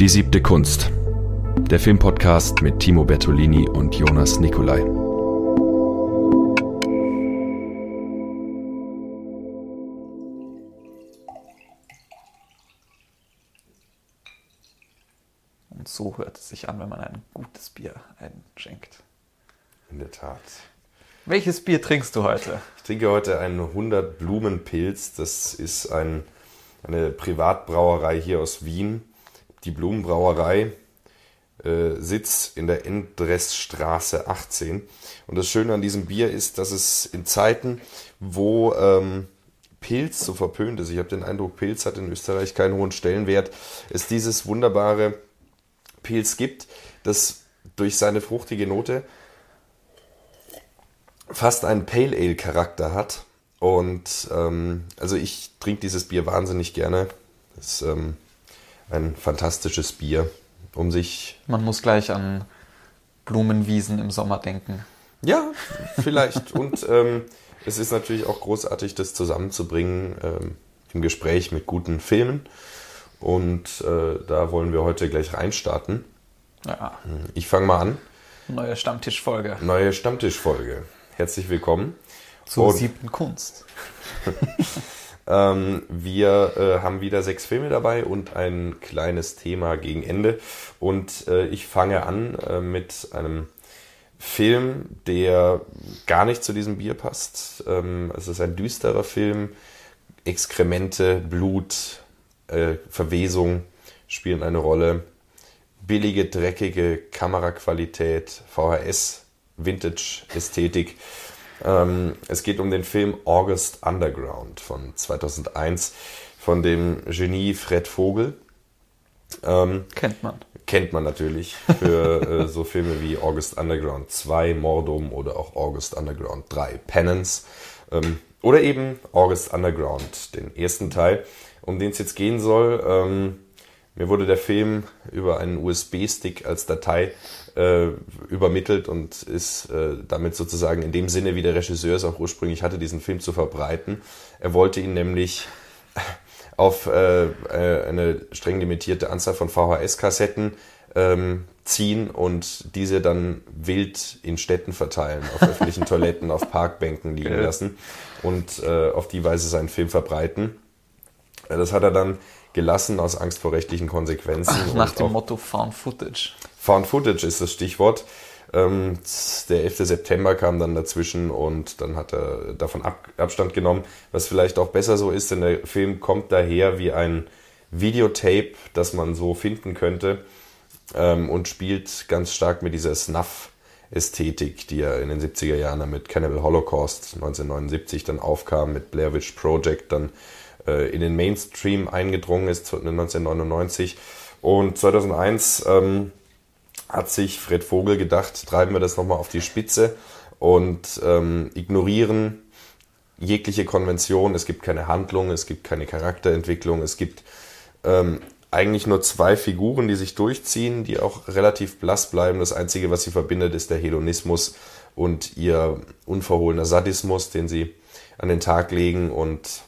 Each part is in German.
Die siebte Kunst. Der Filmpodcast mit Timo Bertolini und Jonas Nicolai. Und so hört es sich an, wenn man ein gutes Bier einschenkt. In der Tat. Welches Bier trinkst du heute? Ich trinke heute einen 100 Blumenpilz. Das ist ein, eine Privatbrauerei hier aus Wien. Die Blumenbrauerei äh, sitzt in der Endressstraße 18. Und das Schöne an diesem Bier ist, dass es in Zeiten, wo ähm, Pilz so verpönt ist, ich habe den Eindruck, Pilz hat in Österreich keinen hohen Stellenwert, es dieses wunderbare Pilz gibt, das durch seine fruchtige Note fast einen Pale Ale Charakter hat. Und ähm, also ich trinke dieses Bier wahnsinnig gerne. Das ähm, ein fantastisches Bier, um sich. Man muss gleich an Blumenwiesen im Sommer denken. Ja, vielleicht. Und ähm, es ist natürlich auch großartig, das zusammenzubringen ähm, im Gespräch mit guten Filmen. Und äh, da wollen wir heute gleich reinstarten. Ja, Ich fange mal an. neue Stammtischfolge Neue Stammtischfolge. Herzlich willkommen. zur Und- siebten Kunst. Ähm, wir äh, haben wieder sechs Filme dabei und ein kleines Thema gegen Ende. Und äh, ich fange an äh, mit einem Film, der gar nicht zu diesem Bier passt. Ähm, es ist ein düsterer Film. Exkremente, Blut, äh, Verwesung spielen eine Rolle. Billige, dreckige Kameraqualität, VHS, Vintage-Ästhetik. Ähm, es geht um den Film August Underground von 2001 von dem Genie Fred Vogel. Ähm, Kennt man. kennt man natürlich für äh, so Filme wie August Underground 2, Mordum oder auch August Underground 3, Penance. Ähm, oder eben August Underground, den ersten Teil, um den es jetzt gehen soll. Ähm, mir wurde der Film über einen USB-Stick als Datei äh, übermittelt und ist äh, damit sozusagen in dem Sinne, wie der Regisseur es auch ursprünglich hatte, diesen Film zu verbreiten. Er wollte ihn nämlich auf äh, äh, eine streng limitierte Anzahl von VHS-Kassetten ähm, ziehen und diese dann wild in Städten verteilen, auf öffentlichen Toiletten, auf Parkbänken liegen Geil. lassen und äh, auf die Weise seinen Film verbreiten. Äh, Das hat er dann gelassen aus Angst vor rechtlichen Konsequenzen. Nach und dem Motto Found Footage. Found Footage ist das Stichwort. Ähm, der 11. September kam dann dazwischen und dann hat er davon Ab Abstand genommen, was vielleicht auch besser so ist, denn der Film kommt daher wie ein Videotape, das man so finden könnte ähm, und spielt ganz stark mit dieser Snuff-Ästhetik, die ja in den 70er Jahren mit Cannibal Holocaust 1979 dann aufkam, mit Blair Witch Project dann äh, in den Mainstream eingedrungen ist 1999 und 2001 ähm, hat sich Fred Vogel gedacht, treiben wir das nochmal auf die Spitze und ähm, ignorieren jegliche Konvention. Es gibt keine Handlung, es gibt keine Charakterentwicklung, es gibt ähm, eigentlich nur zwei Figuren, die sich durchziehen, die auch relativ blass bleiben. Das Einzige, was sie verbindet, ist der Hedonismus und ihr unverhohlener Sadismus, den sie an den Tag legen und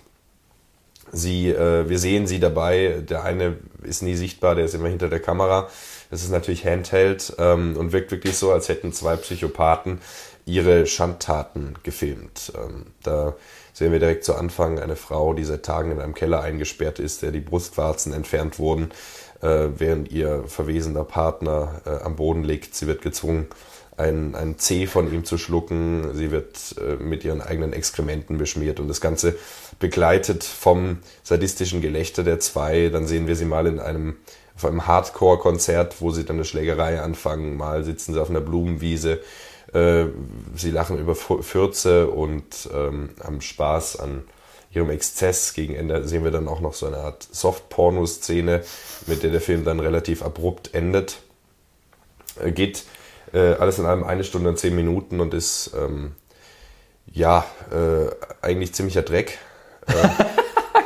Sie, äh, wir sehen sie dabei. Der eine ist nie sichtbar, der ist immer hinter der Kamera. Das ist natürlich Handheld ähm, und wirkt wirklich so, als hätten zwei Psychopathen ihre Schandtaten gefilmt. Ähm, da sehen wir direkt zu Anfang eine Frau, die seit Tagen in einem Keller eingesperrt ist, der die Brustwarzen entfernt wurden, äh, während ihr verwesender Partner äh, am Boden liegt. Sie wird gezwungen, ein, ein Zeh von ihm zu schlucken. Sie wird äh, mit ihren eigenen Exkrementen beschmiert und das Ganze begleitet vom sadistischen Gelächter der zwei. Dann sehen wir sie mal in einem, auf einem Hardcore-Konzert, wo sie dann eine Schlägerei anfangen. Mal sitzen sie auf einer Blumenwiese. Äh, sie lachen über Fürze und ähm, haben Spaß an ihrem Exzess. Gegen Ende sehen wir dann auch noch so eine Art Soft-Porno-Szene, mit der der Film dann relativ abrupt endet. Äh, geht äh, alles in allem eine Stunde und zehn Minuten und ist ähm, ja äh, eigentlich ziemlicher Dreck.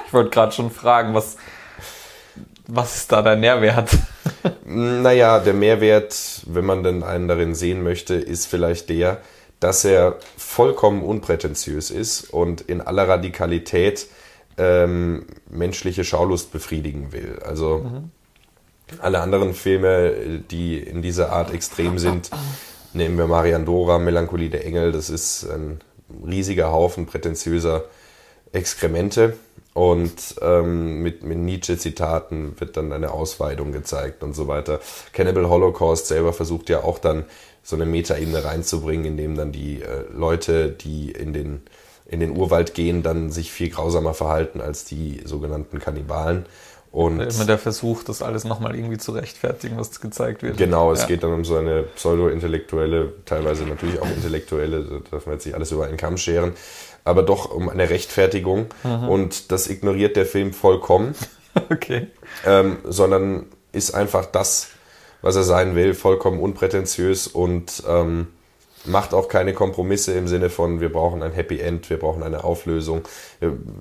Ich wollte gerade schon fragen, was, was ist da der Nährwert? Naja, der Mehrwert, wenn man denn einen darin sehen möchte, ist vielleicht der, dass er vollkommen unprätentiös ist und in aller Radikalität ähm, menschliche Schaulust befriedigen will. Also Alle anderen Filme, die in dieser Art extrem sind, nehmen wir Mariandora, Melancholie der Engel, das ist ein riesiger Haufen prätentiöser Exkremente und ähm, mit, mit Nietzsche-Zitaten wird dann eine Ausweitung gezeigt und so weiter. Cannibal Holocaust selber versucht ja auch dann so eine Metaebene reinzubringen, indem dann die äh, Leute, die in den, in den Urwald gehen, dann sich viel grausamer verhalten als die sogenannten Kannibalen. Und Immer der Versuch, das alles nochmal irgendwie zu rechtfertigen, was gezeigt wird. Genau, es Ja. geht dann um so eine pseudo-intellektuelle, teilweise natürlich auch intellektuelle, da darf man jetzt nicht alles über einen Kamm scheren, aber doch um eine Rechtfertigung. Und das ignoriert der Film vollkommen, Okay. ähm, sondern ist einfach das, was er sein will, vollkommen unprätentiös und ähm, macht auch keine Kompromisse im Sinne von, wir brauchen ein Happy End, wir brauchen eine Auflösung.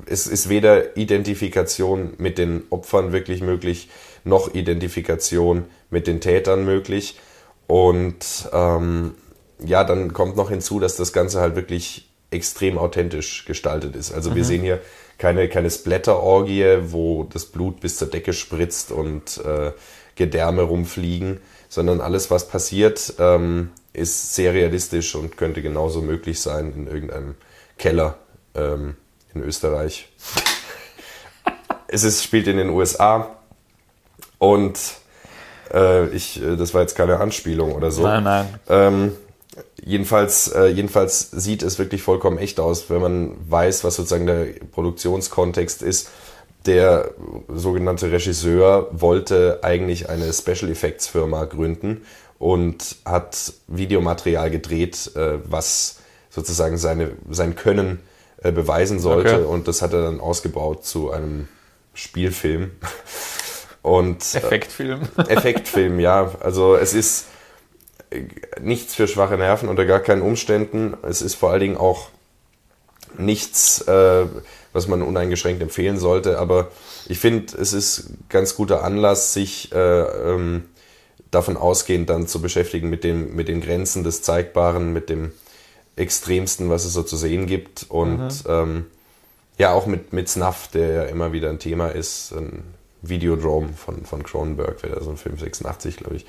Es ist weder Identifikation mit den Opfern wirklich möglich, noch Identifikation mit den Tätern möglich. Und ähm, ja, dann kommt noch hinzu, dass das Ganze halt wirklich extrem authentisch gestaltet ist. Also wir sehen hier keine, keine Splatter-Orgie, wo das Blut bis zur Decke spritzt und äh, Gedärme rumfliegen, sondern alles, was passiert, ähm, ist sehr realistisch und könnte genauso möglich sein in irgendeinem Keller ähm, in Österreich. es ist, spielt in den USA und äh, ich, äh, das war jetzt keine Anspielung oder so. Nein, nein. Ähm, jedenfalls, äh, jedenfalls sieht es wirklich vollkommen echt aus, wenn man weiß, was sozusagen der Produktionskontext ist. Der sogenannte Regisseur wollte eigentlich eine Special Effects Firma gründen und hat Videomaterial gedreht, äh, was sozusagen seine, sein Können äh, beweisen sollte. Okay. Und das hat er dann ausgebaut zu einem Spielfilm. Und äh, Effektfilm. Effektfilm, ja. Also es ist nichts für schwache Nerven unter gar keinen Umständen. Es ist vor allen Dingen auch nichts, äh, was man uneingeschränkt empfehlen sollte. Aber ich finde, es ist ganz guter Anlass, sich äh, ähm, davon ausgehend dann zu beschäftigen mit, dem, mit den Grenzen des Zeigbaren, mit dem Extremsten, was es so zu sehen gibt. Und ähm, ja, auch mit, mit Snuff, der ja immer wieder ein Thema ist. Ein Videodrome von, von Cronenberg, wäre da so ein Film 86, glaube ich.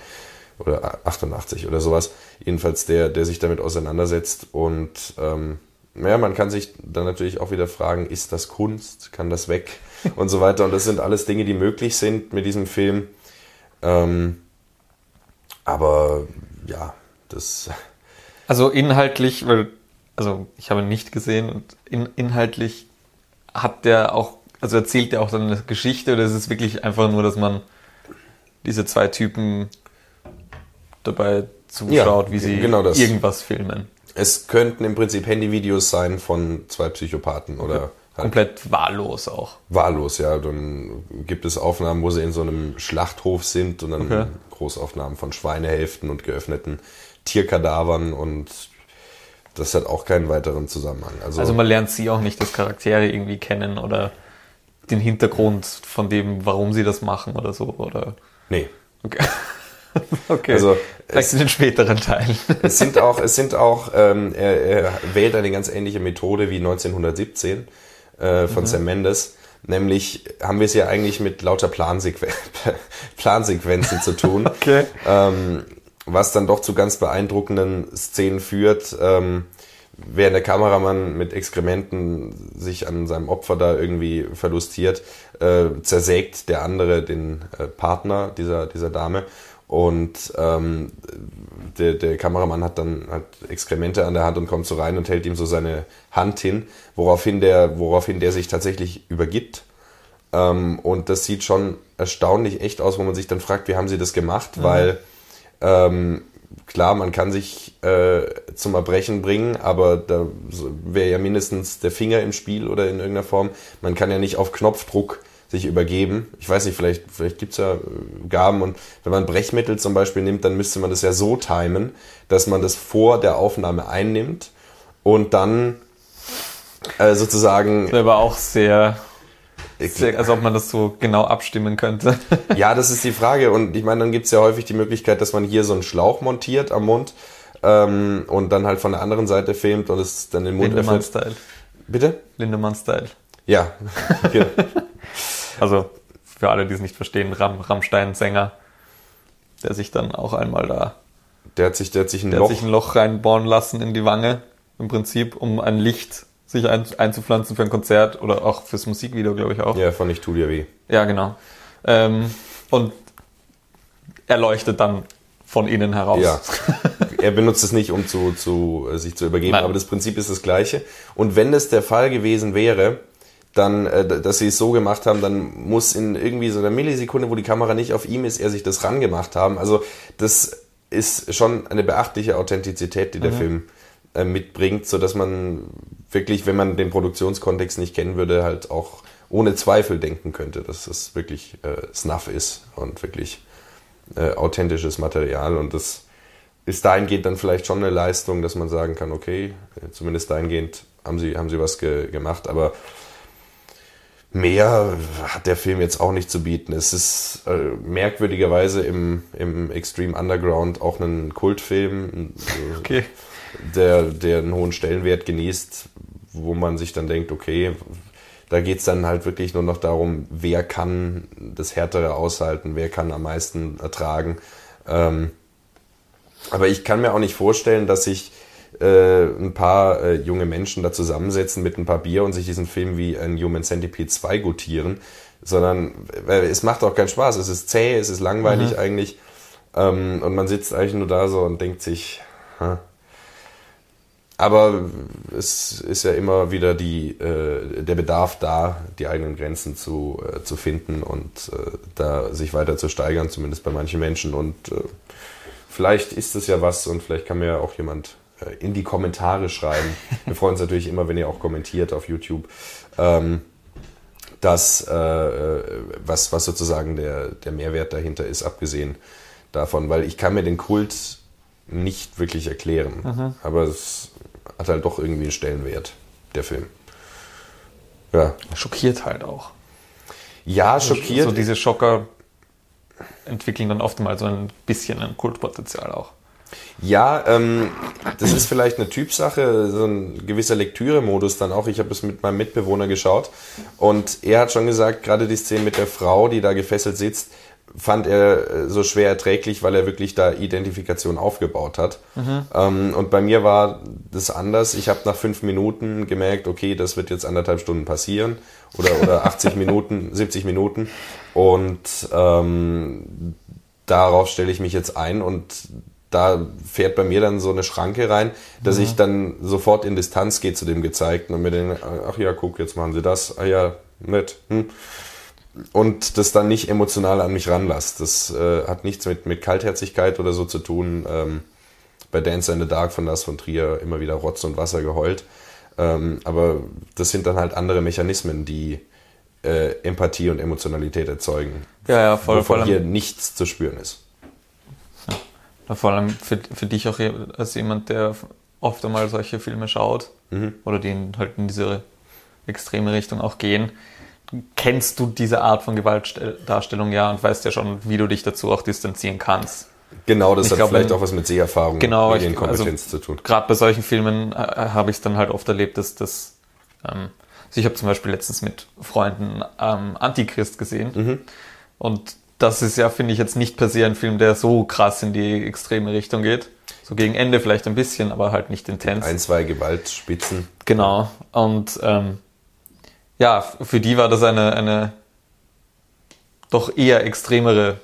Oder 88 oder sowas. Jedenfalls der, der sich damit auseinandersetzt. Und ähm, ja, man kann sich dann natürlich auch wieder fragen, ist das Kunst? Kann das weg? Und so weiter. Und das sind alles Dinge, die möglich sind mit diesem Film. Ähm, aber ja, das. Also inhaltlich, weil, also ich habe ihn nicht gesehen und in, inhaltlich hat der auch, also erzählt der auch dann eine Geschichte oder ist es wirklich einfach nur, dass man diese zwei Typen dabei zuschaut, Ja, wie sie genau das. irgendwas filmen? Es könnten im Prinzip Handyvideos sein von zwei Psychopathen oder halt Komplett wahllos auch. wahllos, ja. Dann gibt es Aufnahmen, wo sie in so einem Schlachthof sind und dann Okay. Großaufnahmen von Schweinehälften und geöffneten Tierkadavern und das hat auch keinen weiteren Zusammenhang. Also, Also man lernt sie auch nicht als Charaktere irgendwie kennen oder den Hintergrund von dem, warum sie das machen oder so, oder? nee. Okay. okay. Also, Vielleicht in den späteren Teilen. Es sind auch, es sind auch, ähm, er, er wählt eine ganz ähnliche Methode wie 1917 äh, von Sam Mendes. Nämlich haben wir es ja eigentlich mit lauter Plansequen Plansequenzen zu tun. Okay. ähm, was dann doch zu ganz beeindruckenden Szenen führt, ähm, während der Kameramann mit Exkrementen sich an seinem Opfer da irgendwie verlustiert, äh, zersägt der andere den äh, Partner dieser, dieser Dame und ähm, der, der Kameramann hat dann hat Exkremente an der Hand und kommt so rein und hält ihm so seine Hand hin, woraufhin der, woraufhin der sich tatsächlich übergibt. Ähm, und das sieht schon erstaunlich echt aus, wo man sich dann fragt, wie haben sie das gemacht, weil ähm, klar, man kann sich äh, zum Erbrechen bringen, aber da wäre ja mindestens der Finger im Spiel oder in irgendeiner Form. Man kann ja nicht auf Knopfdruck sich übergeben. Ich weiß nicht, vielleicht, vielleicht gibt's ja äh, Gaben und wenn man Brechmittel zum Beispiel nimmt, dann müsste man das ja so timen, dass man das vor der Aufnahme einnimmt und dann äh, sozusagen Das wäre aber auch sehr, sehr, als ob man das so genau abstimmen könnte. Ja, das ist die Frage. Und ich meine, dann gibt's ja häufig die Möglichkeit, dass man hier so einen Schlauch montiert am Mund ähm, und dann halt von der anderen Seite filmt und es dann den Mund öffnet. Lindemann-Style. Bitte? Lindemann-Style. Ja. Genau. Also für alle, die es nicht verstehen, Ram, Rammstein-Sänger. der sich dann auch einmal da, Der hat sich, der hat sich ein der Loch. hat sich ein Loch reinbohren lassen in die Wange, im Prinzip, um ein Licht sich ein, einzupflanzen für ein Konzert oder auch fürs Musikvideo, glaube ich auch. ja, von Ich tu dir weh. Ja, genau. Ähm, und er leuchtet dann von innen heraus. Ja. Er benutzt es nicht, um zu, zu, äh, sich zu übergeben, Nein. aber das Prinzip ist das gleiche. Und wenn das der Fall gewesen wäre, dann, äh, dass sie es so gemacht haben, dann muss in irgendwie so einer Millisekunde, wo die Kamera nicht auf ihm ist, er sich das rangemacht haben. Also das ist schon eine beachtliche Authentizität, die der Film äh, mitbringt, so dass man wirklich, wenn man den Produktionskontext nicht kennen würde, halt auch ohne Zweifel denken könnte, dass es wirklich äh, Snuff ist und wirklich äh, authentisches Material. Und das ist dahingehend dann vielleicht schon eine Leistung, dass man sagen kann, okay, zumindest dahingehend haben sie, haben sie was ge gemacht, aber mehr hat der Film jetzt auch nicht zu bieten. Es ist äh, merkwürdigerweise im, im Extreme Underground auch ein Kultfilm, äh, Okay. der, der einen hohen Stellenwert genießt, wo man sich dann denkt, okay, da geht's dann halt wirklich nur noch darum, wer kann das Härtere aushalten, wer kann am meisten ertragen. Ähm, aber ich kann mir auch nicht vorstellen, dass sich äh, ein paar äh, junge Menschen da zusammensetzen mit ein paar Bier und sich diesen Film wie ein Human Centipede 2 gutieren, sondern weil es macht auch keinen Spaß. Es ist zäh, es ist langweilig eigentlich ähm, und man sitzt eigentlich nur da so und denkt sich, ha. aber es ist ja immer wieder die, äh, der Bedarf da, die eigenen Grenzen zu, äh, zu finden und äh, da sich weiter zu steigern, zumindest bei manchen Menschen und äh, vielleicht ist es ja was und vielleicht kann mir ja auch jemand äh, in die Kommentare schreiben. Wir freuen uns natürlich immer, wenn ihr auch kommentiert auf YouTube. Ähm, das, äh, äh, was, was sozusagen der, der Mehrwert dahinter ist, abgesehen davon, weil ich kann mir den Kult nicht wirklich erklären, aber es hat halt doch irgendwie einen Stellenwert, der Film. Ja, Schockiert halt auch. ja schockiert. So diese Schocker entwickeln dann oft mal so ein bisschen ein Kultpotenzial auch. Ja, ähm, das ist vielleicht eine Typsache, so ein gewisser Lektüremodus dann auch. Ich habe es mit meinem Mitbewohner geschaut und er hat schon gesagt, gerade die Szene mit der Frau, die da gefesselt sitzt, fand er äh, so schwer erträglich, weil er wirklich da Identifikation aufgebaut hat. Ähm, und bei mir war das anders. Ich habe nach fünf Minuten gemerkt, okay, das wird jetzt anderthalb Stunden passieren oder, oder 80 Minuten, 70 Minuten. Und ähm, darauf stelle ich mich jetzt ein und da fährt bei mir dann so eine Schranke rein, dass ich dann sofort in Distanz gehe zu dem Gezeigten und mir denke, ach ja, guck, jetzt machen sie das, ah ja, nett. Hm. Und das dann nicht emotional an mich ranlasst. Das äh, hat nichts mit, mit Kaltherzigkeit oder so zu tun. Ähm, bei Dance in the Dark von Lars von Trier immer wieder Rotz und Wasser geheult. Ähm, aber das sind dann halt andere Mechanismen, die äh, Empathie und Emotionalität erzeugen. Ja, ja, voll, wovon vor hier nichts zu spüren ist. Vor allem für, für dich auch als jemand, der oft einmal solche Filme schaut oder die in, halt in diese extreme Richtung auch gehen, kennst du diese Art von Gewaltdarstellung ja und weißt ja schon, wie du dich dazu auch distanzieren kannst. Genau, das Ich hat glaub, vielleicht auch was mit Seherfahrung Genau, und Medienkompetenz also zu tun. Gerade bei solchen Filmen äh, habe ich es dann halt oft erlebt, dass das. Ähm, also ich habe zum Beispiel letztens mit Freunden ähm, Antichrist gesehen. Mhm. Und das ist ja, finde ich, jetzt nicht per se ein Film, der so krass in die extreme Richtung geht. So gegen Ende vielleicht ein bisschen, aber halt nicht intens. Ein, zwei Gewaltspitzen. Genau. Und ähm, ja, für die war das eine, eine doch eher extremere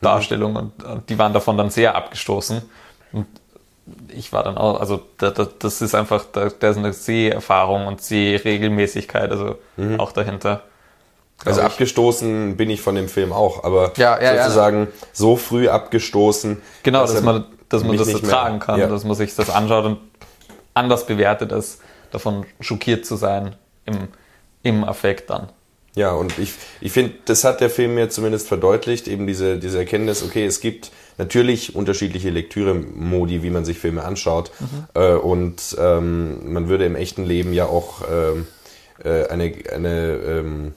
Darstellung und, und die waren davon dann sehr abgestoßen. Und ich war dann auch, also da, da, das ist einfach, da, da ist eine Seherfahrung und Sehregelmäßigkeit, also auch dahinter. Also ich. abgestoßen bin ich von dem Film auch, aber Ja, ja, ja. sozusagen so früh abgestoßen. Genau, dass dass man, dass man das so mehr- tragen kann, Ja. dass man sich das anschaut und anders bewertet, als davon schockiert zu sein im, im Affekt dann. Ja, und ich, ich finde, das hat der Film mir zumindest verdeutlicht, eben diese, diese Erkenntnis, okay, es gibt natürlich unterschiedliche Lektüre-Modi, wie man sich Filme anschaut. Äh, und ähm, man würde im echten Leben ja auch ähm, äh, eine, eine ähm,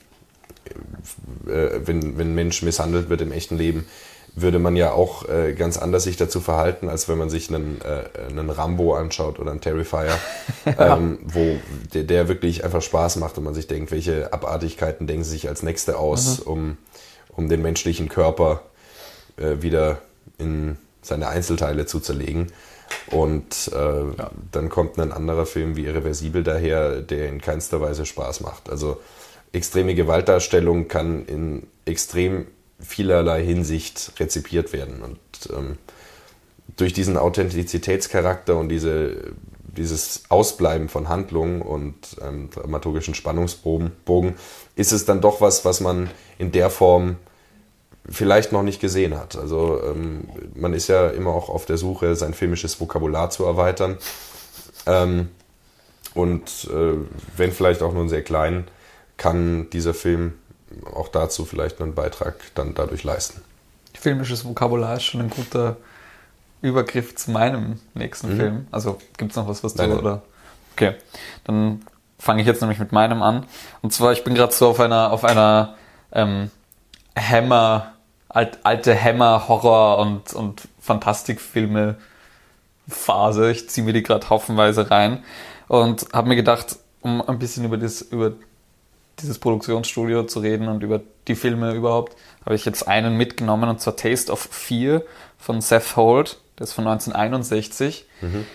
äh, wenn, wenn ein Mensch misshandelt wird im echten Leben, würde man ja auch äh, ganz anders sich dazu verhalten, als wenn man sich einen, äh, einen Rambo anschaut oder einen Terrifier, ähm, wo der, der wirklich einfach Spaß macht und man sich denkt, welche Abartigkeiten denken sie sich als nächste aus, um, um den menschlichen Körper äh, wieder in seine Einzelteile zu zerlegen. Und äh, ja. dann kommt ein anderer Film wie Irreversibel daher, der in keinster Weise Spaß macht. Also extreme Gewaltdarstellung kann in extrem vielerlei Hinsicht rezipiert werden. Und ähm, durch diesen Authentizitätscharakter und diese, dieses Ausbleiben von Handlungen und ähm, dramaturgischen Spannungsbogen ist es dann doch was, was man in der Form vielleicht noch nicht gesehen hat. Also ähm, man ist ja immer auch auf der Suche, sein filmisches Vokabular zu erweitern. Ähm, und äh, wenn vielleicht auch nur sehr klein, kann dieser Film auch dazu vielleicht einen Beitrag dann dadurch leisten. Filmisches Vokabular ist schon ein guter Übergriff zu meinem nächsten mhm. Film. Also gibt es noch was, was du nein, oder? Okay, dann fange ich jetzt nämlich mit meinem an. Und zwar, ich bin gerade so auf einer auf einer ähm, Hammer alt, alte Hammer, Horror und, und Fantastikfilme Phase. Ich ziehe mir die gerade haufenweise rein und habe mir gedacht, um ein bisschen über, das, über dieses Produktionsstudio zu reden und über die Filme überhaupt, habe ich jetzt einen mitgenommen und zwar Taste of Fear von Seth Holt, der ist von 1961. Mhm.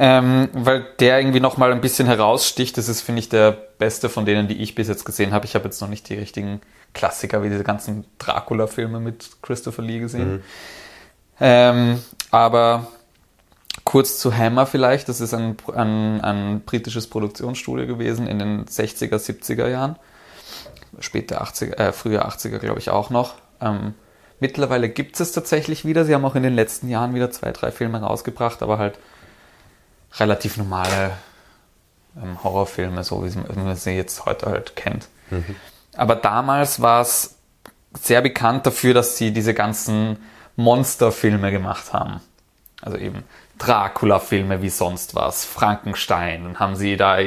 Ähm, weil der irgendwie nochmal ein bisschen heraussticht. Das ist, finde ich, der beste von denen, die ich bis jetzt gesehen habe. Ich habe jetzt noch nicht die richtigen Klassiker wie diese ganzen Dracula-Filme mit Christopher Lee gesehen. Mhm. Ähm, aber kurz zu Hammer vielleicht, das ist ein, ein, ein britisches Produktionsstudio gewesen in den 60er, 70er Jahren. Später 80er, äh, früher 80er glaube ich auch noch. Ähm, mittlerweile gibt es tatsächlich wieder. Sie haben auch in den letzten Jahren wieder zwei, drei Filme rausgebracht, aber halt relativ normale ähm, Horrorfilme, so wie man sie jetzt heute halt kennt. Mhm. Aber damals war es sehr bekannt dafür, dass sie diese ganzen Monsterfilme gemacht haben. Also eben Dracula-Filme wie sonst was, Frankenstein. Dann haben sie da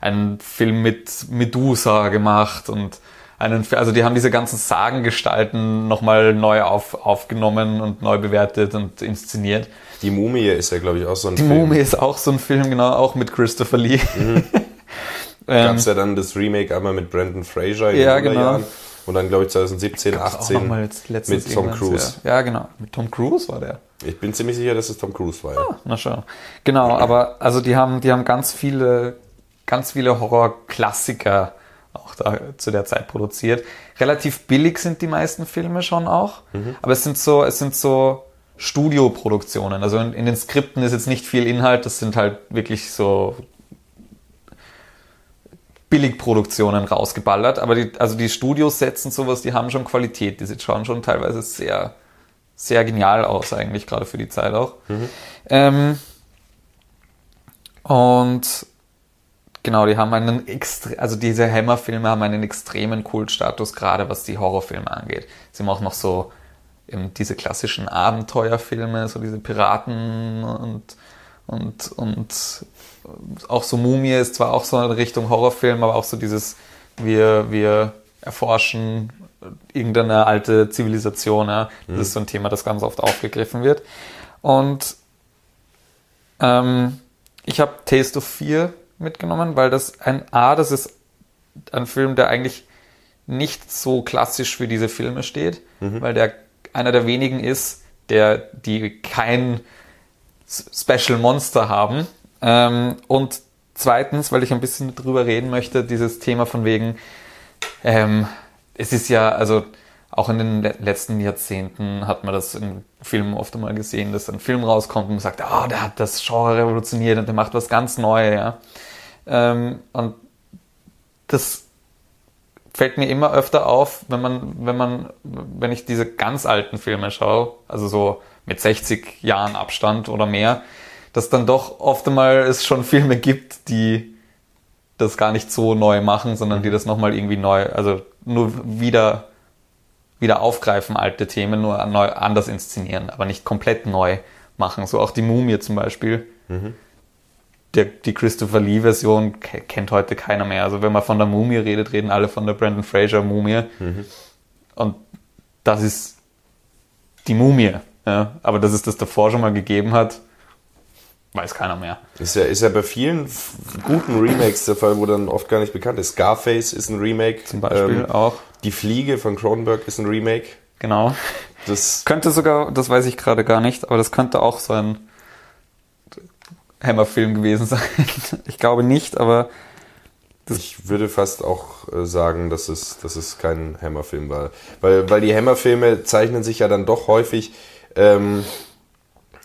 einen Film mit Medusa gemacht und einen, also die haben diese ganzen Sagengestalten nochmal neu auf, aufgenommen und neu bewertet und inszeniert. Die Mumie ist ja, glaube ich, auch so ein Die Film. Die Mumie ist auch so ein Film, genau, auch mit Christopher Lee. Mhm. Ähm, Gab es ja dann das Remake einmal mit Brandon Fraser in ja, genau. Jahren. Und dann, glaube ich, 2017, 18 mit Tom Cruise. Ja. ja. genau. Mit Tom Cruise war der. Ich bin ziemlich sicher, dass es Tom Cruise war. Ja. Ah, na schau. Genau, aber also die haben, die haben ganz viele, ganz viele Horror-Klassiker auch da zu der Zeit produziert. Relativ billig sind die meisten Filme schon auch. Mhm. Aber es sind so, es sind so Studioproduktionen. Also in, in den Skripten ist jetzt nicht viel Inhalt. Das sind halt wirklich so Billigproduktionen rausgeballert, aber die, also die Studios setzen sowas, die haben schon Qualität, die schauen schon teilweise sehr, sehr genial aus, eigentlich, gerade für die Zeit auch. Mhm. Ähm, und genau, die haben einen extre also diese Hammer-Filme haben einen extremen Kultstatus, gerade was die Horrorfilme angeht. Sie haben auch noch so eben diese klassischen Abenteuerfilme, so diese Piraten und, und, und auch so Mumie ist zwar auch so in Richtung Horrorfilm, aber auch so dieses, wir, wir erforschen irgendeine alte Zivilisation. Ja. Das mhm. ist so ein Thema, das ganz oft aufgegriffen wird. Und ähm, ich habe Taste of Fear mitgenommen, weil das ein A, das ist ein Film, der eigentlich nicht so klassisch für diese Filme steht, mhm. weil der einer der wenigen ist, der die kein Special Monster haben, ähm, und zweitens, weil ich ein bisschen drüber reden möchte, dieses Thema von wegen, ähm, es ist ja, also auch in den letzten Jahrzehnten hat man das in Filmen oft einmal gesehen, dass ein Film rauskommt und man sagt, ah, oh, der hat das Genre revolutioniert und der macht was ganz Neues, ja. Ähm, und das fällt mir immer öfter auf, wenn man, wenn man, wenn ich diese ganz alten Filme schaue, also so mit 60 Jahren Abstand oder mehr, dass dann doch oft einmal es schon Filme gibt, die das gar nicht so neu machen, sondern die das nochmal irgendwie neu, also nur wieder, wieder aufgreifen, alte Themen, nur neu, anders inszenieren, aber nicht komplett neu machen. So auch die Mumie zum Beispiel. Mhm. Der, die Christopher Lee-Version kennt heute keiner mehr. Also wenn man von der Mumie redet, reden alle von der Brandon Fraser Mumie. Mhm. Und das ist die Mumie. Ja? Aber dass es das davor schon mal gegeben hat, weiß keiner mehr. Ist ja, ist ja bei vielen guten Remakes der Fall, wo dann oft gar nicht bekannt ist. Scarface ist ein Remake. Zum Beispiel ähm, auch. Die Fliege von Cronenberg ist ein Remake. Genau. Das Könnte sogar, das weiß ich gerade gar nicht, aber das könnte auch so ein Hammer-Film gewesen sein. Ich glaube nicht, aber Ich würde fast auch äh, sagen, dass es, dass es kein Hammer-Film war. Weil, weil die Hammer-Filme zeichnen sich ja dann doch häufig ähm,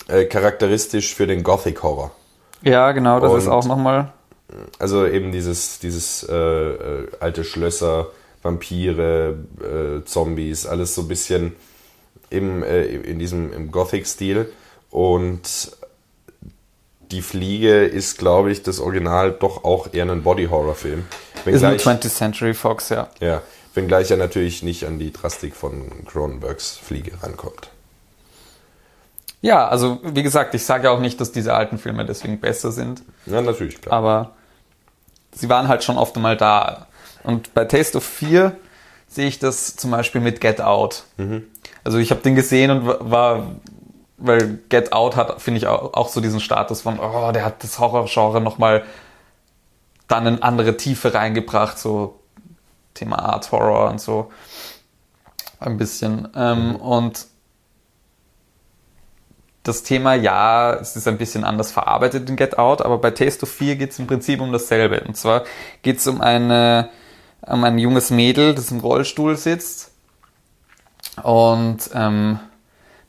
äh, charakteristisch für den Gothic-Horror. ja, genau, das ist Und- auch nochmal. Also eben dieses, dieses äh, äh, alte Schlösser, Vampire, äh, Zombies, alles so ein bisschen im, äh, in diesem im Gothic-Stil. Und die Fliege ist, glaube ich, das Original doch auch eher ein Body-Horror-Film. Ist ein Wenngleich, 20th Century Fox, ja. ja, wenngleich er natürlich nicht an die Drastik von Cronenbergs Fliege rankommt. Ja, also wie gesagt, ich sage ja auch nicht, dass diese alten Filme deswegen besser sind, Ja, natürlich, klar. aber sie waren halt schon oft einmal da. Und bei Taste of Fear sehe ich das zum Beispiel mit Get Out. Also ich habe den gesehen und wa- war, weil Get Out hat, finde ich, auch, auch so diesen Status von, oh, der hat das Horrorgenre nochmal dann in andere Tiefe reingebracht, so Thema Art Horror und so. Ein bisschen. Ähm, und das Thema, ja, es ist ein bisschen anders verarbeitet in Get Out, aber bei Taste of Fear geht es im Prinzip um dasselbe. Und zwar geht es um, eine, um ein junges Mädel, das im Rollstuhl sitzt und ähm,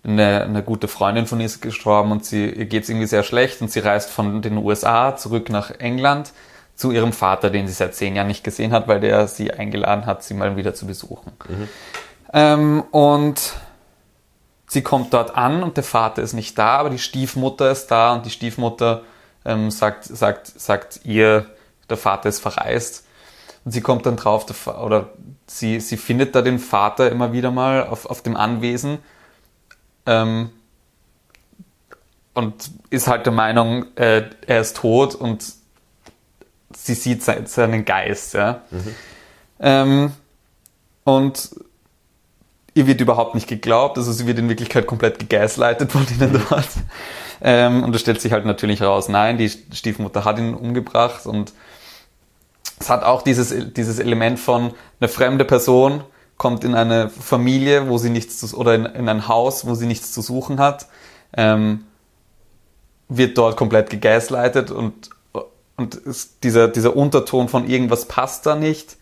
eine, eine gute Freundin von ihr ist gestorben und sie ihr geht es irgendwie sehr schlecht und sie reist von den USA zurück nach England zu ihrem Vater, den sie seit zehn Jahren nicht gesehen hat, weil der sie eingeladen hat, sie mal wieder zu besuchen. Ähm, und sie kommt dort an und der Vater ist nicht da, aber die Stiefmutter ist da und die Stiefmutter ähm, sagt, sagt, sagt ihr, der Vater ist verreist. Und sie kommt dann drauf, oder sie, sie findet da den Vater immer wieder mal auf, auf dem Anwesen ähm, und ist halt der Meinung, äh, er ist tot und sie sieht se- seinen Geist. Ja? Ähm, und ihr wird überhaupt nicht geglaubt, also sie wird in Wirklichkeit komplett gegaslightet von ihnen dort. Ähm, und es stellt sich halt natürlich raus, nein, die Stiefmutter hat ihn umgebracht und es hat auch dieses, dieses Element von eine fremde Person kommt in eine Familie, wo sie nichts zu, oder in, in ein Haus, wo sie nichts zu suchen hat, ähm, wird dort komplett gegaslightet und, und dieser, dieser Unterton von irgendwas passt da nicht,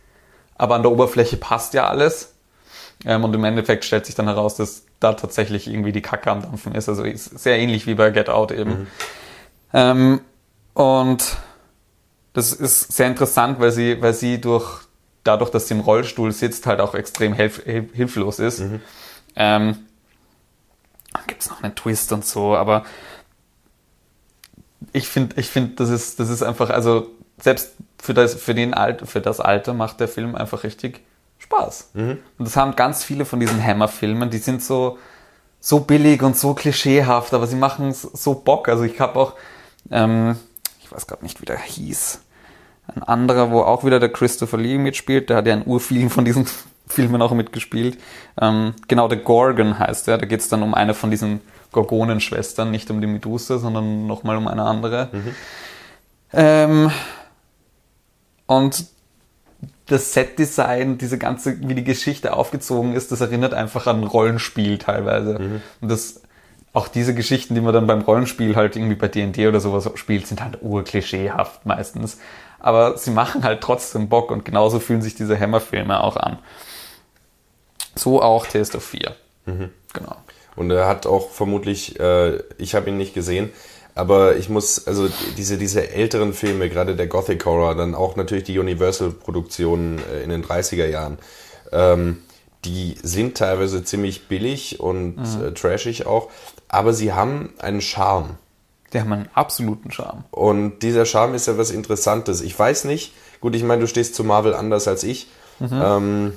aber an der Oberfläche passt ja alles. Ähm, und im Endeffekt stellt sich dann heraus, dass da tatsächlich irgendwie die Kacke am Dampfen ist. Also ist sehr ähnlich wie bei Get Out eben. Ähm, und das ist sehr interessant, weil sie, weil sie durch, dadurch, dass sie im Rollstuhl sitzt, halt auch extrem hilf, hilf, hilflos ist. Ähm, Gibt es noch einen Twist und so, aber ich finde, ich finde, das ist, das ist einfach, also selbst für das, für den Alt, für das Alter macht der Film einfach richtig Spaß. Und das haben ganz viele von diesen Hammer-Filmen, die sind so, so billig und so klischeehaft, aber sie machen so Bock. Also ich habe auch, ähm, ich weiß gerade nicht, wie der hieß, ein anderer, wo auch wieder der Christopher Lee mitspielt, der hat ja in urvielen von diesen Filmen auch mitgespielt. Ähm, genau, der Gorgon heißt der, da geht es dann um eine von diesen Gorgonenschwestern, nicht um die Medusa, sondern nochmal um eine andere. Ähm, und das Setdesign, diese ganze, wie die Geschichte aufgezogen ist, das erinnert einfach an Rollenspiel teilweise. Und das, auch diese Geschichten, die man dann beim Rollenspiel halt irgendwie bei D&D oder sowas spielt, sind halt urklischeehaft meistens. Aber sie machen halt trotzdem Bock und genauso fühlen sich diese Hammer-Filme auch an. So auch Taste of Fear. Genau. Und er hat auch vermutlich, äh, ich habe ihn nicht gesehen, aber ich muss, also diese, diese älteren Filme, gerade der Gothic Horror, dann auch natürlich die Universal-Produktionen äh, in den 30er Jahren, ähm, die sind teilweise ziemlich billig und äh, trashig auch, aber sie haben einen Charme. Die haben einen absoluten Charme. Und dieser Charme ist ja was Interessantes. Ich weiß nicht, gut, ich meine, du stehst zu Marvel anders als ich. Ähm,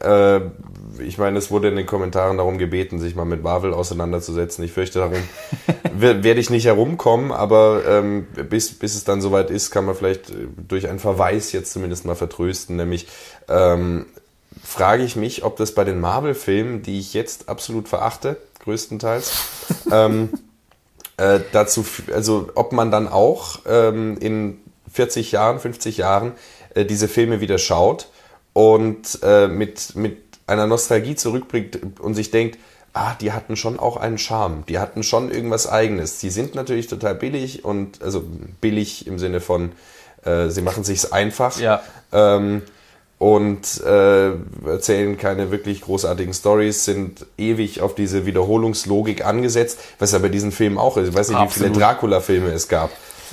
äh, ich meine, es wurde in den Kommentaren darum gebeten, sich mal mit Marvel auseinanderzusetzen. Ich fürchte, darum wer- werde ich nicht herumkommen, aber ähm, bis, bis es dann soweit ist, kann man vielleicht äh, durch einen Verweis jetzt zumindest mal vertrösten. Nämlich ähm, frage ich mich, ob das bei den Marvel-Filmen, die ich jetzt absolut verachte, größtenteils, ähm, äh, dazu, also ob man dann auch ähm, in 40 Jahren, 50 Jahren äh, diese Filme wieder schaut und äh, mit, mit einer Nostalgie zurückbringt und sich denkt, ah, die hatten schon auch einen Charme, die hatten schon irgendwas Eigenes. Die sind natürlich total billig und also billig im Sinne von, äh, sie machen sich's einfach. Ja. Ähm, und äh, erzählen keine wirklich großartigen Stories, sind ewig auf diese Wiederholungslogik angesetzt, was ja bei diesen Filmen auch ist. Ich weiß nicht, wie Absolut. viele Dracula-Filme es gab.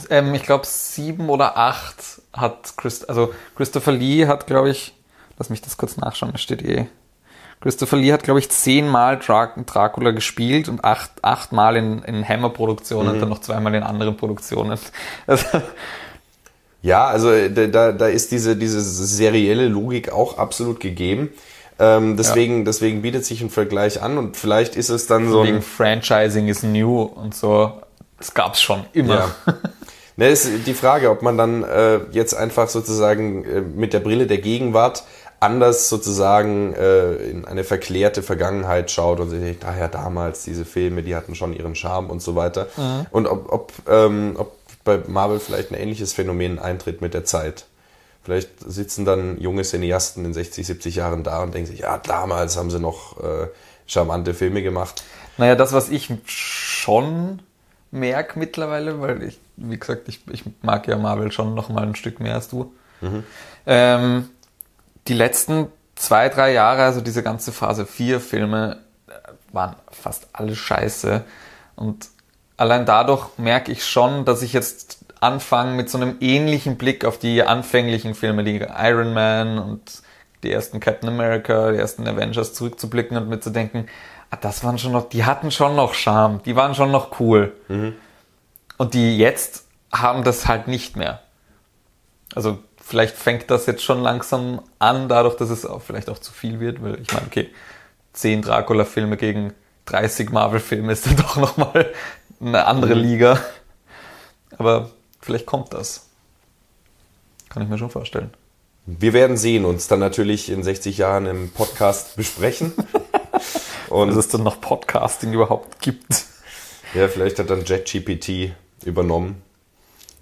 Ähm, ich glaube, sieben oder acht hat Christ also Christopher Lee hat, glaube ich, lass mich das kurz nachschauen, da steht eh. Christopher Lee hat, glaube ich, zehnmal Dra Dracula gespielt und acht, achtmal in, in Hammer-Produktionen und dann noch zweimal in anderen Produktionen. Also, Ja, also äh, da, da- ist diese, diese serielle Logik auch absolut gegeben. Ähm, deswegen, deswegen bietet sich ein Vergleich an und vielleicht ist es dann so wegen. Franchising is new und so. Das gab's schon immer. Ja. Ne, ist die Frage, ob man dann äh, jetzt einfach sozusagen äh, mit der Brille der Gegenwart anders sozusagen äh, in eine verklärte Vergangenheit schaut und sich denkt, ah ja, damals diese Filme, die hatten schon ihren Charme und so weiter. Und ob, ob, ähm, ob bei Marvel vielleicht ein ähnliches Phänomen eintritt mit der Zeit. Vielleicht sitzen dann junge Cineasten in 60, 70 Jahren da und denken sich, ja, damals haben sie noch äh, charmante Filme gemacht. Naja, das, was ich schon merke mittlerweile, weil ich, wie gesagt, ich, ich mag ja Marvel schon noch mal ein Stück mehr als du. Ähm, die letzten zwei, drei Jahre, also diese ganze Phase 4 Filme, äh, waren fast alle scheiße. Und allein dadurch merke ich schon, dass ich jetzt anfange mit so einem ähnlichen Blick auf die anfänglichen Filme, die Iron Man und die ersten Captain America, die ersten Avengers zurückzublicken und mir zu denken, ah, das waren schon noch, die hatten schon noch Charme, die waren schon noch cool. Und die jetzt haben das halt nicht mehr. Also vielleicht fängt das jetzt schon langsam an, dadurch, dass es auch vielleicht auch zu viel wird, weil ich meine, okay, 10 Dracula-Filme gegen 30 Marvel-Filme ist dann doch nochmal eine andere Liga. Aber vielleicht kommt das. Kann ich mir schon vorstellen. Wir werden sehen, uns dann natürlich in 60 Jahren im Podcast besprechen. Und Dass es dann noch Podcasting überhaupt gibt. ja, vielleicht hat dann JetGPT übernommen.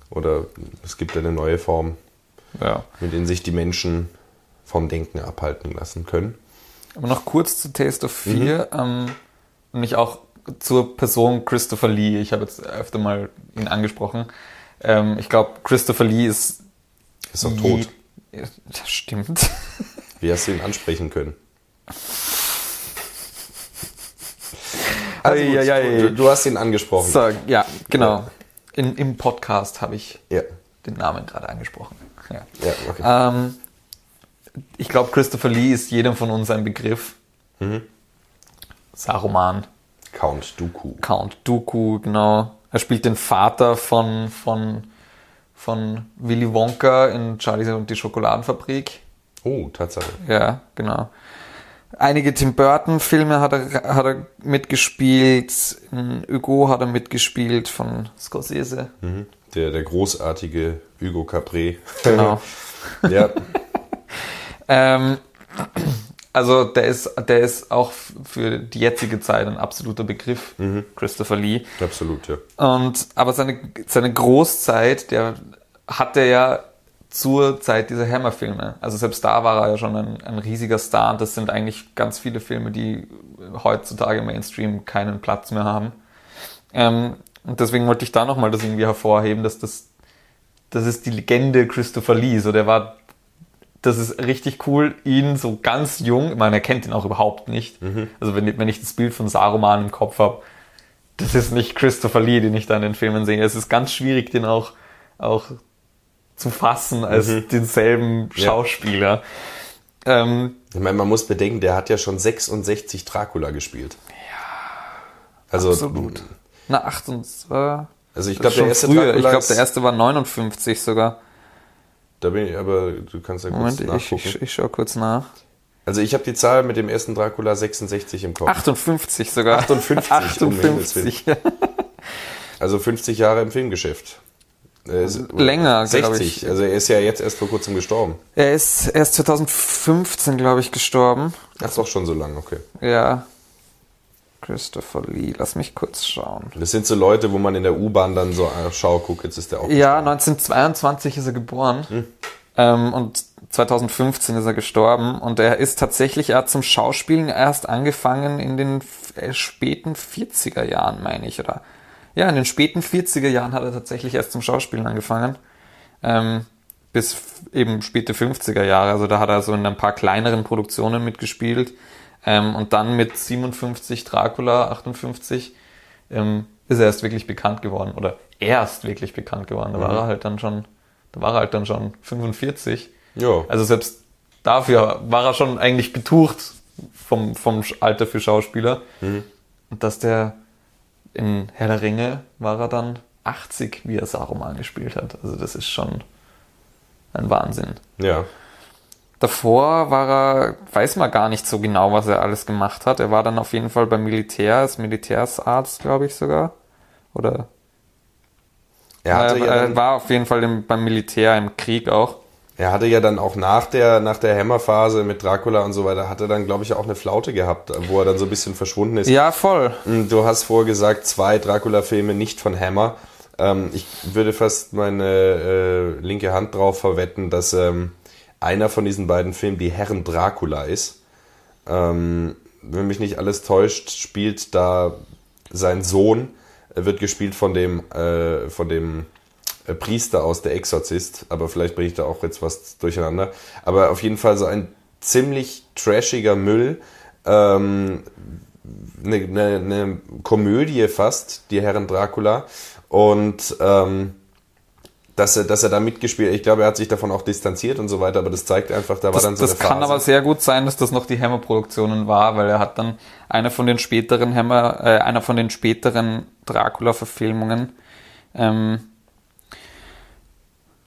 Oder es gibt eine neue Form, Ja. mit denen sich die Menschen vom Denken abhalten lassen können. Aber noch kurz zu Taste of Fear, ähm, nämlich auch zur Person Christopher Lee. Ich habe jetzt öfter mal ihn angesprochen. Ähm, ich glaube, Christopher Lee ist. Ist doch tot. Ja, das stimmt. Wie hast du ihn ansprechen können? Also Eieiei. du, du hast ihn angesprochen. So, ja, genau. In, Im Podcast habe ich Ja, den Namen gerade angesprochen. Ja. ja, okay. Ähm, ich glaube, Christopher Lee ist jedem von uns ein Begriff. Saruman, Count Dooku. Count Dooku, genau. Er spielt den Vater von, von, von Willy Wonka in Charlie und die Schokoladenfabrik. Oh, Tatsache. Ja, genau. Einige Tim Burton-Filme hat er, hat er mitgespielt. In Hugo hat er mitgespielt von Scorsese. Mhm. Der, der großartige Hugo Capret. Genau. ja, Ähm, also der ist, der ist auch für die jetzige Zeit ein absoluter Begriff, Christopher Lee. absolut, ja. Und aber seine, seine Großzeit, der hatte ja zur Zeit dieser Hammer-Filme. Also selbst da war er ja schon ein, ein riesiger Star und das sind eigentlich ganz viele Filme, die heutzutage im Mainstream keinen Platz mehr haben. Ähm, und deswegen wollte ich da nochmal das irgendwie hervorheben, dass das, das ist die Legende Christopher Lee. So, der war, das ist richtig cool, ihn so ganz jung, ich meine, er kennt ihn auch überhaupt nicht. Also wenn, wenn ich das Bild von Saruman im Kopf habe, das ist nicht Christopher Lee, den ich da in den Filmen sehe. Es ist ganz schwierig, den auch, auch zu fassen als denselben Ja. Schauspieler. Ähm, Ich meine, man muss bedenken, der hat ja schon 66 Dracula gespielt. Ja. Also, absolut. Na, 28. Also ich glaube, der erste früher. Ich glaube, der erste war 59 sogar. Da bin ich, aber du kannst ja kurz Moment, ich, nachgucken. ich, ich schaue kurz nach. also ich habe die Zahl mit dem ersten Dracula 66 im Kopf. 58 sogar. 58, um Himmels 58. Also 50 Jahre im Filmgeschäft. Er Länger, glaub 60. ich. Also er ist ja jetzt erst vor kurzem gestorben. Er ist erst 2015, glaube ich, gestorben. Das ist doch schon so lang, okay. Ja. Christopher Lee, lass mich kurz schauen. Das sind so Leute, wo man in der U-Bahn dann so, ah, schau, guck, jetzt ist der auch Ja, gestorben. 1922 ist er geboren. Hm. Ähm, und 2015 ist er gestorben und er ist tatsächlich, er hat zum Schauspielen erst angefangen in den äh, späten 40er Jahren, meine ich, oder? Ja, in den späten 40er Jahren hat er tatsächlich erst zum Schauspielen angefangen. Ähm, bis eben späte 50er Jahre. Also da hat er so in ein paar kleineren Produktionen mitgespielt. Ähm, und dann mit 57 Dracula, 58, ähm, ist er erst wirklich bekannt geworden. Oder erst wirklich bekannt geworden. Da war er halt dann schon, da war er halt dann schon 45. Ja. Also selbst dafür war er schon eigentlich betucht vom, vom Alter für Schauspieler. Mhm. Und dass der in Herr der Ringe war er dann 80, wie er Saruman gespielt hat. Also das ist schon ein Wahnsinn. Ja. Davor war er, weiß man gar nicht so genau, was er alles gemacht hat. Er war dann auf jeden Fall beim Militär, als Militärsarzt, glaube ich sogar. Oder Er hatte, er, ja er war auf jeden Fall im, beim Militär im Krieg auch. er hatte ja dann auch nach der, nach der Hammer-Phase mit Dracula und so weiter, hat er dann, glaube ich, auch eine Flaute gehabt, wo er dann so ein bisschen verschwunden ist. Ja, voll. Du hast vorher gesagt, zwei Dracula-Filme nicht von Hammer. Ähm, ich würde fast meine äh, linke Hand drauf verwetten, dass ähm, einer von diesen beiden Filmen die Herren Dracula ist. Ähm, wenn mich nicht alles täuscht, spielt da sein Sohn, wird gespielt von dem, äh, von dem äh, Priester aus Der Exorzist, aber vielleicht bringe ich da auch jetzt was durcheinander. Aber auf jeden Fall so ein ziemlich trashiger Müll. Ähm, eine, eine, eine Komödie fast, die Herren Dracula. Und ähm, dass er, dass er da mitgespielt, ich glaube, er hat sich davon auch distanziert und so weiter, aber das zeigt einfach, da war Das, dann so das kann aber sehr gut sein, dass das noch die Hammer-Produktionen war, weil er hat dann eine von den späteren Hammer, äh, einer von den späteren Dracula-Verfilmungen, ähm,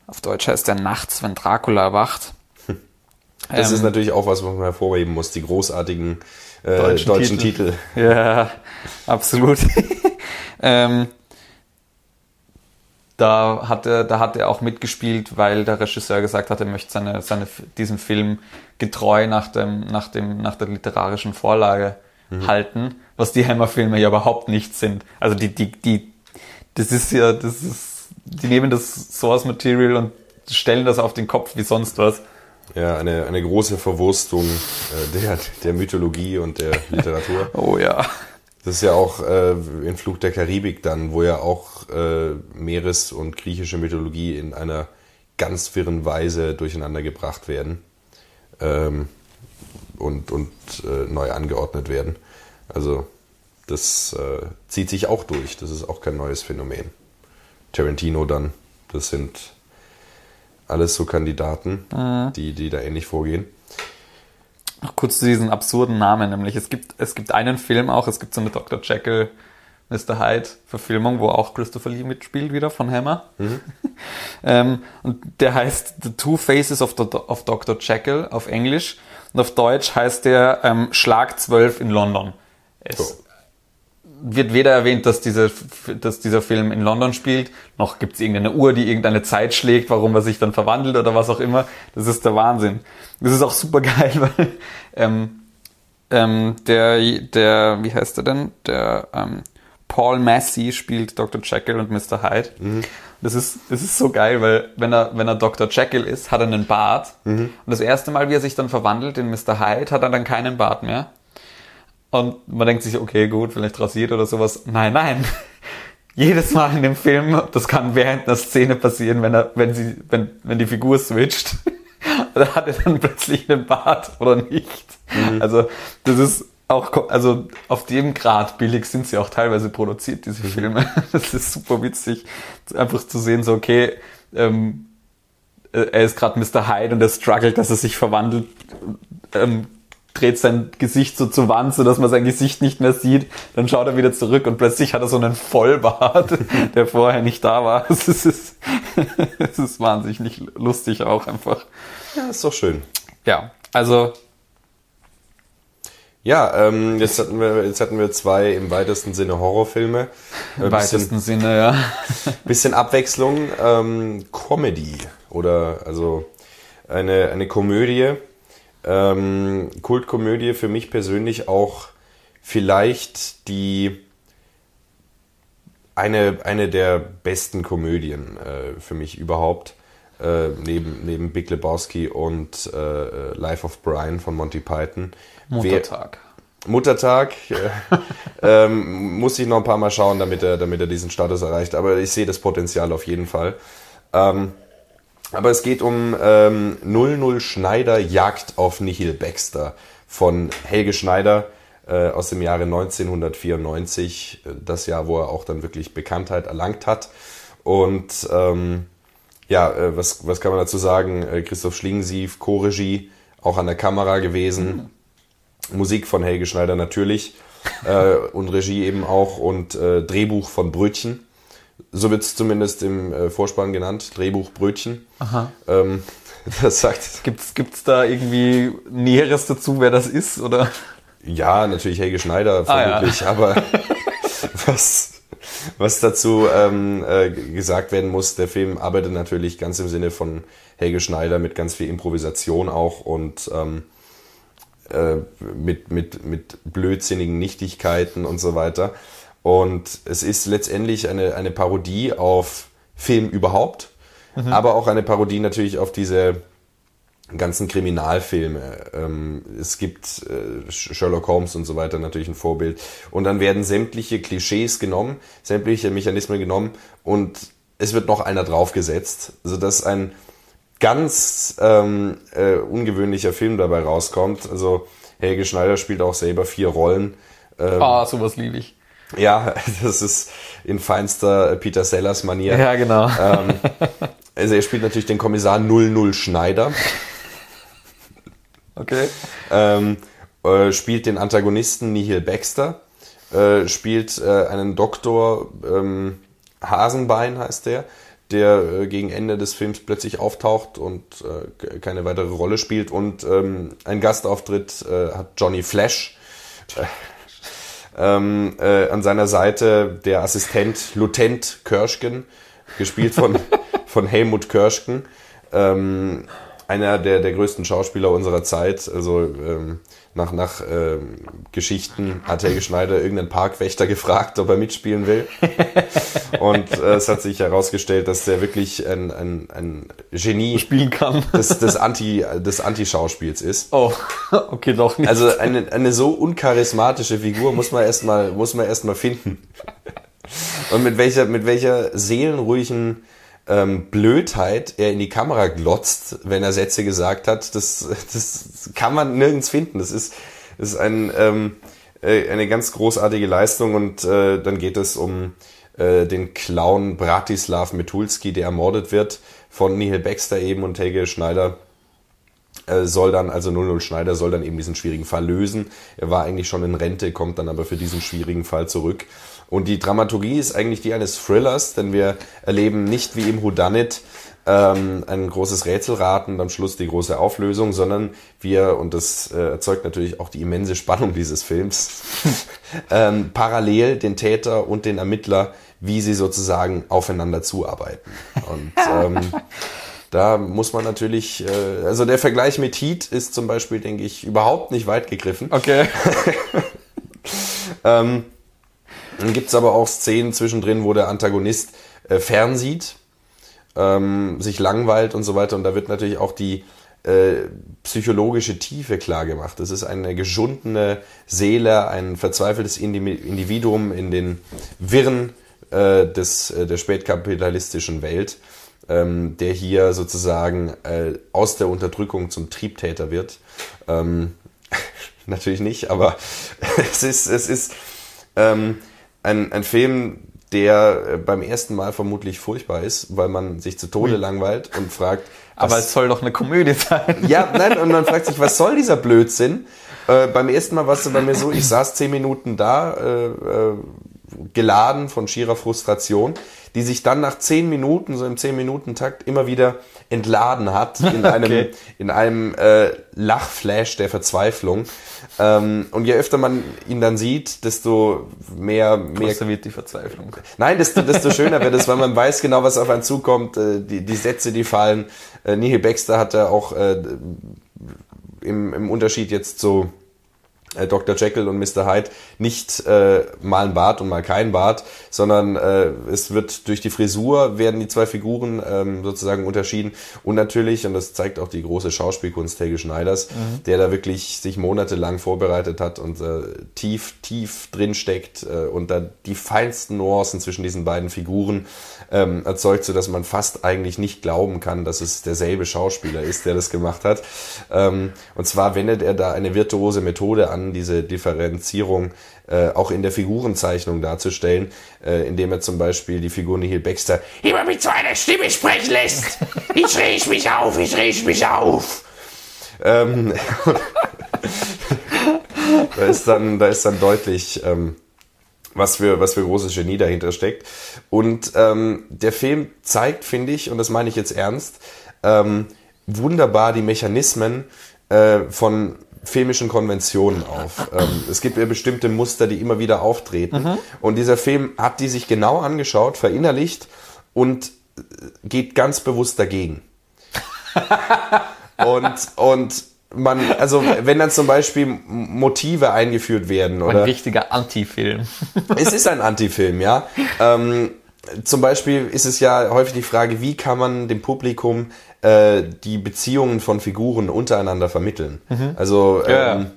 auf Deutsch heißt der Nachts, wenn Dracula erwacht. das Ähm, ist natürlich auch was, was man hervorheben muss, die großartigen äh, deutschen, Deutschen Titel. Ja, absolut. ähm, da hat er, da hat er auch mitgespielt, weil der Regisseur gesagt hat, er möchte seine, seine, diesen Film getreu nach dem, nach dem, nach der literarischen Vorlage halten, was die Hammer-Filme ja überhaupt nicht sind. Also die, die, die, das ist ja, das ist, die nehmen das Source Material und stellen das auf den Kopf wie sonst was. Ja, eine, eine große Verwurstung äh, der, der Mythologie und der Literatur. Oh ja. Das ist ja auch äh, in Fluch der Karibik dann, wo ja auch äh, Meeres- und griechische Mythologie in einer ganz wirren Weise durcheinander gebracht werden ähm, und, und äh, neu angeordnet werden. Also das äh, zieht sich auch durch. Das ist auch kein neues Phänomen. Tarantino dann, das sind alles so Kandidaten, die, die da ähnlich vorgehen. Noch kurz zu diesen absurden Namen, nämlich es gibt, es gibt einen Film auch, es gibt so eine Dr. Jekyll, Mr. Hyde Verfilmung, wo auch Christopher Lee mitspielt wieder von Hammer. ähm, und der heißt The Two Faces of, the, of Dr. Jekyll auf Englisch und auf Deutsch heißt der ähm, Schlag 12 in London. Es So. Wird weder erwähnt, dass, diese, dass dieser Film in London spielt, noch gibt es irgendeine Uhr, die irgendeine Zeit schlägt, warum er sich dann verwandelt oder was auch immer. Das ist der Wahnsinn. Das ist auch super geil, weil ähm, ähm, der, der, wie heißt er denn? Der ähm, Paul Massey spielt Dr. Jekyll und Mr. Hyde. Das ist, das ist so geil, weil wenn er, wenn er Dr. Jekyll ist, hat er einen Bart. Und das erste Mal, wie er sich dann verwandelt in Mr. Hyde, hat er dann keinen Bart mehr. Und man denkt sich, okay, gut, vielleicht rasiert oder sowas. Nein, nein. Jedes Mal in dem Film, das kann während einer Szene passieren, wenn er, wenn sie, wenn, wenn die Figur switcht, da hat er dann plötzlich einen Bart oder nicht. Also, das ist auch, also auf dem Grad billig sind sie auch teilweise produziert, diese Filme. Das ist super witzig, einfach zu sehen, so, okay, ähm, äh, er ist gerade Mr. Hyde und er struggelt, dass er sich verwandelt, ähm, dreht sein Gesicht so zur Wand, so dass man sein Gesicht nicht mehr sieht. Dann schaut er wieder zurück und plötzlich hat er so einen Vollbart, der vorher nicht da war. Es ist, es ist wahnsinnig lustig auch einfach. Ja, ist doch schön. Ja, also Ja, ähm, jetzt, hatten wir, jetzt hatten wir zwei im weitesten Sinne Horrorfilme. im Ein bisschen, weitesten Sinne, ja. bisschen Abwechslung. Ähm, Comedy oder also eine, eine Komödie. Ähm, Kultkomödie für mich persönlich auch vielleicht die eine, eine der besten Komödien äh, für mich überhaupt. äh, neben, neben Big Lebowski und äh, Life of Brian von Monty Python. Muttertag. Wer, Muttertag äh, ähm, muss ich noch ein paar Mal schauen, damit er, damit er diesen Status erreicht. Aber ich sehe das Potenzial auf jeden Fall. Ähm, aber es geht um ähm, 00 Schneider Jagd auf Nihil Baxter von Helge Schneider äh, aus dem Jahre 1994, das Jahr, wo er auch dann wirklich Bekanntheit erlangt hat. Und ähm, ja, äh, was, was kann man dazu sagen? Äh, Christoph Schlingensief, Co-Regie, auch an der Kamera gewesen. Mhm. Musik von Helge Schneider natürlich äh, und Regie eben auch und äh, Drehbuch von Brötchen. So wird es zumindest im äh, Vorspann genannt, Drehbuch Brötchen. Aha. Ähm, das sagt. Gibt's, gibt's da irgendwie Näheres dazu, wer das ist? Oder? Ja, natürlich Helge Schneider vermutlich, ah, ja. aber was, was dazu ähm, äh, gesagt werden muss, der Film arbeitet natürlich ganz im Sinne von Helge Schneider mit ganz viel Improvisation auch und ähm, äh, mit, mit, mit blödsinnigen Nichtigkeiten und so weiter. Und es ist letztendlich eine, eine Parodie auf Film überhaupt, mhm. aber auch eine Parodie natürlich auf diese ganzen Kriminalfilme. Ähm, es gibt äh, Sherlock Holmes und so weiter natürlich ein Vorbild. Und dann werden sämtliche Klischees genommen, sämtliche Mechanismen genommen und es wird noch einer draufgesetzt, sodass ein ganz ähm, äh, ungewöhnlicher Film dabei rauskommt. Also Helge Schneider spielt auch selber vier Rollen. Ähm, ah, sowas liebe ich. Ja, das ist in feinster Peter Sellers Manier. Ja, genau. Ähm, also er spielt natürlich den Kommissar 00 Schneider. Okay. Ähm, äh, spielt den Antagonisten Nihil Baxter, äh, spielt äh, einen Doktor ähm, Hasenbein heißt der, der äh, gegen Ende des Films plötzlich auftaucht und äh, keine weitere Rolle spielt und ähm, ein Gastauftritt äh, hat Johnny Flash. Ähm, an seiner Seite der Assistent Lutent Körschken, gespielt von, von Helmut Körschken. Ähm, einer der, der größten Schauspieler unserer Zeit. Also ähm, nach, nach ähm, Geschichten hat Helge Schneider irgendeinen Parkwächter gefragt, ob er mitspielen will. Und äh, es hat sich herausgestellt, dass der wirklich ein, ein, ein Genie spielen kann. des, des, Anti, des Anti-Schauspiels ist. Oh, okay, doch nicht. Also eine, eine so uncharismatische Figur muss man erstmal muss man erstmal finden. Und mit welcher, mit welcher seelenruhigen ähm, Blödheit er in die Kamera glotzt, wenn er Sätze gesagt hat, das, das kann man nirgends finden. Das ist, das ist ein, ähm, äh, eine ganz großartige Leistung und äh, dann geht es um äh, den Clown Bratislav Metulski, der ermordet wird von Nihil Baxter eben und Helge Schneider äh, soll dann, also 00 Schneider soll dann eben diesen schwierigen Fall lösen. Er war eigentlich schon in Rente, kommt dann aber für diesen schwierigen Fall zurück und die Dramaturgie ist eigentlich die eines Thrillers, denn wir erleben nicht wie im Whodunit ähm, ein großes Rätselraten und am Schluss die große Auflösung, sondern wir, und das äh, erzeugt natürlich auch die immense Spannung dieses Films, ähm, parallel den Täter und den Ermittler, wie sie sozusagen aufeinander zuarbeiten. Und ähm, da muss man natürlich, äh, also der Vergleich mit Heat ist zum Beispiel, denke ich, überhaupt nicht weit gegriffen. Okay. ähm, dann gibt es aber auch Szenen zwischendrin, wo der Antagonist äh, fernsieht, ähm, sich langweilt und so weiter. Und da wird natürlich auch die äh, psychologische Tiefe klar gemacht. Das ist eine geschundene Seele, ein verzweifeltes Individuum in den Wirren äh, des, äh, der spätkapitalistischen Welt, ähm, der hier sozusagen äh, aus der Unterdrückung zum Triebtäter wird. Ähm, natürlich nicht, aber es ist, es ist ähm, ein, ein Film, der äh, beim ersten Mal vermutlich furchtbar ist, weil man sich zu Tode langweilt und fragt. Aber es soll doch eine Komödie sein. Ja, nein, und man fragt sich, was soll dieser Blödsinn? Äh, beim ersten Mal war es bei mir so, ich saß zehn Minuten da, äh, äh, geladen von schierer Frustration, die sich dann nach zehn Minuten, so im zehn Minuten Takt, immer wieder entladen hat in einem, okay. in einem äh, Lachflash der Verzweiflung. Ähm, und je öfter man ihn dann sieht, desto mehr, mehr wird die Verzweiflung. Nein, desto, desto schöner wird es, weil man weiß genau, was auf einen zukommt, äh, die, die Sätze, die fallen. Äh, Nihil Baxter hatte auch äh, im, im Unterschied jetzt so äh, Dr. Jekyll und Mr. Hyde nicht äh, mal ein Bart und mal kein Bart, sondern äh, es wird durch die Frisur werden die zwei Figuren ähm, sozusagen unterschieden und natürlich, und das zeigt auch die große Schauspielkunst Helge Schneiders, mhm. der da wirklich sich monatelang vorbereitet hat und äh, tief, tief drin steckt äh, und da die feinsten Nuancen zwischen diesen beiden Figuren ähm, erzeugt, so dass man fast eigentlich nicht glauben kann, dass es derselbe Schauspieler ist, der das gemacht hat. Ähm, und zwar wendet er da eine virtuose Methode an, diese Differenzierung äh, auch in der Figurenzeichnung darzustellen, äh, indem er zum Beispiel die Figur Nihil Baxter immer mit so einer Stimme sprechen lässt. Ich riech mich auf, ich riech mich auf. Ähm, da ist dann, da ist dann deutlich, ähm, was für, was für großes Genie dahinter steckt. Und ähm, der Film zeigt, finde ich, und das meine ich jetzt ernst, ähm, wunderbar die Mechanismen äh, von filmischen Konventionen auf. Ähm, es gibt ja bestimmte Muster, die immer wieder auftreten. Mhm. Und dieser Film hat die sich genau angeschaut, verinnerlicht und äh, geht ganz bewusst dagegen. und, und man, also wenn dann zum Beispiel Motive eingeführt werden oder. Ein richtiger Anti-Film. es ist ein Anti-Film, ja. Ähm, zum Beispiel ist es ja häufig die Frage, wie kann man dem Publikum äh, die Beziehungen von Figuren untereinander vermitteln. Mhm. Also ja, ähm,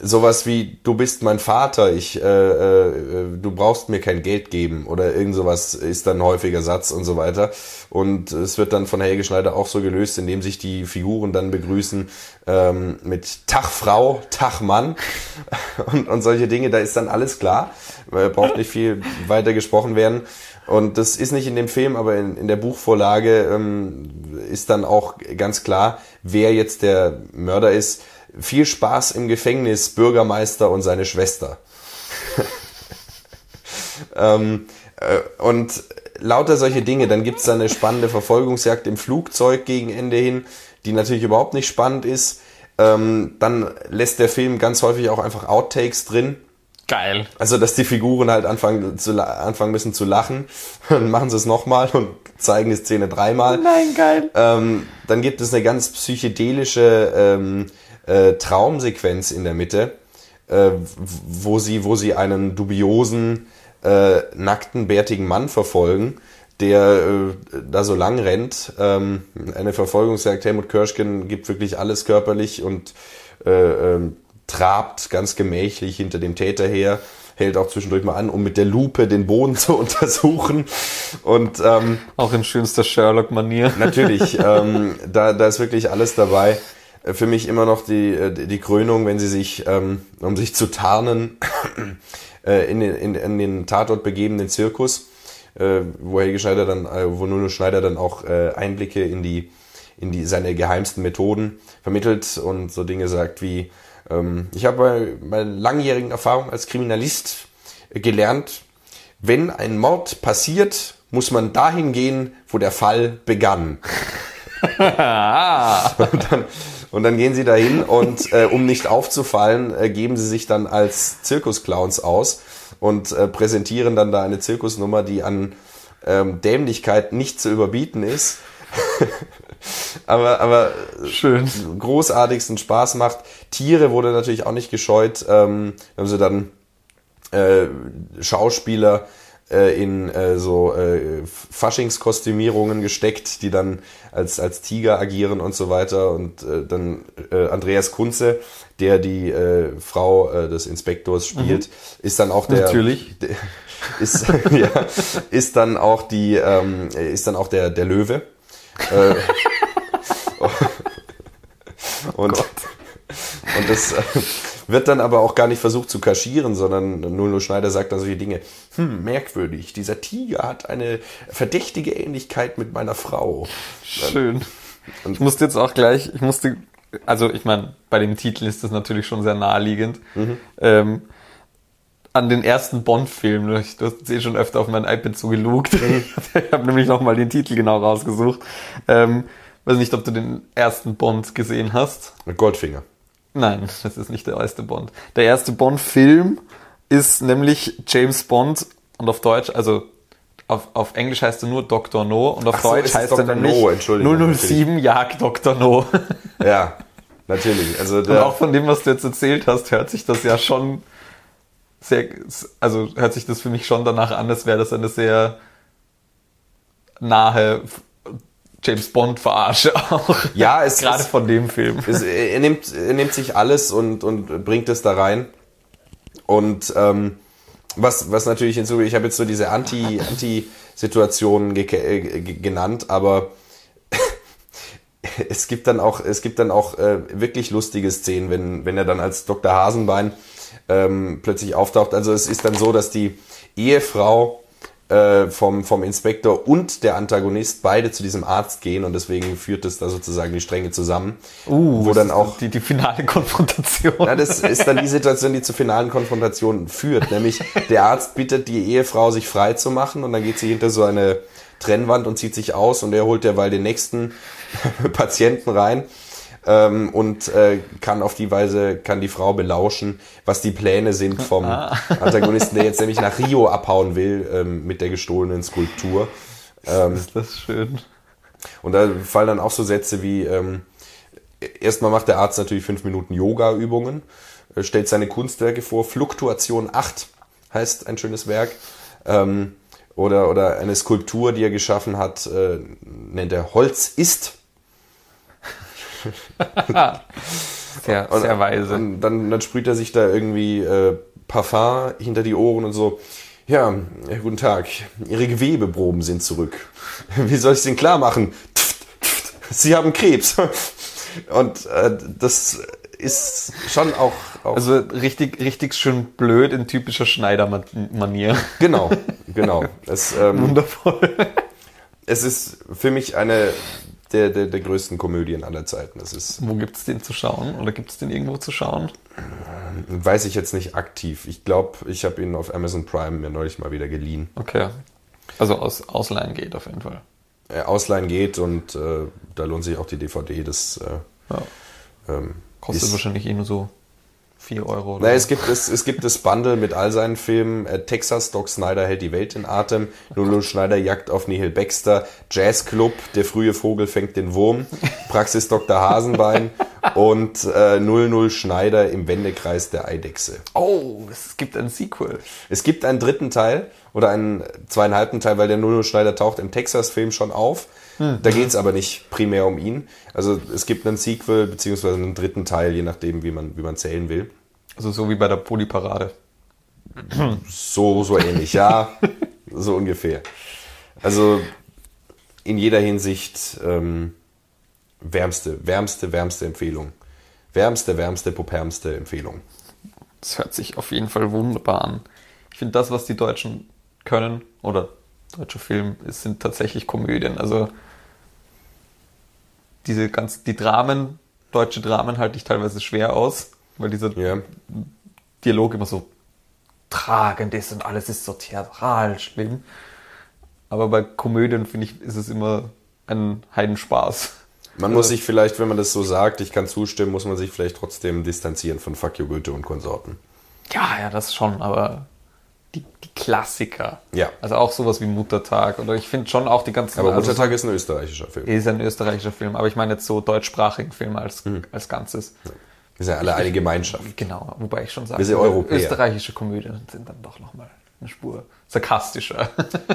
sowas wie du bist mein Vater, ich äh, äh, du brauchst mir kein Geld geben oder irgend sowas ist dann ein häufiger Satz und so weiter. Und es wird dann von Helge Schneider auch so gelöst, indem sich die Figuren dann begrüßen ähm, mit Tag Frau, Tag Mann und, und solche Dinge. Da ist dann alles klar, braucht nicht viel weiter gesprochen werden. Und das ist nicht in dem Film, aber in, in der Buchvorlage ähm, ist dann auch ganz klar, wer jetzt der Mörder ist. Viel Spaß im Gefängnis, Bürgermeister und seine Schwester. ähm, äh, und lauter solche Dinge. Dann gibt's da eine spannende Verfolgungsjagd im Flugzeug gegen Ende hin, die natürlich überhaupt nicht spannend ist. Ähm, dann lässt der Film ganz häufig auch einfach Outtakes drin Geil. Also, dass die Figuren halt anfangen, zu, anfangen müssen zu lachen. Dann machen sie es nochmal und zeigen die Szene dreimal. Nein, geil. Ähm, dann gibt es eine ganz psychedelische ähm, äh, Traumsequenz in der Mitte, äh, wo, sie, wo sie einen dubiosen, äh, nackten, bärtigen Mann verfolgen, der äh, da so lang rennt. Ähm, eine Verfolgungsjagd. Helmut Kirschken gibt wirklich alles körperlich und äh, ähm, trabt ganz gemächlich hinter dem Täter her, hält auch zwischendurch mal an, um mit der Lupe den Boden zu untersuchen. Und ähm, auch in schönster Sherlock-Manier. Natürlich, ähm, da, da ist wirklich alles dabei. Für mich immer noch die, äh, die Krönung, wenn sie sich, ähm, um sich zu tarnen, äh, in, den, in, in den Tatort begeben, den Zirkus, äh, wo Helge Schneider dann, äh, wo Nuno Schneider dann auch äh, Einblicke in die, in die, seine geheimsten Methoden vermittelt und so Dinge sagt wie, ich habe bei meiner langjährigen Erfahrung als Kriminalist gelernt, wenn ein Mord passiert, muss man dahin gehen, wo der Fall begann. und, dann, und, dann, gehen sie dahin und äh, um nicht aufzufallen, äh, geben sie sich dann als Zirkusclowns aus und äh, präsentieren dann da eine Zirkusnummer, die an ähm, Dämlichkeit nicht zu überbieten ist. aber, aber Schön. großartigsten Spaß macht. Tiere wurde natürlich auch nicht gescheut. Ähm, haben sie dann äh, Schauspieler äh, in äh, so äh, Faschingskostümierungen gesteckt, die dann als, als Tiger agieren und so weiter. Und äh, dann äh, Andreas Kunze, der die äh, Frau äh, des Inspektors spielt, mhm. ist dann auch der. Natürlich. Der, ist, ja, ist dann auch die, ähm, ist dann auch der, der Löwe. Äh, und, und das äh, wird dann aber auch gar nicht versucht zu kaschieren, sondern Nuno Schneider sagt dann solche Dinge. Hm, merkwürdig, dieser Tiger hat eine verdächtige Ähnlichkeit mit meiner Frau. Schön. Und ich musste jetzt auch gleich, ich musste, also ich meine, bei dem Titel ist das natürlich schon sehr naheliegend. Mhm. Ähm, an den ersten Bond-Film. Du hast eh schon öfter auf mein iPad zugelugt. Mhm. ich habe nämlich nochmal den Titel genau rausgesucht. Ähm, weiß nicht, ob du den ersten Bond gesehen hast. Goldfinger. Nein, das ist nicht der erste Bond. Der erste Bond-Film ist nämlich James Bond und auf Deutsch, also auf, auf Englisch heißt er nur Dr. No und auf so, Deutsch heißt Dr. er nämlich no, 007 Jagd Dr. No. Ja. Natürlich. Also Und auch von dem, was du jetzt erzählt hast, hört sich das ja schon sehr, also hört sich das für mich schon danach an, als wäre das eine sehr nahe James Bond Verarsche auch. ja, es Gerade ist, von dem Film. es, er, nimmt, er nimmt sich alles und, und bringt es da rein. Und ähm, was, was natürlich hinzu, ich habe jetzt so diese Anti, Anti-Situationen ge äh, ge- genannt, aber es gibt dann auch, es gibt dann auch äh, wirklich lustige Szenen, wenn, wenn er dann als Dr. Hasenbein ähm, plötzlich auftaucht. Also es ist dann so, dass die Ehefrau äh, vom, vom Inspektor und der Antagonist beide zu diesem Arzt gehen und deswegen führt es da sozusagen die Stränge zusammen. Uh, wo dann auch die, die finale Konfrontation. ja, das ist dann die Situation, die zur finalen Konfrontation führt. Nämlich der Arzt bittet die Ehefrau, sich frei zu machen und dann geht sie hinter so eine Trennwand und zieht sich aus und er holt derweil den nächsten Patienten rein ähm, und äh, kann auf die Weise, kann die Frau belauschen, was die Pläne sind vom Antagonisten, der jetzt nämlich nach Rio abhauen will ähm, mit der gestohlenen Skulptur. ist das schön. Und da fallen dann auch so Sätze wie, ähm, erstmal macht der Arzt natürlich fünf Minuten Yoga-Übungen, äh, stellt seine Kunstwerke vor, Fluktuation 8 heißt ein schönes Werk. Ähm, oder, oder eine Skulptur, die er geschaffen hat, äh, nennt er Holz ist. Sehr, Und, sehr weise. Und dann, dann sprüht er sich da irgendwie äh, Parfum hinter die Ohren und so. Ja, äh, guten Tag. Ihre Gewebeproben sind zurück. Wie soll ich es denn klar machen? Sie haben Krebs. Und äh, das ist schon auch, auch Also richtig, richtig schön blöd in typischer Schneider-Manier. genau, genau. Es, ähm, Wundervoll. es ist für mich eine der, der, der größten Komödien aller Zeiten. Es ist, Wo gibt's den zu schauen? Oder gibt's den irgendwo zu schauen? weiß ich jetzt nicht aktiv. Ich glaube, ich habe ihn auf Amazon Prime mir neulich mal wieder geliehen. Okay. Also aus, ausleihen geht auf jeden Fall. äh, ausleihen geht und äh, da lohnt sich auch die DVD. Das äh, Ja. ähm, Kostet wahrscheinlich eh nur so 4 Euro. Oder na, so. es gibt es, es gibt das Bundle mit all seinen Filmen. Äh, Texas, Doc Snyder hält die Welt in Atem. Lulu Schneider jagt auf Nihil Baxter. Jazz Club, der frühe Vogel fängt den Wurm. Praxis Dr. Hasenbein und äh, 00 Schneider im Wendekreis der Eidechse. Oh, es gibt ein Sequel. Es gibt einen dritten Teil oder einen zweieinhalbten Teil, weil der Nuno Schneider taucht im Texas-Film schon auf. Da geht es aber nicht primär um ihn. Also es gibt einen Sequel beziehungsweise einen dritten Teil, je nachdem, wie man, wie man zählen will. Also so wie bei der Polyparade. So, so ähnlich, ja. so ungefähr. Also in jeder Hinsicht ähm, wärmste, wärmste, wärmste Empfehlung. Wärmste, wärmste, popärmste Empfehlung. Das hört sich auf jeden Fall wunderbar an. Ich finde, das, was die Deutschen können, oder deutscher Film, es sind tatsächlich Komödien. Also diese ganzen, die Dramen, deutsche Dramen halte ich teilweise schwer aus, weil dieser Ja. Dialog immer so tragend ist und alles ist so theatral schlimm. Aber bei Komödien, finde ich, ist es immer ein Heidenspaß. Man muss sich vielleicht, wenn man das so sagt, ich kann zustimmen, muss man sich vielleicht trotzdem distanzieren von Fuck you Goethe und Konsorten. Ja, ja, das schon, aber die, die Klassiker. Ja. Also auch sowas wie Muttertag oder ich finde schon auch die ganzen. Aber also Muttertag ist ein österreichischer Film. ist ein österreichischer Film, aber ich meine jetzt so deutschsprachigen Filme als, Mhm. als Ganzes. Wir sind ja alle eine Gemeinschaft. Genau, wobei ich schon sage, Wir österreichische Komödien sind dann doch nochmal eine Spur sarkastischer.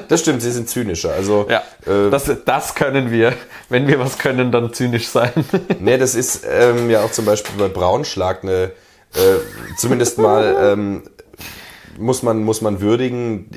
Das stimmt, sie sind zynischer. Also, ja, äh, das, das können wir. Wenn wir was können, dann zynisch sein. nee, das ist ähm, ja auch zum Beispiel bei Braunschlag eine, äh, zumindest mal ähm, muss man, muss man würdigen,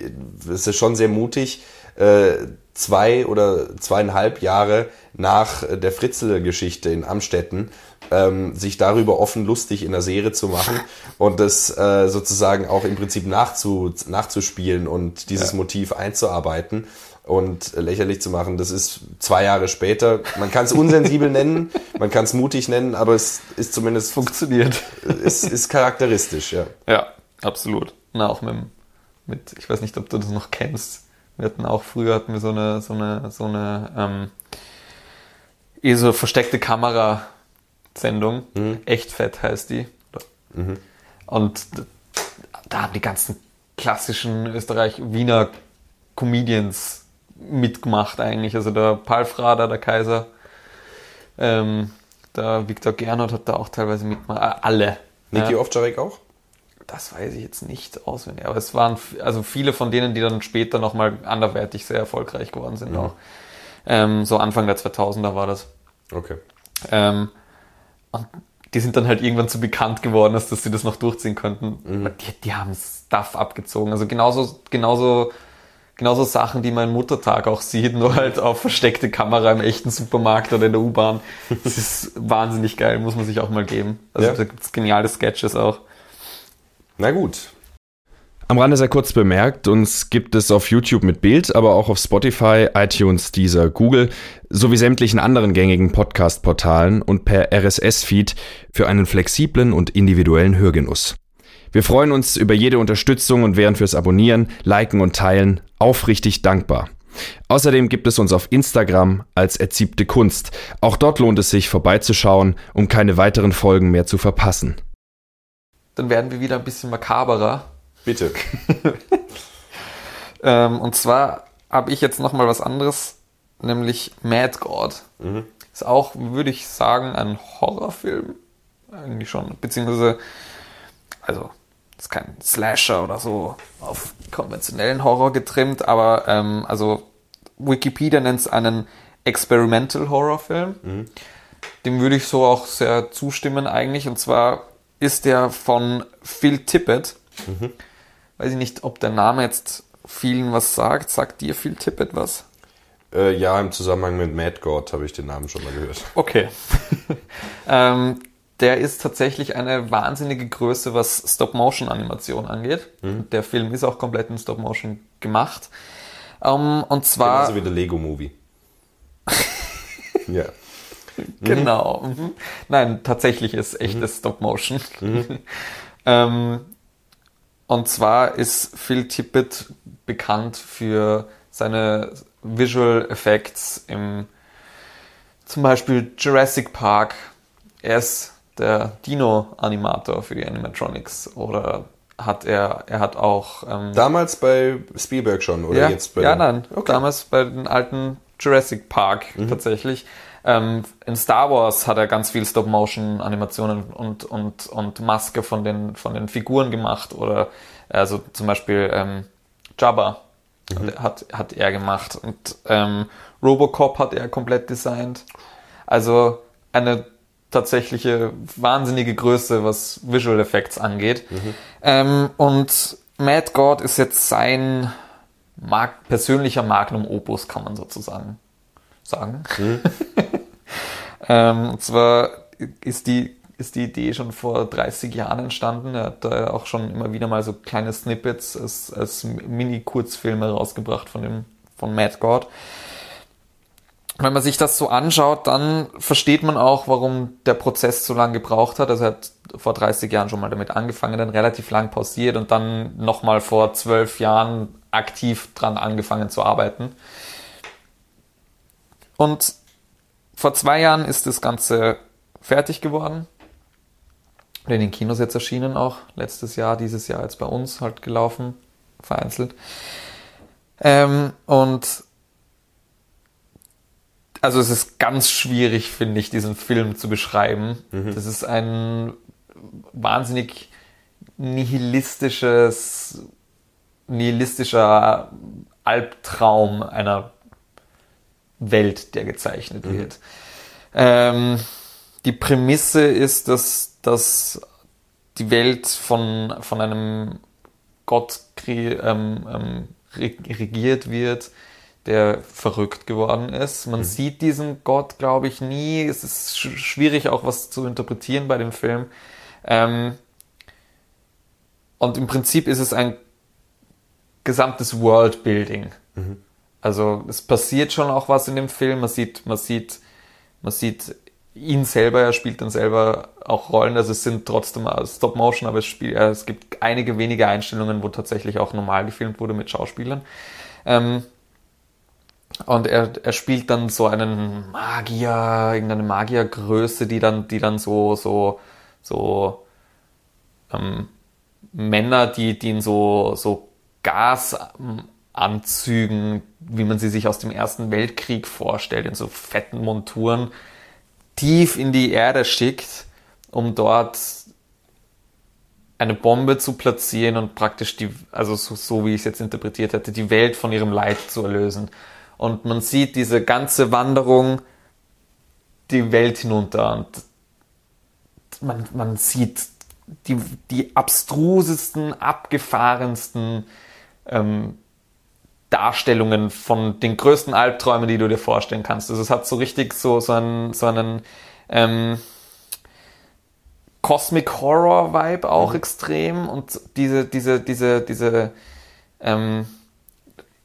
es ist schon sehr mutig, äh, zwei oder zweieinhalb Jahre nach der Fritzl-Geschichte in Amstetten ähm, sich darüber offen lustig in der Serie zu machen und das äh, sozusagen auch im Prinzip nachzu, nachzuspielen und dieses Ja. Motiv einzuarbeiten und lächerlich zu machen. Das ist zwei Jahre später. Man kann es unsensibel nennen, man kann es mutig nennen, aber es ist zumindest Funktioniert. es ist charakteristisch, ja. Ja, absolut. Na, auch mit, mit, ich weiß nicht, ob du das noch kennst. Wir hatten auch früher hatten wir so eine, so eine, so eine, ähm, eh so versteckte Kamera-Sendung. Echt fett heißt die. Und d- da haben die ganzen klassischen Österreich-Wiener Comedians mitgemacht eigentlich. Also der Palfrader, der Kaiser, ähm, der Viktor Gernot hat da auch teilweise mitgemacht. Alle. Niki ja. Ovcharek auch? Das weiß ich jetzt nicht auswendig, aber es waren also viele von denen, die dann später nochmal anderweitig sehr erfolgreich geworden sind auch. Ähm, so Anfang der 2000er war das. Okay. Ähm, und die sind dann halt irgendwann zu bekannt geworden, dass, dass sie das noch durchziehen könnten. Die, die haben Stuff abgezogen. Also genauso, genauso, genauso Sachen, die man im Muttertag auch sieht, nur halt auf versteckte Kamera im echten Supermarkt oder in der U-Bahn. Das ist wahnsinnig geil, muss man sich auch mal geben. Also Ja. da gibt's geniale Sketches auch. Na gut. Am Rande sei kurz bemerkt, uns gibt es auf YouTube mit Bild, aber auch auf Spotify, iTunes, Deezer, Google sowie sämtlichen anderen gängigen Podcast-Portalen und per RSS-Feed für einen flexiblen und individuellen Hörgenuss. Wir freuen uns über jede Unterstützung und wären fürs Abonnieren, Liken und Teilen aufrichtig dankbar. Außerdem gibt es uns auf Instagram als erziebte Kunst. Auch dort lohnt es sich vorbeizuschauen, um keine weiteren Folgen mehr zu verpassen. Dann werden wir wieder ein bisschen makaberer. Bitte. Ähm, und zwar habe ich jetzt nochmal was anderes, nämlich Mad God. Ist auch, würde ich sagen, ein Horrorfilm. Eigentlich schon. Beziehungsweise, also, ist kein Slasher oder so auf konventionellen Horror getrimmt, aber ähm, also Wikipedia nennt es einen Experimental Horrorfilm. Dem würde ich so auch sehr zustimmen eigentlich. Und zwar ist der von Phil Tippett. Weiß ich nicht, ob der Name jetzt vielen was sagt. Sagt dir Phil Tippett was? Äh, ja, im Zusammenhang mit Mad God habe ich den Namen schon mal gehört. Okay. ähm, der ist tatsächlich eine wahnsinnige Größe, was Stop-Motion-Animation angeht. Der Film ist auch komplett in Stop-Motion gemacht. Ähm, und zwar. Genauso wie der Lego Movie. ja. Genau. Mhm. Nein, tatsächlich ist echtes Stop-Motion. ähm, und zwar ist Phil Tippett bekannt für seine Visual Effects im zum Beispiel Jurassic Park. Er ist der Dino-Animator für die Animatronics oder hat er, er hat auch ähm, Damals bei Spielberg schon, oder ja, jetzt bei ja, nein. Okay. Damals bei den alten Jurassic Park tatsächlich. Ähm, in Star Wars hat er ganz viel Stop-Motion-Animationen und, und, und Maske von den, von den Figuren gemacht. Oder also zum Beispiel ähm, Jabba hat, hat er gemacht. Und ähm, Robocop hat er komplett designt. Also eine tatsächliche wahnsinnige Größe, was Visual Effects angeht. Ähm, und Mad God ist jetzt sein Mag persönlicher Magnum Opus, kann man sozusagen sagen. ähm, und zwar ist die, ist die Idee schon vor 30 Jahren entstanden. Er hat da auch schon immer wieder mal so kleine Snippets als, als Mini-Kurzfilme rausgebracht von dem, von Mad God. Wenn man sich das so anschaut, dann versteht man auch, warum der Prozess so lange gebraucht hat. Also er hat vor 30 Jahren schon mal damit angefangen, dann relativ lang pausiert und dann nochmal vor zwölf Jahren aktiv dran angefangen zu arbeiten. Und vor zwei Jahren ist das Ganze fertig geworden. In den Kinos jetzt erschienen auch. Letztes Jahr, dieses Jahr jetzt bei uns halt gelaufen, vereinzelt. Ähm, und also es ist ganz schwierig, finde ich, diesen Film zu beschreiben. Das ist ein wahnsinnig nihilistisches, nihilistischer Albtraum einer Welt, der gezeichnet wird. Ähm, die Prämisse ist, dass, dass die Welt von, von einem Gott ähm, ähm, re- regiert wird, der verrückt geworden ist. Man sieht diesen Gott, glaube ich, nie. Es ist sch schwierig, auch was zu interpretieren bei dem Film. Ähm, und im Prinzip ist es ein gesamtes Worldbuilding. Also es passiert schon auch was in dem Film. Man sieht, man sieht, man sieht ihn selber, er spielt dann selber auch Rollen. Also es sind trotzdem Stop Motion, aber es, spielt, äh, es gibt einige wenige Einstellungen, wo tatsächlich auch normal gefilmt wurde mit Schauspielern. Ähm, und er, er spielt dann so einen Magier, irgendeine Magiergröße, die dann, die dann so, so, so ähm, Männer, die, die in so, so Gasanzügen, wie man sie sich aus dem Ersten Weltkrieg vorstellt, in so fetten Monturen, tief in die Erde schickt, um dort eine Bombe zu platzieren und praktisch die, also so, so wie ich es jetzt interpretiert hätte, die Welt von ihrem Leid zu erlösen. Und man sieht diese ganze Wanderung die Welt hinunter und man, man sieht die, die abstrusesten, abgefahrensten ähm, Darstellungen von den größten Albträumen, die du dir vorstellen kannst. Also es hat so richtig so, so einen, so einen ähm, Cosmic Horror Vibe auch mhm. extrem und diese, diese, diese, diese ähm,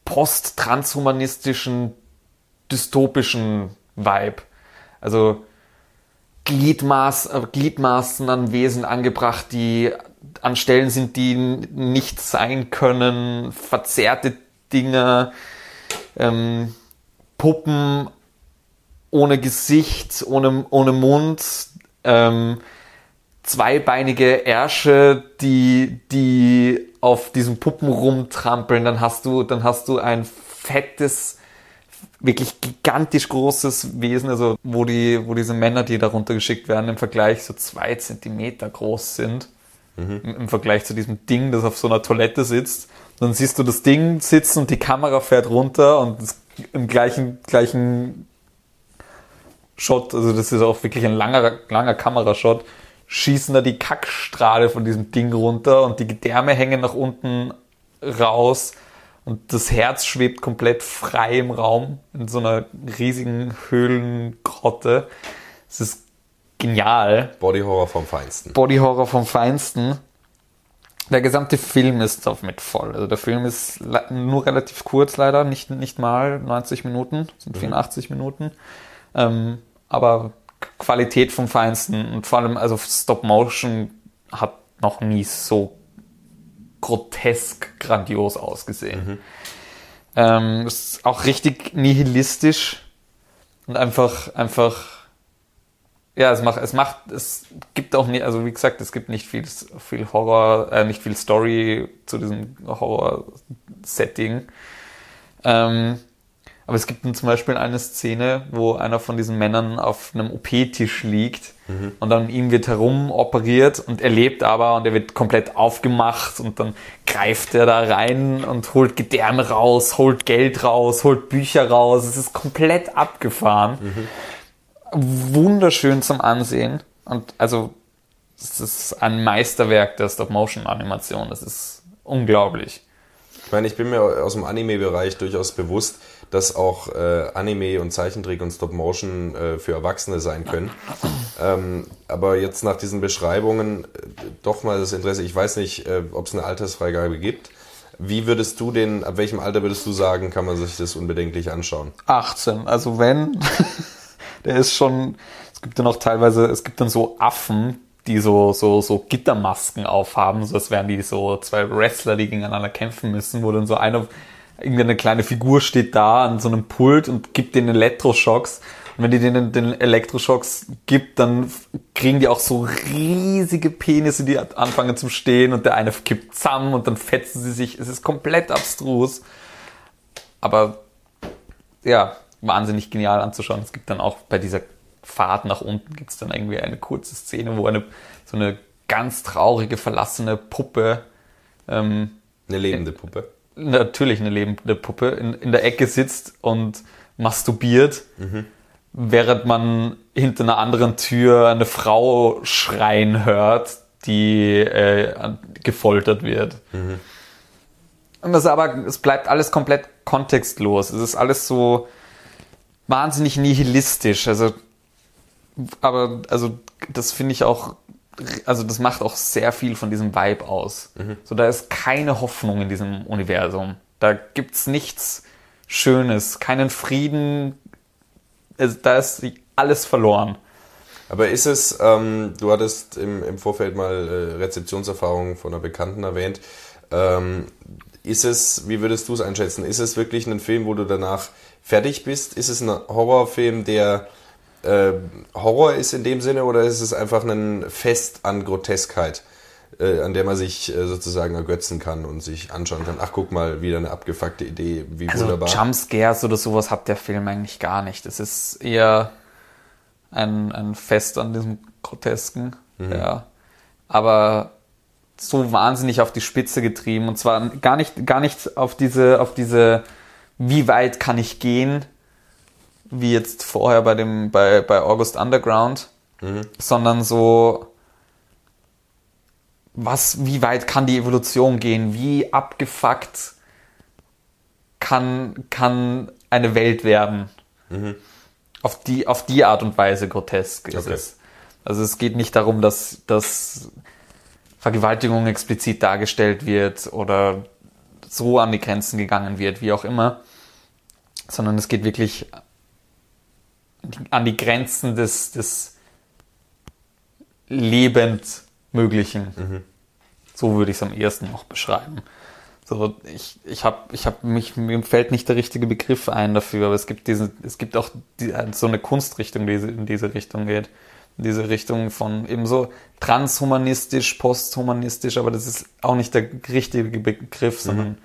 post-transhumanistischen, dystopischen Vibe. Also Gliedmaß, äh, Gliedmaßen an Wesen angebracht, die an Stellen sind, die nicht sein können, verzerrte Dinge, ähm, Puppen ohne Gesicht, ohne, ohne Mund, ähm, zweibeinige Ärsche, die, die auf diesen Puppen rumtrampeln, dann hast du, dann hast du ein fettes, wirklich gigantisch großes Wesen, also wo die, wo diese Männer, die darunter geschickt werden, im Vergleich so zwei Zentimeter groß sind. Mhm. Im Vergleich zu diesem Ding, das auf so einer Toilette sitzt. Dann siehst du das Ding sitzen und die Kamera fährt runter und im gleichen, gleichen Shot, also das ist auch wirklich ein langer, langer Kamerashot, schießen da die Kackstrahle von diesem Ding runter und die Gedärme hängen nach unten raus und das Herz schwebt komplett frei im Raum in so einer riesigen Höhlengrotte. Es ist genial. Body Horror vom Feinsten. Body Horror vom Feinsten. Der gesamte Film ist damit voll. Also der Film ist nur relativ kurz leider, nicht, nicht mal 90 Minuten, sind 84 mhm. Minuten. Ähm, aber Qualität vom Feinsten und vor allem, also Stop Motion hat noch nie so grotesk grandios ausgesehen. Mhm. Ähm, ist auch richtig nihilistisch und einfach, einfach, ja, es macht, es macht, es gibt auch nicht, also wie gesagt, es gibt nicht viel, viel Horror, äh, nicht viel Story zu diesem Horror-Setting. Ähm, aber es gibt zum Beispiel eine Szene, wo einer von diesen Männern auf einem OP-Tisch liegt mhm. und dann ihm wird herum operiert und er lebt aber und er wird komplett aufgemacht und dann greift er da rein und holt Gedärme raus, holt Geld raus, holt Bücher raus. Es ist komplett abgefahren. Mhm. Wunderschön zum Ansehen und also es ist ein Meisterwerk der Stop-Motion-Animation. Das ist unglaublich. Ich meine, ich bin mir aus dem Anime-Bereich durchaus bewusst, dass auch äh, Anime und Zeichentrick und Stop Motion äh, für Erwachsene sein können. Ähm, aber jetzt nach diesen Beschreibungen äh, doch mal das Interesse. Ich weiß nicht, äh, ob es eine Altersfreigabe gibt. Wie würdest du den, ab welchem Alter würdest du sagen, kann man sich das unbedenklich anschauen? 18. Also wenn, der ist schon, es gibt dann auch teilweise, es gibt dann so Affen, die so, so, so Gittermasken aufhaben, so als wären die so zwei Wrestler, die gegeneinander kämpfen müssen, wo dann so einer irgendeine kleine Figur steht da an so einem Pult und gibt den Elektroschocks. Und wenn die denen den Elektroschocks gibt, dann kriegen die auch so riesige Penisse, die anfangen zu stehen und der eine kippt zusammen und dann fetzen sie sich. Es ist komplett abstrus. Aber ja, wahnsinnig genial anzuschauen. Es gibt dann auch bei dieser Fahrt nach unten gibt es dann irgendwie eine kurze Szene, wo eine so eine ganz traurige, verlassene Puppe ähm, eine lebende Puppe natürlich eine lebende Puppe in, in der Ecke sitzt und masturbiert, mhm. während man hinter einer anderen Tür eine Frau schreien hört, die äh, gefoltert wird. Mhm. Und das aber, es bleibt alles komplett kontextlos. Es ist alles so wahnsinnig nihilistisch. Also, aber, also, das finde ich auch also das macht auch sehr viel von diesem Vibe aus. Mhm. So, da ist keine Hoffnung in diesem Universum. Da gibt's nichts Schönes, keinen Frieden. Da ist alles verloren. Aber ist es, ähm, du hattest im, im Vorfeld mal äh, Rezeptionserfahrungen von einer Bekannten erwähnt. Ähm, ist es, wie würdest du es einschätzen? Ist es wirklich ein Film, wo du danach fertig bist? Ist es ein Horrorfilm, der äh, Horror ist in dem Sinne oder ist es einfach ein Fest an Groteskheit, äh, an der man sich äh, sozusagen ergötzen kann und sich anschauen kann? Ach, guck mal, wieder eine abgefuckte Idee, wie also wunderbar. Jumpscares oder sowas hat der Film eigentlich gar nicht. Es ist eher ein, ein Fest an diesem Grotesken. Ja. Aber so wahnsinnig auf die Spitze getrieben. Und zwar gar nicht, gar nicht auf diese, auf diese, wie weit kann ich gehen, wie jetzt vorher bei dem, bei, bei August Underground, sondern so, was, wie weit kann die Evolution gehen? Wie abgefuckt kann, kann eine Welt werden? Auf die, auf die Art und Weise grotesk ist Okay. es. Also es geht nicht darum, dass, dass Vergewaltigung explizit dargestellt wird oder so an die Grenzen gegangen wird, wie auch immer, sondern es geht wirklich an die Grenzen des, des Lebendmöglichen. So würde ich es am ehesten noch beschreiben. So, ich, ich habe, ich habe mich, mir fällt nicht der richtige Begriff ein dafür, aber es gibt diesen, es gibt auch die, so eine Kunstrichtung, die in diese Richtung geht. In diese Richtung von eben so transhumanistisch, posthumanistisch, aber das ist auch nicht der richtige Begriff, sondern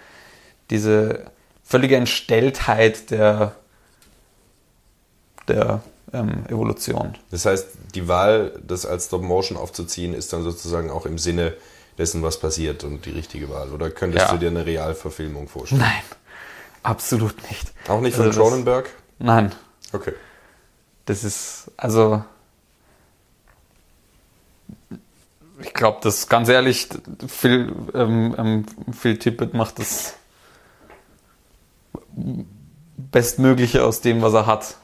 diese völlige Entstelltheit der, der ähm, Evolution. Das heißt, die Wahl, das als Stop Motion aufzuziehen, ist dann sozusagen auch im Sinne dessen, was passiert und die richtige Wahl. Oder könntest Ja. du dir eine Realverfilmung vorstellen? Nein, absolut nicht. Auch nicht von Also Cronenberg? Nein, Okay. das ist, also, ich glaube, das ganz ehrlich, Phil, ähm, ähm, Phil Tippett macht das Bestmögliche aus dem, was er hat.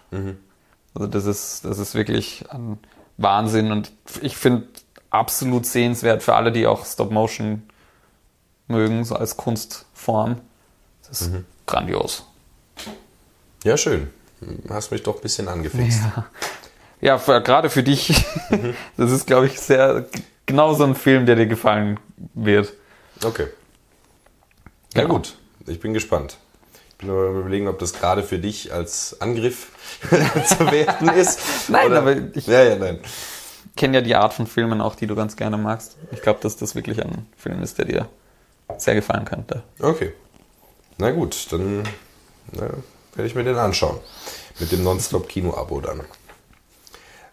Also das ist, das ist wirklich ein Wahnsinn und ich finde absolut sehenswert für alle, die auch Stop Motion mögen, so als Kunstform. Das ist grandios. Ja, schön. Hast mich doch ein bisschen angefixt. Ja, ja für, gerade für dich. Das ist, glaube ich, sehr genau so ein Film, der dir gefallen wird. Okay. Ja, Genau. gut. Ich bin gespannt. Ich bin nur überlegen, ob das gerade für dich als Angriff zu werten ist. Nein, aber ich- Ja, ja, nein. Kenne ja die Art von Filmen auch, die du ganz gerne magst. Ich glaube, dass das wirklich ein Film ist, der dir sehr gefallen könnte. Okay. Na gut, dann na, werde ich mir den anschauen. Mit dem Nonstop-Kino-Abo dann.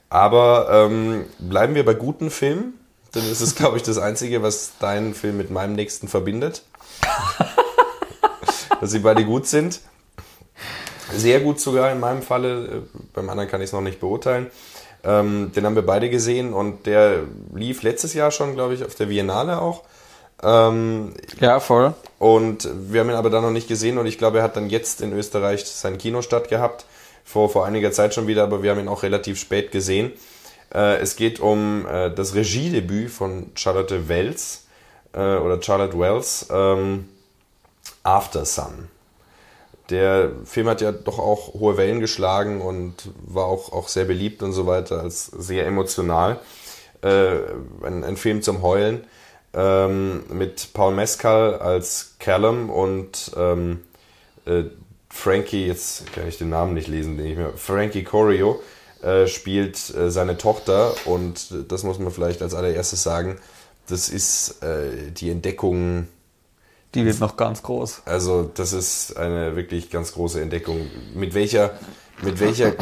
Aber ähm, bleiben wir bei guten Filmen. Dann ist es, glaube ich, das Einzige, was deinen Film mit meinem nächsten verbindet. Dass sie beide gut sind. Sehr gut sogar in meinem Falle. Beim anderen kann ich es noch nicht beurteilen. Ähm, den haben wir beide gesehen und der lief letztes Jahr schon, glaube ich, auf der Biennale auch. Ähm, Ja, voll. und wir haben ihn aber dann noch nicht gesehen und ich glaube, er hat dann jetzt in Österreich seinen Kinostart gehabt. Vor, vor einiger Zeit schon wieder, aber wir haben ihn auch relativ spät gesehen. Äh, es geht um äh, das Regiedebüt von Charlotte Wells äh, oder Charlotte Wells, ähm, After Sun. Der Film hat ja doch auch hohe Wellen geschlagen und war auch, auch sehr beliebt und so weiter, als sehr emotional. Äh, ein, ein Film zum Heulen ähm, mit Paul Mescal als Callum und ähm, äh, Frankie, jetzt kann ich den Namen nicht lesen, den ich mir, Frankie Corio äh, spielt äh, seine Tochter und das muss man vielleicht als allererstes sagen, das ist äh, die Entdeckung Die wird noch ganz groß. also das ist eine wirklich ganz große Entdeckung. Mit welcher, mit welcher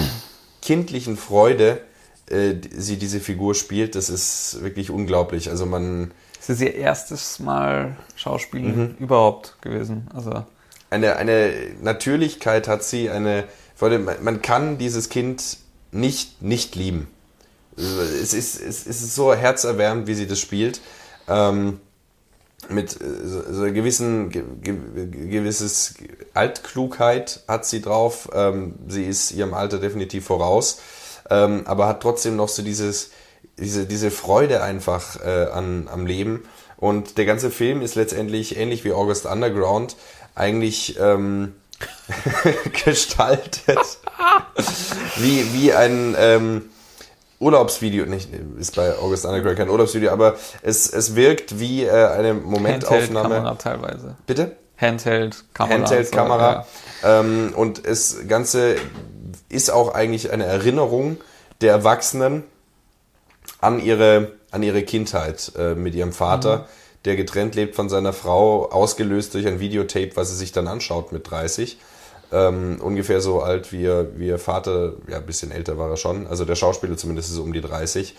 kindlichen Freude äh, sie diese Figur spielt, das ist wirklich unglaublich. Also man Das ist ihr erstes Mal Schauspielen überhaupt gewesen. Also, eine, eine Natürlichkeit hat sie, eine Freude. Man kann dieses Kind nicht nicht lieben. Es ist, es ist so herzerwärmend, wie sie das spielt. Ähm, mit äh, so, so einer gewissen ge, ge, gewisses Altklugheit hat sie drauf. Ähm, sie ist ihrem Alter definitiv voraus, ähm, aber hat trotzdem noch so dieses diese diese Freude einfach äh, an am Leben. Und der ganze Film ist letztendlich ähnlich wie August Underground eigentlich ähm, gestaltet wie wie ein ähm, Urlaubsvideo, nicht, ist bei August Underground kein Urlaubsvideo, aber es, es wirkt wie äh, eine Momentaufnahme. Handheld-Kamera teilweise. Bitte? Handheld-Kamera. Handheld-Kamera. Ja. ähm, und das Ganze ist auch eigentlich eine Erinnerung der Erwachsenen an ihre, an ihre Kindheit äh, mit ihrem Vater, der getrennt lebt von seiner Frau, ausgelöst durch ein Videotape, was sie sich dann anschaut mit 30. ähm, ungefähr so alt wie ihr, wie Vater, ja, ein bisschen älter war er schon, also der Schauspieler zumindest ist um die 30.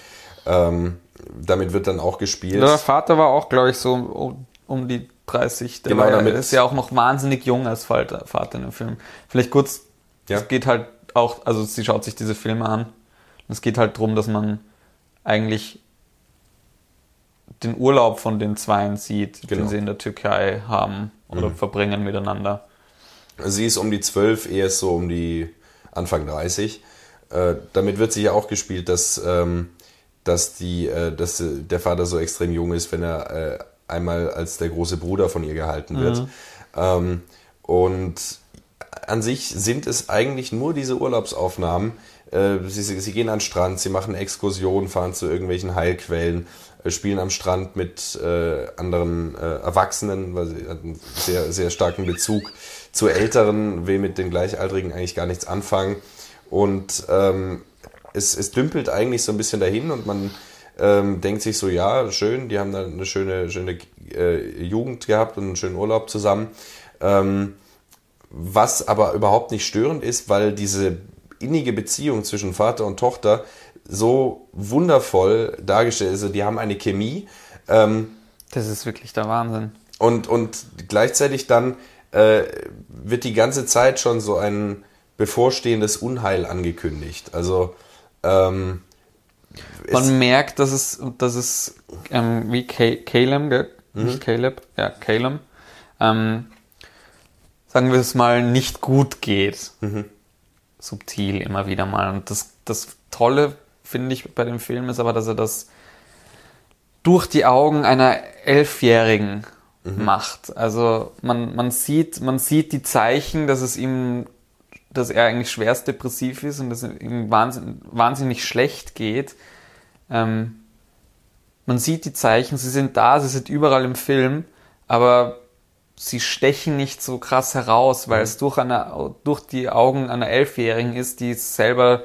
Ähm, damit wird dann auch gespielt. Der Vater war auch, glaube ich, so um, um die 30. Der Genau, war damit- ist ja auch noch wahnsinnig jung als Vater, Vater in dem Film. Vielleicht kurz, Ja. es geht halt auch, also sie schaut sich diese Filme an. Es geht halt darum, dass man eigentlich den Urlaub von den Zweien sieht, Genau. den sie in der Türkei haben oder verbringen miteinander. Sie ist um die 12, er ist so um die Anfang 30. Äh, damit wird sich ja auch gespielt, dass, ähm, dass, die, äh, dass der Vater so extrem jung ist, wenn er äh, einmal als der große Bruder von ihr gehalten wird. Ähm, und an sich sind es eigentlich nur diese Urlaubsaufnahmen. Äh, sie, sie, gehen an den Strand, sie machen Exkursionen, fahren zu irgendwelchen Heilquellen, spielen am Strand mit äh, anderen äh, Erwachsenen, weil sie hat einen sehr, sehr starken Bezug zu Älteren, will mit den Gleichaltrigen eigentlich gar nichts anfangen. Und ähm, es, es dümpelt eigentlich so ein bisschen dahin und man ähm, denkt sich so, ja, schön, die haben da eine schöne, schöne äh, Jugend gehabt und einen schönen Urlaub zusammen. Ähm, was aber überhaupt nicht störend ist, weil diese innige Beziehung zwischen Vater und Tochter so wundervoll dargestellt. Also die haben eine Chemie ähm, Das ist wirklich der Wahnsinn. und, und gleichzeitig dann äh, wird die ganze Zeit schon so ein bevorstehendes Unheil angekündigt. Also ähm, Man merkt, dass es, dass es ähm, wie Ca- Caleb, gell? Mhm. nicht Caleb, ja, Caleb, ähm, sagen wir es mal, nicht gut geht. Mhm. Subtil immer wieder mal. Und das, das Tolle, finde ich, bei dem Film ist aber, dass er das durch die Augen einer Elfjährigen Mhm. macht. Also man, man sieht, man sieht die Zeichen, dass es ihm, dass er eigentlich schwerst depressiv ist und dass es ihm wahnsinnig, wahnsinnig schlecht geht. Ähm, man sieht die Zeichen, sie sind da, sie sind überall im Film, aber sie stechen nicht so krass heraus, weil es durch, eine, durch die Augen einer Elfjährigen ist, die selber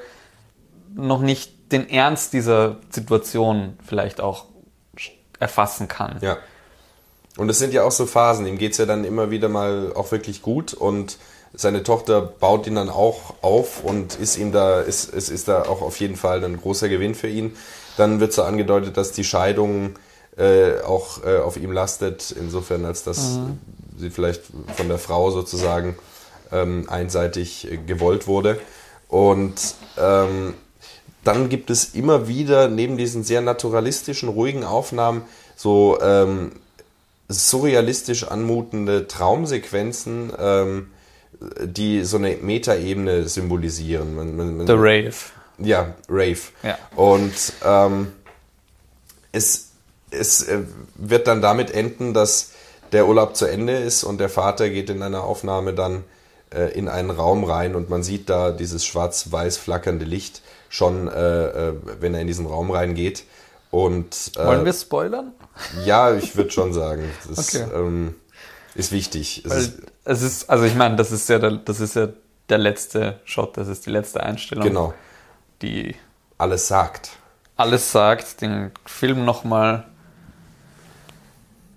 noch nicht den Ernst dieser Situation vielleicht auch erfassen kann. Ja. Und es sind ja auch so Phasen. Ihm geht's ja dann immer wieder mal auch wirklich gut und seine Tochter baut ihn dann auch auf und ist ihm da, ist, ist, ist da auch auf jeden Fall ein großer Gewinn für ihn. Dann wird so angedeutet, dass die Scheidung äh, auch äh, auf ihm lastet, insofern als dass sie vielleicht von der Frau sozusagen ähm, einseitig äh, gewollt wurde. Und ähm, dann gibt es immer wieder neben diesen sehr naturalistischen, ruhigen Aufnahmen so ähm, surrealistisch anmutende Traumsequenzen, ähm, die so eine Metaebene symbolisieren. Man, man, man, The Rave. ja, Rave. Ja. Und ähm, es, es äh, wird dann damit enden, dass der Urlaub zu Ende ist und der Vater geht in einer Aufnahme dann äh, in einen Raum rein und man sieht da dieses schwarz-weiß flackernde Licht schon, äh, äh, wenn er in diesen Raum reingeht. Und äh, Wollen wir spoilern? ja, ich würde schon sagen, das Okay. ähm, ist wichtig. Es ist, es ist, also ich meine, das ist ja der, das ist ja der letzte Shot, das ist die letzte Einstellung, genau, die alles sagt. alles sagt, den Film nochmal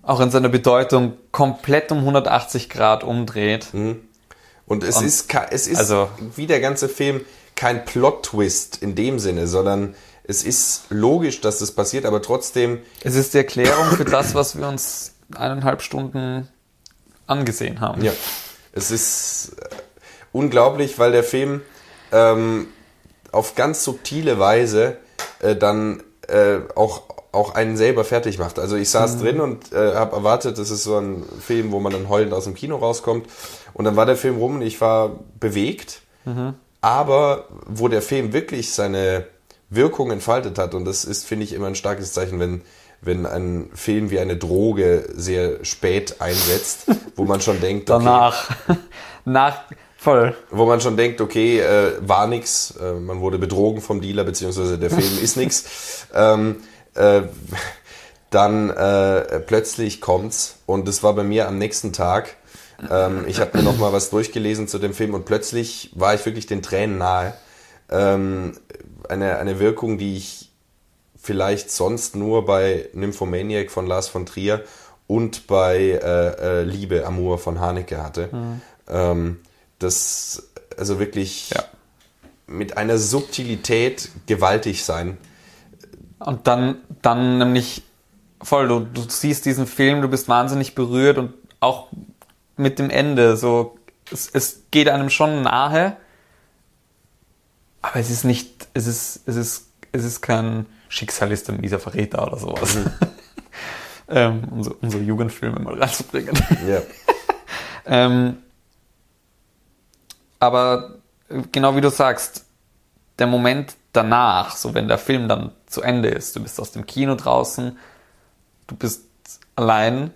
auch in seiner Bedeutung komplett um 180 Grad umdreht. Und es Und- ist, es ist also- wie der ganze Film kein Plot-Twist in dem Sinne, sondern es ist logisch, dass das passiert, aber trotzdem, Es ist die Erklärung für das, was wir uns eineinhalb Stunden angesehen haben. ja, es ist äh, unglaublich, weil der Film ähm, auf ganz subtile Weise äh, dann äh, auch, auch einen selber fertig macht. Also ich saß drin und äh, habe erwartet, das ist so ein Film, wo man dann heulend aus dem Kino rauskommt. Und dann war der Film rum und ich war bewegt. Aber wo der Film wirklich seine Wirkung entfaltet hat, und das ist, finde ich, immer ein starkes Zeichen, wenn, wenn ein Film wie eine Droge sehr spät einsetzt, wo man schon denkt, okay, Danach, nach, voll. wo man schon denkt, okay, äh, war nix, äh, man wurde betrogen vom Dealer, beziehungsweise der Film ist nix. Ähm, äh, dann äh, plötzlich kommt's und es war bei mir am nächsten Tag. Ähm, ich habe mir noch mal was durchgelesen zu dem Film und plötzlich war ich wirklich den Tränen nahe. Ähm, eine, eine Wirkung, die ich vielleicht sonst nur bei Nymphomaniac von Lars von Trier und bei äh, äh, Liebe, Amour von Haneke hatte. Ähm, das also wirklich Ja. mit einer Subtilität gewaltig sein. Und dann, dann nämlich voll, du, du siehst diesen Film, du bist wahnsinnig berührt und auch mit dem Ende, so, es, es geht einem schon nahe, aber es ist nicht, es ist, es ist, es ist kein Schicksal ist ein mieser Verräter oder sowas. ähm, um, so, um so Jugendfilme mal reinzubringen. Ja. Ähm, aber genau wie du sagst, der Moment danach, so wenn der Film dann zu Ende ist, du bist aus dem Kino draußen, du bist allein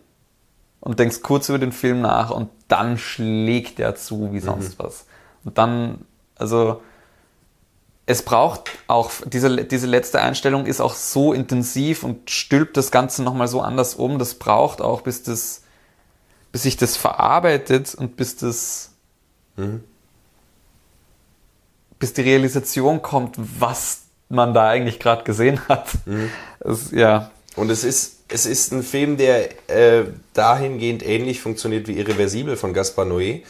und denkst kurz über den Film nach und dann schlägt er zu wie sonst was. Und dann, also es braucht auch, diese, diese letzte Einstellung ist auch so intensiv und stülpt das Ganze nochmal so anders um. Das braucht auch, bis das, bis sich das verarbeitet und bis das, bis die Realisation kommt, was man da eigentlich gerade gesehen hat. Das, ja, Und es ist, es ist ein Film, der äh, dahingehend ähnlich funktioniert wie Irreversibel von Gaspar Noé,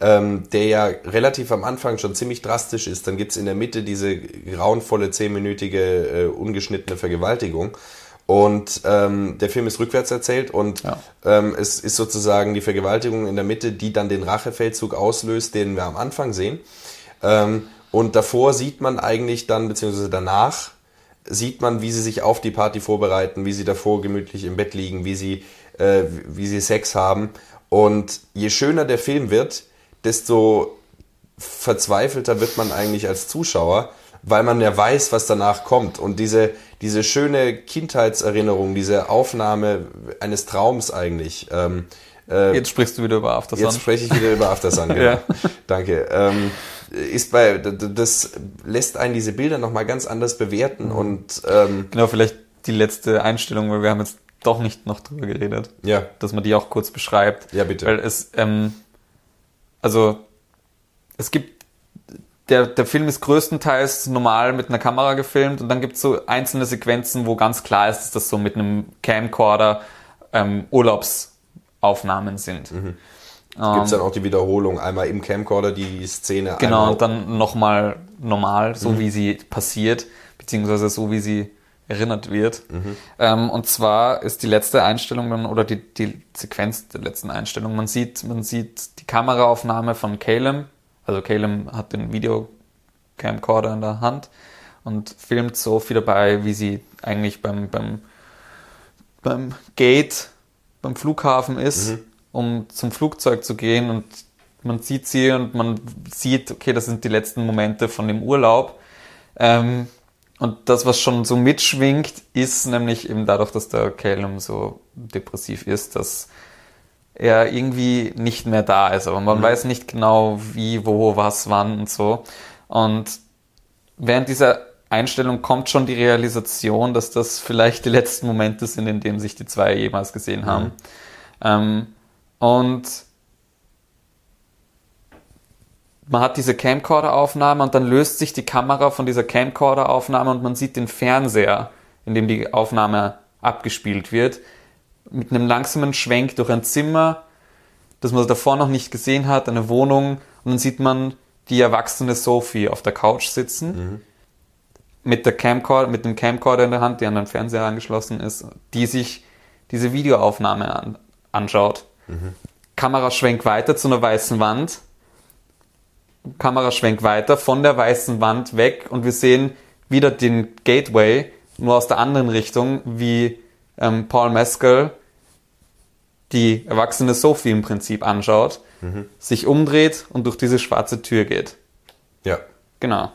ähm, der ja relativ am Anfang schon ziemlich drastisch ist. Dann gibt's in der Mitte diese grauenvolle zehnminütige äh, ungeschnittene Vergewaltigung. Und ähm, der Film ist rückwärts erzählt und Ja. ähm, es ist sozusagen die Vergewaltigung in der Mitte, die dann den Rachefeldzug auslöst, den wir am Anfang sehen. Ähm, und davor sieht man eigentlich dann, beziehungsweise danach, sieht man, wie sie sich auf die Party vorbereiten, wie sie davor gemütlich im Bett liegen, wie sie, äh, wie sie Sex haben. Und je schöner der Film wird, desto verzweifelter wird man eigentlich als Zuschauer, weil man ja weiß, was danach kommt. Und diese, diese schöne Kindheitserinnerung, diese Aufnahme eines Traums eigentlich. Ähm, äh, jetzt sprichst du wieder über After Jetzt spreche ich wieder über Aftersun, genau. Ja. Danke. Ähm, ist bei, das lässt einen diese Bilder nochmal ganz anders bewerten und ähm, Genau, vielleicht die letzte Einstellung, weil wir haben jetzt doch nicht noch drüber geredet, ja, dass man die auch kurz beschreibt. Ja, bitte. Weil es, ähm, also, es gibt, der, der Film ist größtenteils normal mit einer Kamera gefilmt und dann gibt es so einzelne Sequenzen, wo ganz klar ist, dass das so mit einem Camcorder ähm, Urlaubsaufnahmen sind. Mhm. Gibt's dann auch die Wiederholung, einmal im Camcorder die Szene. Genau, und dann nochmal normal, so wie sie passiert, beziehungsweise so wie sie erinnert wird. Ähm, und zwar ist die letzte Einstellung dann, oder die, die Sequenz der letzten Einstellung, man sieht, man sieht die Kameraaufnahme von Caleb, also Caleb hat den Videocamcorder in der Hand und filmt Sophie dabei, wie sie eigentlich beim, beim, beim Gate, beim Flughafen ist, um zum Flugzeug zu gehen und man sieht sie und man sieht, okay, das sind die letzten Momente von dem Urlaub. Ähm, und das, was schon so mitschwingt, ist nämlich eben dadurch, dass der Calum so depressiv ist, dass er irgendwie nicht mehr da ist. Aber man weiß nicht genau, wie, wo, was, wann und so. Und während dieser Einstellung kommt schon die Realisation, dass das vielleicht die letzten Momente sind, in denen sich die zwei jemals gesehen haben. Ähm, und man hat diese Camcorder-Aufnahme und dann löst sich die Kamera von dieser Camcorder-Aufnahme und man sieht den Fernseher, in dem die Aufnahme abgespielt wird, mit einem langsamen Schwenk durch ein Zimmer, das man davor noch nicht gesehen hat, eine Wohnung und dann sieht man die erwachsene Sophie auf der Couch sitzen mit der Camcorder, mit dem Camcorder in der Hand, die an den Fernseher angeschlossen ist, die sich diese Videoaufnahme an, anschaut. Kameraschwenk weiter zu einer weißen Wand. Kameraschwenk weiter von der weißen Wand weg und wir sehen wieder den Gateway, nur aus der anderen Richtung, wie ähm, Paul Mescal die erwachsene Sophie im Prinzip anschaut, sich umdreht und durch diese schwarze Tür geht. Ja. Genau.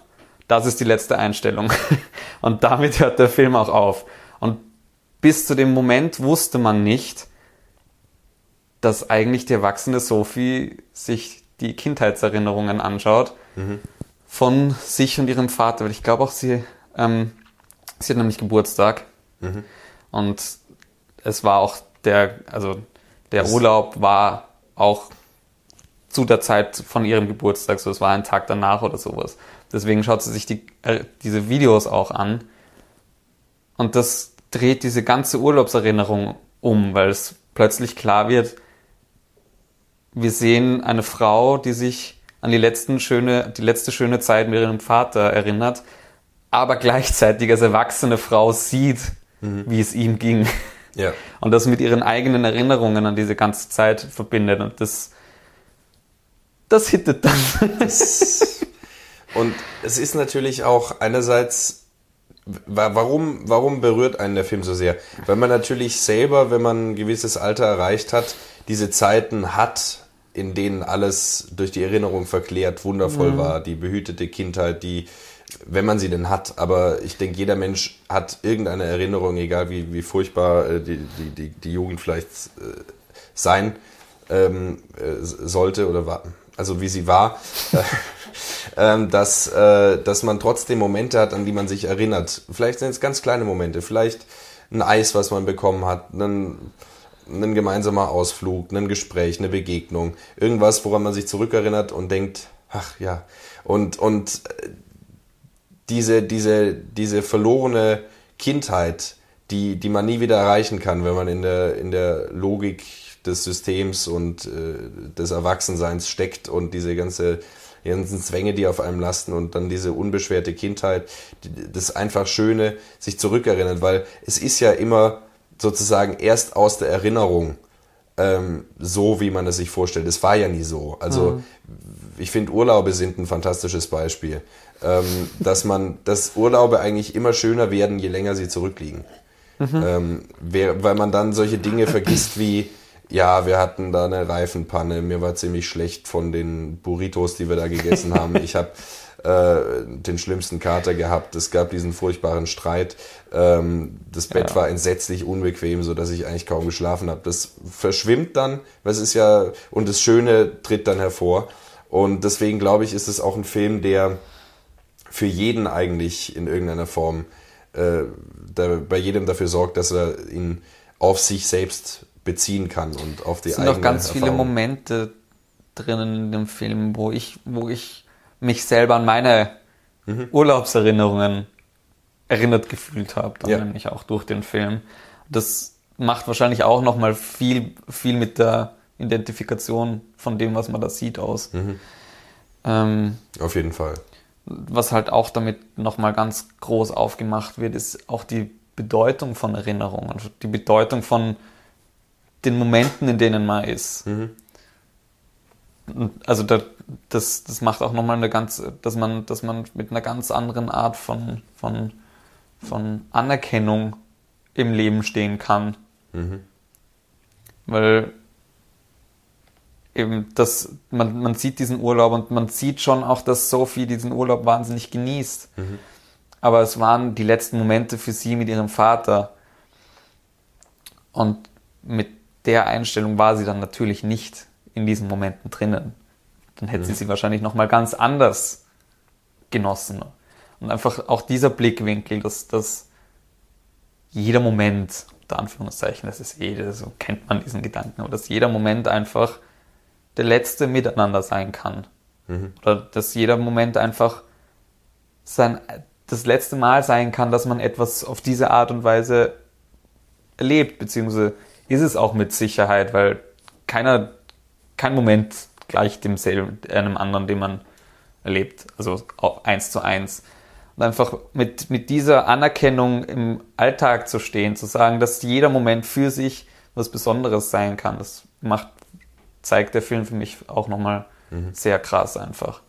Das ist die letzte Einstellung. Und damit hört der Film auch auf. Und bis zu dem Moment wusste man nicht, dass eigentlich die erwachsene Sophie sich die Kindheitserinnerungen anschaut von sich und ihrem Vater. Weil ich glaube auch, sie, ähm, sie hat nämlich Geburtstag. Und es war auch der, also der Das- Urlaub war auch zu der Zeit von ihrem Geburtstag, so es war ein Tag danach oder sowas. Deswegen schaut sie sich die, äh, diese Videos auch an und das dreht diese ganze Urlaubserinnerung um, weil es plötzlich klar wird, wir sehen eine Frau, die sich an die letzten schöne, die letzte schöne Zeit mit ihrem Vater erinnert, aber gleichzeitig als erwachsene Frau sieht, mhm. wie es ihm ging. Ja. Und das mit ihren eigenen Erinnerungen an diese ganze Zeit verbindet. Und das, das hittet dann. Das, und es ist natürlich auch einerseits, warum, warum berührt einen der Film so sehr? Weil man natürlich selber, wenn man ein gewisses Alter erreicht hat, diese Zeiten hat, in denen alles durch die Erinnerung verklärt wundervoll mhm. war. Die behütete Kindheit, die, wenn man sie denn hat. Aber ich denke, jeder Mensch hat irgendeine Erinnerung, egal wie, wie furchtbar äh, die, die, die, die Jugend vielleicht äh, sein ähm, äh, sollte oder war, also wie sie war. ähm, dass, äh, dass man trotzdem Momente hat, an die man sich erinnert. Vielleicht sind es ganz kleine Momente, vielleicht ein Eis, was man bekommen hat, einen ein gemeinsamer Ausflug, ein Gespräch, eine Begegnung, irgendwas, woran man sich zurückerinnert und denkt, ach ja. Und, und äh, diese, diese, diese verlorene Kindheit, die, die man nie wieder erreichen kann, wenn man in der, in der Logik des Systems und äh, des Erwachsenseins steckt und diese ganze die ganzen Zwänge, die auf einem lasten und dann diese unbeschwerte Kindheit, das einfach Schöne, sich zurückerinnert, weil es ist ja immer sozusagen erst aus der Erinnerung ähm, so, wie man es sich vorstellt. Es war ja nie so. Also mhm. ich finde, Urlaube sind ein fantastisches Beispiel. Ähm, dass man, dass Urlaube eigentlich immer schöner werden, je länger sie zurückliegen. Mhm. Ähm, wer, weil man dann solche Dinge vergisst wie, ja, wir hatten da eine Reifenpanne, mir war ziemlich schlecht von den Burritos, die wir da gegessen haben. Ich habe äh, den schlimmsten Kater gehabt. Es gab diesen furchtbaren Streit. Ähm, das Bett ja. war entsetzlich unbequem, so dass ich eigentlich kaum geschlafen habe. Das verschwimmt dann, es ist ja und das Schöne tritt dann hervor. Und deswegen glaube ich, ist es auch ein Film, der für jeden eigentlich in irgendeiner Form äh, da, bei jedem dafür sorgt, dass er ihn auf sich selbst beziehen kann und auf die es sind eigene noch ganz Erfahrung. viele Momente drinnen in dem Film, wo ich, wo ich mich selber an meine mhm. Urlaubserinnerungen erinnert gefühlt habe, dann ja. nämlich auch durch den Film. Das macht wahrscheinlich auch nochmal viel, viel mit der Identifikation von dem, was man da sieht, aus. Mhm. Ähm, Auf jeden Fall. Was halt auch damit nochmal ganz groß aufgemacht wird, ist auch die Bedeutung von Erinnerungen, die Bedeutung von den Momenten, in denen man ist. Mhm also da, das, das macht auch nochmal eine ganz, dass man, dass man mit einer ganz anderen Art von, von, von Anerkennung im Leben stehen kann. Mhm. Weil eben das, man, man sieht diesen Urlaub und man sieht schon auch, dass Sophie diesen Urlaub wahnsinnig genießt. Mhm. Aber es waren die letzten Momente für sie mit ihrem Vater. Und mit der Einstellung war sie dann natürlich nicht in diesen Momenten drinnen. Dann hätte sie mhm. sie wahrscheinlich nochmal ganz anders genossen. Und einfach auch dieser Blickwinkel, dass, dass jeder Moment, unter Anführungszeichen, das ist jede, so kennt man diesen Gedanken, aber dass jeder Moment einfach der letzte Miteinander sein kann. Mhm. Oder dass jeder Moment einfach sein, das letzte Mal sein kann, dass man etwas auf diese Art und Weise erlebt, beziehungsweise ist es auch mit Sicherheit, weil keiner kein Moment gleich demselben, einem anderen, den man erlebt, also eins zu eins. Und einfach mit, mit dieser Anerkennung im Alltag zu stehen, zu sagen, dass jeder Moment für sich was Besonderes sein kann, das macht, zeigt der Film für mich auch nochmal mhm. sehr krass einfach.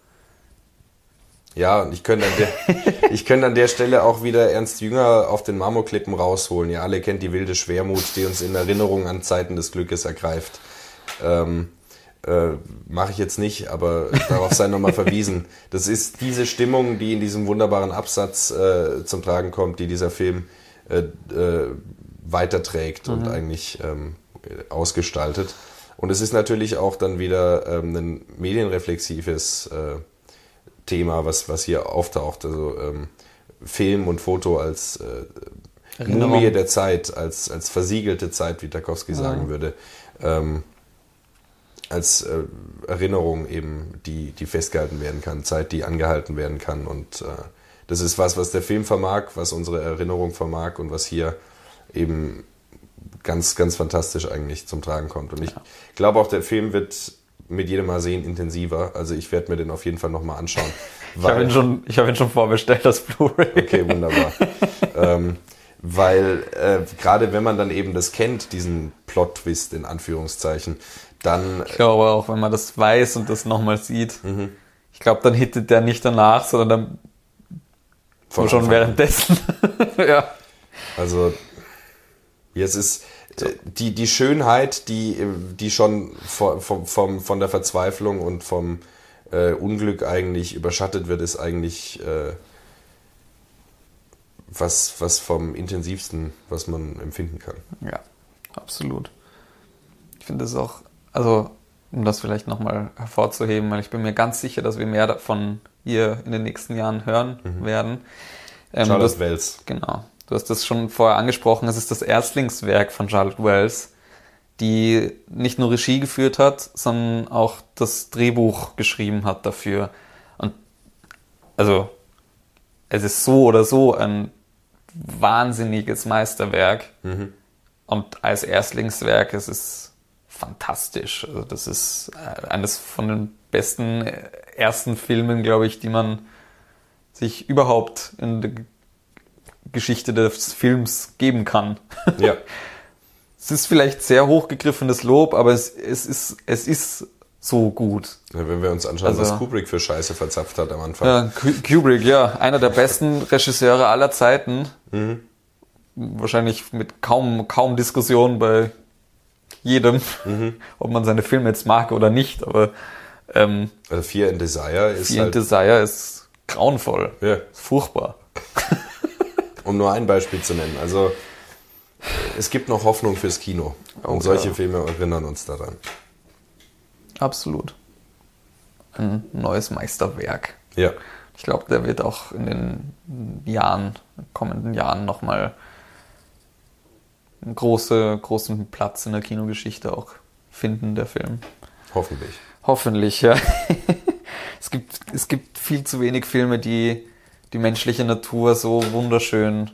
Ja, und ich könnte an, der, ich könnte an der Stelle auch wieder Ernst Jünger auf den Marmorklippen rausholen. Ihr alle kennt die wilde Schwermut, die uns in Erinnerung an Zeiten des Glückes ergreift. Ähm, äh, Mache ich jetzt nicht, aber darauf sei nochmal verwiesen. Das ist diese Stimmung, die in diesem wunderbaren Absatz äh, zum Tragen kommt, die dieser Film äh, äh, weiterträgt mhm. und eigentlich ähm, ausgestaltet. Und es ist natürlich auch dann wieder ähm, ein medienreflexives äh, Thema, was, was hier auftaucht. Also ähm, Film und Foto als äh, Mumie der Zeit, als, als versiegelte Zeit, wie Tarkovsky mhm. sagen würde. Ähm, als äh, Erinnerung eben, die, die festgehalten werden kann, Zeit, die angehalten werden kann. Und äh, das ist was, was der Film vermag, was unsere Erinnerung vermag und was hier eben ganz, ganz fantastisch eigentlich zum Tragen kommt. Und ich ja. glaube auch, der Film wird mit jedem Mal sehen intensiver. Also ich werde mir den auf jeden Fall nochmal anschauen. Ich habe ihn, schon, ich hab ihn schon vorbestellt, das Blu-ray. Okay, wunderbar. ähm, weil äh, gerade wenn man dann eben das kennt, diesen Plot-Twist in Anführungszeichen, dann... Ich glaube auch, wenn man das weiß und das nochmal sieht, mhm. ich glaube, dann hittet der nicht danach, sondern dann Von schon Anfang. währenddessen. ja. Also, jetzt ist so. Äh, die, die Schönheit, die, die schon vom, vom, von der Verzweiflung und vom äh, Unglück eigentlich überschattet wird, ist eigentlich äh, was, was vom intensivsten, was man empfinden kann. Ja, absolut. Ich finde es auch, also um das vielleicht nochmal hervorzuheben, weil ich bin mir ganz sicher, dass wir mehr davon hier in den nächsten Jahren hören mhm. werden. Ähm, Charlotte Wells. Genau. Du hast das schon vorher angesprochen, es ist das Erstlingswerk von Charlotte Wells, die nicht nur Regie geführt hat, sondern auch das Drehbuch geschrieben hat dafür. Und also es ist so oder so ein wahnsinniges Meisterwerk. Mhm. Und als Erstlingswerk, es ist fantastisch. Also das ist äh, eines von den besten äh, ersten Filmen, glaube ich, die man sich überhaupt in der Geschichte des Films geben kann. Ja. es ist vielleicht sehr hochgegriffenes Lob, aber es, es, ist, es ist so gut. Ja, wenn wir uns anschauen, also, was Kubrick für Scheiße verzapft hat am Anfang. Ja, Kubrick, ja, einer der besten Regisseure aller Zeiten. Mhm. Wahrscheinlich mit kaum, kaum Diskussion bei jedem, mhm. ob man seine Filme jetzt mag oder nicht, aber ähm, also Fear and Desire ist Fear halt, and Desire ist grauenvoll. Ja. Ist furchtbar. um nur ein Beispiel zu nennen. Also es gibt noch Hoffnung fürs Kino. Oh, und solche. Filme erinnern uns daran. Absolut. Ein neues Meisterwerk. Ja. Ich glaube, der wird auch in den Jahren, kommenden Jahren nochmal einen große, großen Platz in der Kinogeschichte auch finden, der Film. Hoffentlich. Hoffentlich, ja. es, gibt, es gibt viel zu wenig Filme, die die menschliche Natur so wunderschön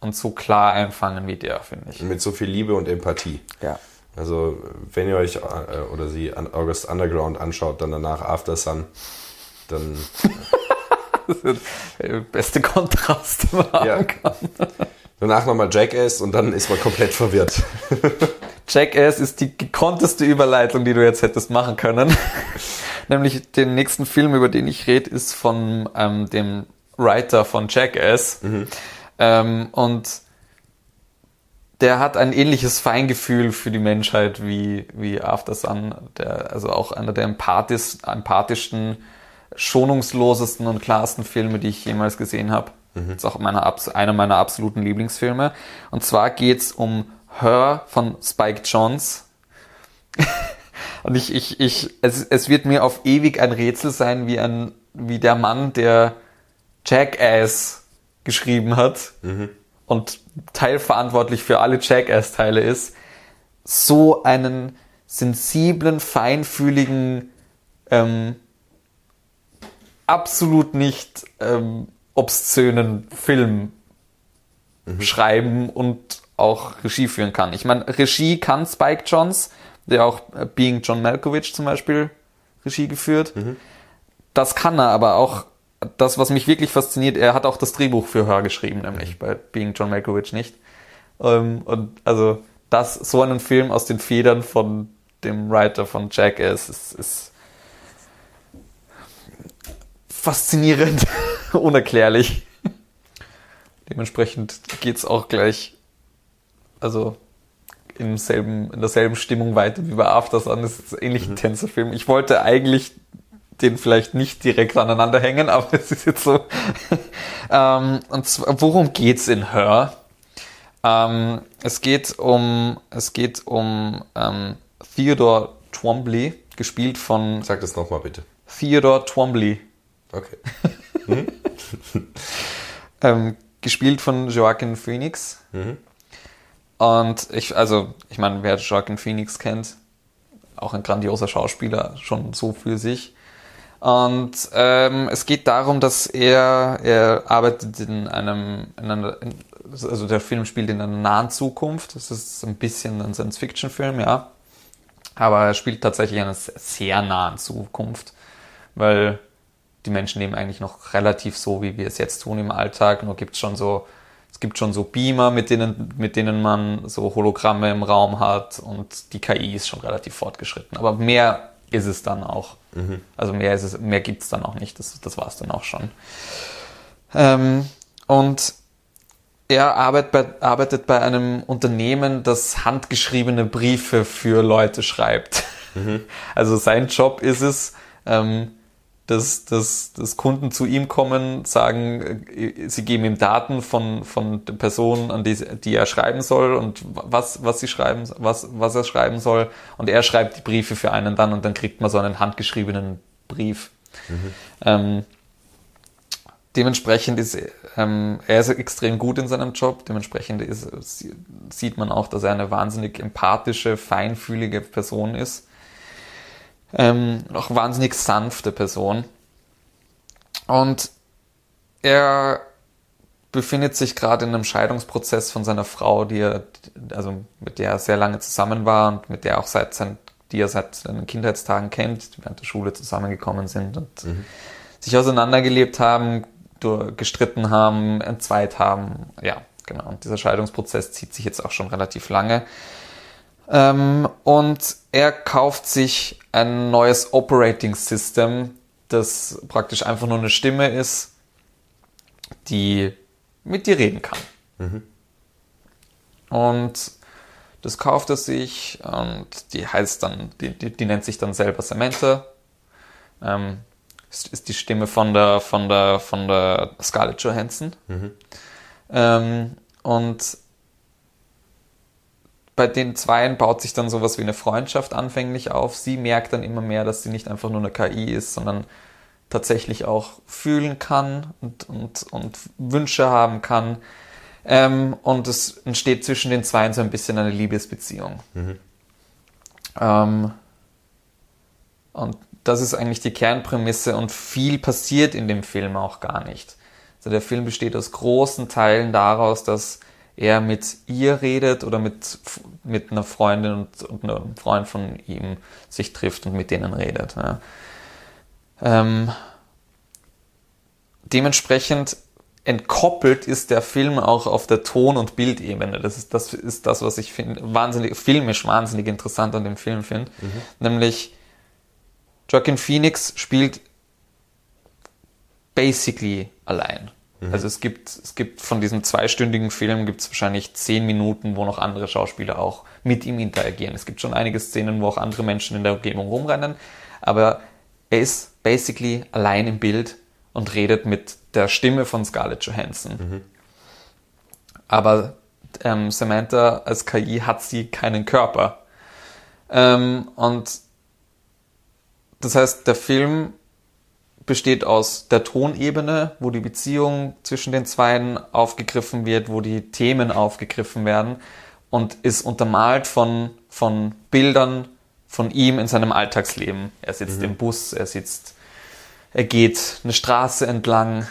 und so klar einfangen wie der, finde ich. Mit so viel Liebe und Empathie. Ja. Also, wenn ihr euch äh, oder sie August Underground anschaut, dann danach After Sun, dann. das ist der beste Kontrast, den man ja. haben kann. Danach nochmal Jackass und dann ist man komplett verwirrt. Jackass ist die gekonnteste Überleitung, die du jetzt hättest machen können. Nämlich den nächsten Film, über den ich rede, ist von ähm, dem Writer von Jackass. Mhm. Ähm, und der hat ein ähnliches Feingefühl für die Menschheit wie, wie After Sun, der, also auch einer der empathisch, empathischsten, schonungslosesten und klarsten Filme, die ich jemals gesehen habe. Mhm. Das ist auch meine, einer meiner absoluten Lieblingsfilme. Und zwar geht's um Her von Spike Jones. und ich, ich, ich, es, es wird mir auf ewig ein Rätsel sein, wie ein, wie der Mann, der Jackass geschrieben hat mhm. und teilverantwortlich für alle Jackass-Teile ist, so einen sensiblen, feinfühligen, ähm, absolut nicht ähm, obszönen Film mhm. schreiben und auch Regie führen kann. Ich meine, Regie kann Spike Johns, der auch äh, Being John Malkovich zum Beispiel Regie geführt. Mhm. Das kann er, aber auch das, was mich wirklich fasziniert, er hat auch das Drehbuch für Hör geschrieben, nämlich mhm. bei Being John Malkovich nicht. Ähm, und also das, so einen Film aus den Federn von dem Writer von Jackass ist, ist faszinierend, unerklärlich. Dementsprechend geht's auch gleich, also im selben, in derselben Stimmung weiter wie bei After Sun. Das ist ein ähnlich mhm. intenser Film. Ich wollte eigentlich den vielleicht nicht direkt aneinander hängen, aber es ist jetzt so. ähm, und zwar, worum geht's in Her? Ähm, es geht um, es geht um ähm, Theodore Twombly, gespielt von. Sag das nochmal bitte. Theodore Twombly. Okay. Hm? ähm, gespielt von Joaquin Phoenix. Mhm. Und ich, also, ich meine, wer Joaquin Phoenix kennt, auch ein grandioser Schauspieler, schon so für sich. Und ähm, es geht darum, dass er, er arbeitet in einem, in einer, in, also der Film spielt in einer nahen Zukunft. Das ist ein bisschen ein Science-Fiction-Film, ja. Aber er spielt tatsächlich in einer sehr nahen Zukunft, weil die Menschen leben eigentlich noch relativ so, wie wir es jetzt tun im Alltag. Nur gibt es schon so, es gibt schon so Beamer, mit denen, mit denen man so Hologramme im Raum hat und die KI ist schon relativ fortgeschritten. Aber mehr ist es dann auch. Mhm. Also mehr ist es, mehr gibt es dann auch nicht. Das, das war es dann auch schon. Ähm, und er arbeitet bei, arbeitet bei einem Unternehmen, das handgeschriebene Briefe für Leute schreibt. Mhm. Also sein Job ist es, ähm, dass, dass, dass Kunden zu ihm kommen, sagen, äh, sie geben ihm Daten von, von der Person, an die, die er schreiben soll und was, was sie schreiben, was, was er schreiben soll. Und er schreibt die Briefe für einen dann und dann kriegt man so einen handgeschriebenen Brief. Mhm. Ähm, dementsprechend ist ähm, er ist extrem gut in seinem Job. Dementsprechend ist, sieht man auch, dass er eine wahnsinnig empathische, feinfühlige Person ist. Ähm, auch wahnsinnig sanfte Person. Und er befindet sich gerade in einem Scheidungsprozess von seiner Frau, die er, also mit der er sehr lange zusammen war und mit der er auch seit sein, die er seit seinen Kindheitstagen kennt, die während der Schule zusammengekommen sind und mhm. sich auseinandergelebt haben, gestritten haben, entzweit haben. Ja, genau. Und dieser Scheidungsprozess zieht sich jetzt auch schon relativ lange. Ähm, und er kauft sich ein neues Operating System, das praktisch einfach nur eine Stimme ist, die mit dir reden kann. Mhm. Und das kauft er sich und die heißt dann, die, die, die nennt sich dann selber Samantha. Ähm, ist die Stimme von der, von der, von der Scarlett Johansson. Mhm. Ähm, und bei den Zweien baut sich dann sowas wie eine Freundschaft anfänglich auf. Sie merkt dann immer mehr, dass sie nicht einfach nur eine KI ist, sondern tatsächlich auch fühlen kann und, und, und Wünsche haben kann. Ähm, und es entsteht zwischen den Zweien so ein bisschen eine Liebesbeziehung. Mhm. Ähm, und das ist eigentlich die Kernprämisse und viel passiert in dem Film auch gar nicht. Also der Film besteht aus großen Teilen daraus, dass er mit ihr redet oder mit, mit einer Freundin und, und einem Freund von ihm sich trifft und mit denen redet. Ja. Ähm, dementsprechend entkoppelt ist der Film auch auf der Ton- und Bildebene. Das ist das, ist das was ich finde, wahnsinnig, filmisch wahnsinnig interessant an dem Film finde. Mhm. Nämlich, Joaquin Phoenix spielt basically allein. Mhm. Also es gibt, es gibt von diesem zweistündigen Film gibt es wahrscheinlich zehn Minuten, wo noch andere Schauspieler auch mit ihm interagieren. Es gibt schon einige Szenen, wo auch andere Menschen in der Umgebung rumrennen, aber er ist basically allein im Bild und redet mit der Stimme von Scarlett Johansson. Mhm. Aber ähm, Samantha als KI hat sie keinen Körper. Ähm, und das heißt, der Film besteht aus der Tonebene, wo die Beziehung zwischen den Zweien aufgegriffen wird, wo die Themen aufgegriffen werden und ist untermalt von, von Bildern von ihm in seinem Alltagsleben. Er sitzt mhm. im Bus, er sitzt, er geht eine Straße entlang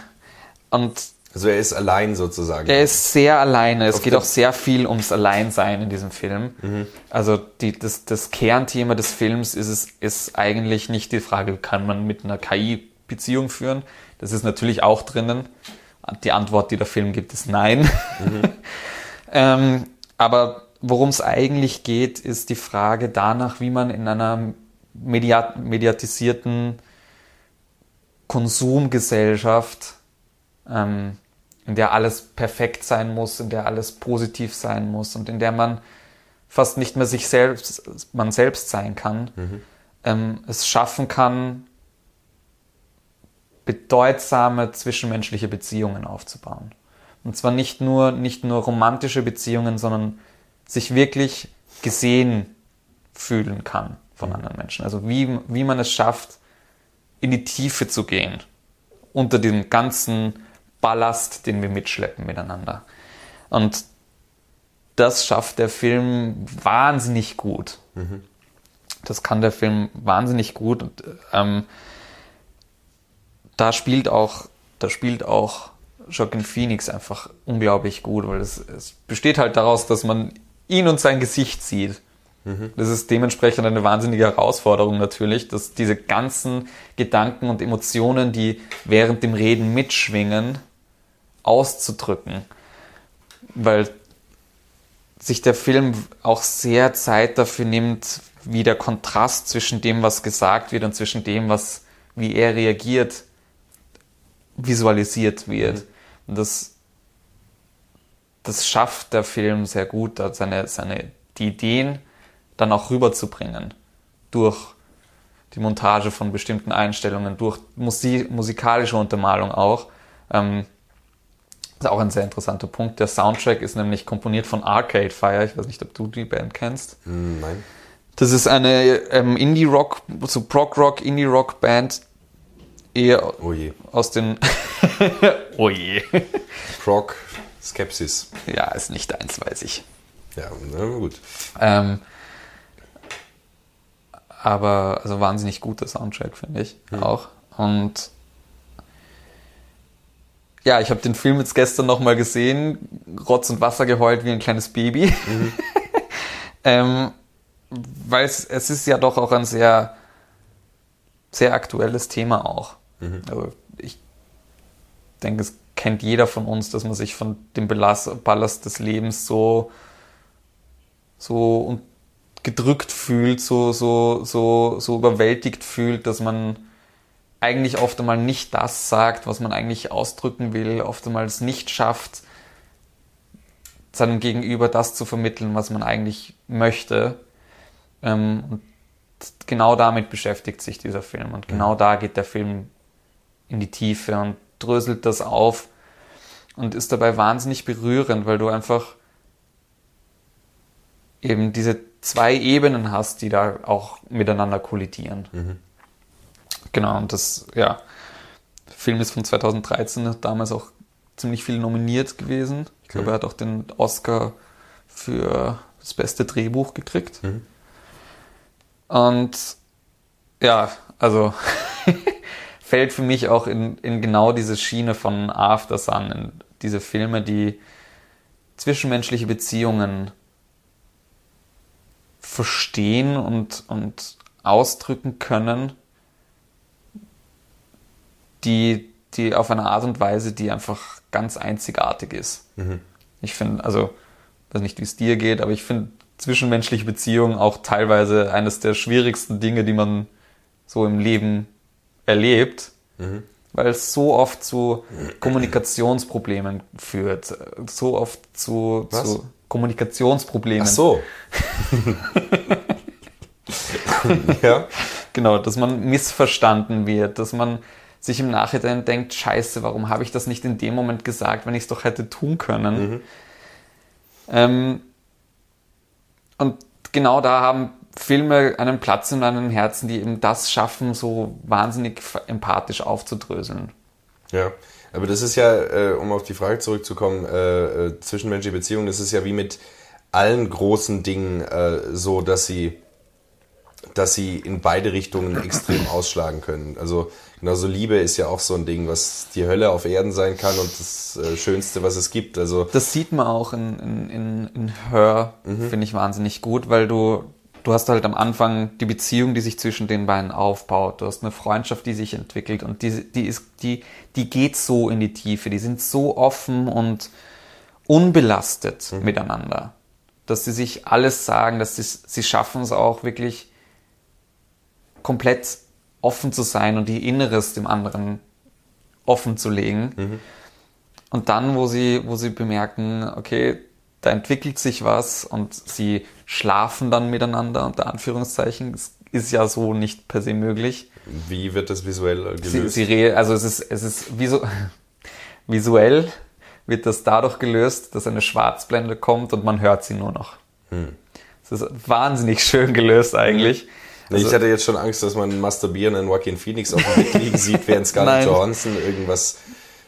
und also er ist allein sozusagen. Er ist sehr alleine. Es Auf geht auch sehr viel ums Alleinsein in diesem Film. Mhm. Also die, das, das Kernthema des Films ist es ist eigentlich nicht die Frage, kann man mit einer KI Beziehung führen? Das ist natürlich auch drinnen. Die Antwort, die der Film gibt, ist nein. Mhm. ähm, aber worum es eigentlich geht, ist die Frage danach, wie man in einer mediat mediatisierten Konsumgesellschaft ähm, in der alles perfekt sein muss, in der alles positiv sein muss und in der man fast nicht mehr sich selbst, man selbst sein kann, mhm. ähm, es schaffen kann, bedeutsame zwischenmenschliche Beziehungen aufzubauen. Und zwar nicht nur, nicht nur romantische Beziehungen, sondern sich wirklich gesehen fühlen kann von mhm. anderen Menschen. Also wie, wie man es schafft, in die Tiefe zu gehen unter dem ganzen Ballast, den wir mitschleppen miteinander. Und das schafft der Film wahnsinnig gut. Mhm. Das kann der Film wahnsinnig gut. Und, ähm, da spielt auch, da spielt auch Joaquin Phoenix einfach unglaublich gut, weil es, es besteht halt daraus, dass man ihn und sein Gesicht sieht. Das ist dementsprechend eine wahnsinnige Herausforderung natürlich, dass diese ganzen Gedanken und Emotionen, die während dem Reden mitschwingen, auszudrücken. Weil sich der Film auch sehr Zeit dafür nimmt, wie der Kontrast zwischen dem, was gesagt wird und zwischen dem, was, wie er reagiert, visualisiert wird. Und das, das schafft der Film sehr gut, seine, seine, die Ideen dann auch rüberzubringen. Durch die Montage von bestimmten Einstellungen, durch Musik, musikalische Untermalung auch. Ähm, ist auch ein sehr interessanter Punkt. Der Soundtrack ist nämlich komponiert von Arcade Fire. Ich weiß nicht, ob du die Band kennst. Hm, nein. Das ist eine ähm, Indie-Rock, so Prog-Rock, Indie-Rock-Band. Eher Oh aus den. oh je. Proc Skepsis. Ja, ist nicht eins, weiß ich. Ja, na gut. Ähm, aber also wahnsinnig guter Soundtrack, finde ich auch. Und ja, ich habe den Film jetzt gestern nochmal gesehen, Rotz und Wasser geheult wie ein kleines Baby. ähm, weil es, es ist ja doch auch ein sehr, sehr aktuelles Thema auch. Also ich denke, es kennt jeder von uns, dass man sich von dem Ballast, Ballast des Lebens so, so und gedrückt fühlt, so, so, so, so überwältigt fühlt, dass man eigentlich oft einmal nicht das sagt, was man eigentlich ausdrücken will, oft einmal es nicht schafft, seinem Gegenüber das zu vermitteln, was man eigentlich möchte. Ähm, und genau damit beschäftigt sich dieser Film. Und genau da geht der Film in die Tiefe und dröselt das auf und ist dabei wahnsinnig berührend, weil du einfach eben diese zwei Ebenen hast, die da auch miteinander kollidieren. Genau, und das, ja, der Film ist von 2013, damals auch ziemlich viel nominiert gewesen. Ich glaube, er hat auch den Oscar für das beste Drehbuch gekriegt. Und ja, also fällt für mich auch in, in genau diese Schiene von After Sun, in diese Filme, die zwischenmenschliche Beziehungen verstehen und, und ausdrücken können, die, die auf eine Art und Weise, die einfach ganz einzigartig ist. Ich finde, also, weiß nicht, wie es dir geht, aber ich finde zwischenmenschliche Beziehungen auch teilweise eines der schwierigsten Dinge, die man so im Leben erlebt, weil es so oft zu Kommunikationsproblemen führt, so oft zu, zu Kommunikationsproblemen. Ach so. ja. Genau, dass man missverstanden wird, dass man sich im Nachhinein denkt, scheiße, warum habe ich das nicht in dem Moment gesagt, wenn ich es doch hätte tun können. Ähm, und genau da haben Filme einen Platz in meinem Herzen, die eben das schaffen, so wahnsinnig empathisch aufzudröseln. Ja, aber das ist ja, äh, um auf die Frage zurückzukommen, äh, äh, zwischenmenschliche Beziehungen, das ist ja wie mit allen großen Dingen äh, so, dass sie, dass sie in beide Richtungen extrem ausschlagen können. Also genauso Liebe ist ja auch so ein Ding, was die Hölle auf Erden sein kann und das äh, Schönste, was es gibt. Also Das sieht man auch in, in, in, in Her, finde ich wahnsinnig gut, weil du, du hast halt am Anfang die Beziehung, die sich zwischen den beiden aufbaut. Du hast eine Freundschaft, die sich entwickelt und die, die, ist, die, die geht so in die Tiefe. Die sind so offen und unbelastet miteinander, dass sie sich alles sagen, dass sie, sie schaffen es auch wirklich komplett offen zu sein und ihr Inneres dem anderen offen zu legen. Und dann, wo sie, wo sie bemerken, okay, da entwickelt sich was und sie schlafen dann miteinander, unter Anführungszeichen, das ist ja so nicht per se möglich. wie wird das visuell gelöst? Sie, sie also es ist, es ist visu visuell wird das dadurch gelöst, dass eine Schwarzblende kommt und man hört sie nur noch. Das ist wahnsinnig schön gelöst eigentlich. Nee, Also- ich hatte jetzt schon Angst, dass man einen masturbierenden Joaquin Phoenix auf dem Bett liegen sieht, während Scarlett. Johansson irgendwas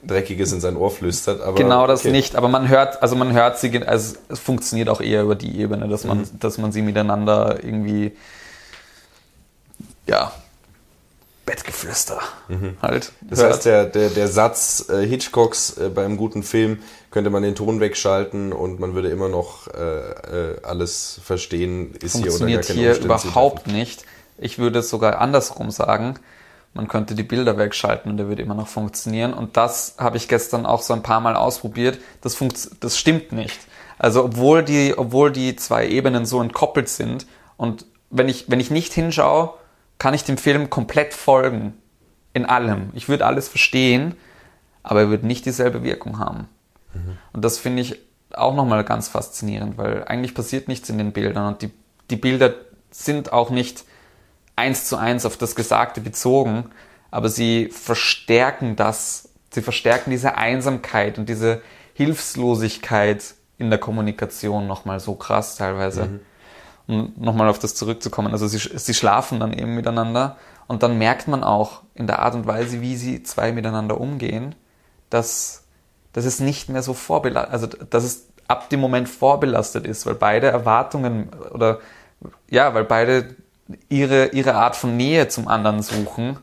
Dreckiges in sein Ohr flüstert. Aber Genau das okay. nicht, aber man hört, also man hört sie, also es funktioniert auch eher über die Ebene, dass man, dass man sie miteinander irgendwie, ja, Geflüster halt. Das hört. heißt, der, der, der Satz äh, Hitchcocks äh, beim guten Film könnte man den Ton wegschalten und man würde immer noch äh, äh, alles verstehen, ist hier oder gar funktioniert keine hier Umstände zu überhaupt nicht. Ich würde es sogar andersrum sagen. Man könnte die Bilder wegschalten und der würde immer noch funktionieren. Und das habe ich gestern auch so ein paar Mal ausprobiert. Das, funkt, das stimmt nicht. Also obwohl die, obwohl die zwei Ebenen so entkoppelt sind und wenn ich, wenn ich nicht hinschaue, kann ich dem Film komplett folgen. In allem. Ich würde alles verstehen, aber er wird nicht dieselbe Wirkung haben. Und das finde ich auch nochmal ganz faszinierend, weil eigentlich passiert nichts in den Bildern und die, die Bilder sind auch nicht eins zu eins auf das Gesagte bezogen, aber sie verstärken das, sie verstärken diese Einsamkeit und diese Hilflosigkeit in der Kommunikation nochmal so krass teilweise. Um nochmal auf das zurückzukommen, also sie, sie schlafen dann eben miteinander und dann merkt man auch in der Art und Weise, wie sie zwei miteinander umgehen, dass, dass es nicht mehr so vorbelastet, also dass es ab dem Moment vorbelastet ist, weil beide Erwartungen oder ja, weil beide ihre, ihre Art von Nähe zum anderen suchen.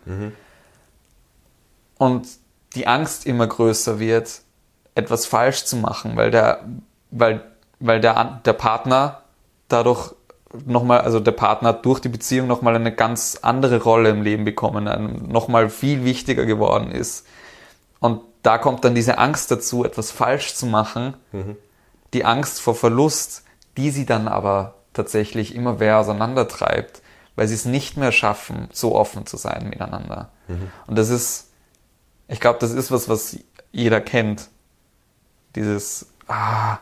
Und die Angst immer größer wird, etwas falsch zu machen, weil der, weil, weil der, der Partner dadurch nochmal, also der Partner hat durch die Beziehung nochmal eine ganz andere Rolle im Leben bekommen, nochmal viel wichtiger geworden ist. Und da kommt dann diese Angst dazu, etwas falsch zu machen, die Angst vor Verlust, die sie dann aber tatsächlich immer mehr auseinandertreibt, weil sie es nicht mehr schaffen, so offen zu sein miteinander. Und das ist, ich glaube, das ist was, was jeder kennt. Dieses, ah,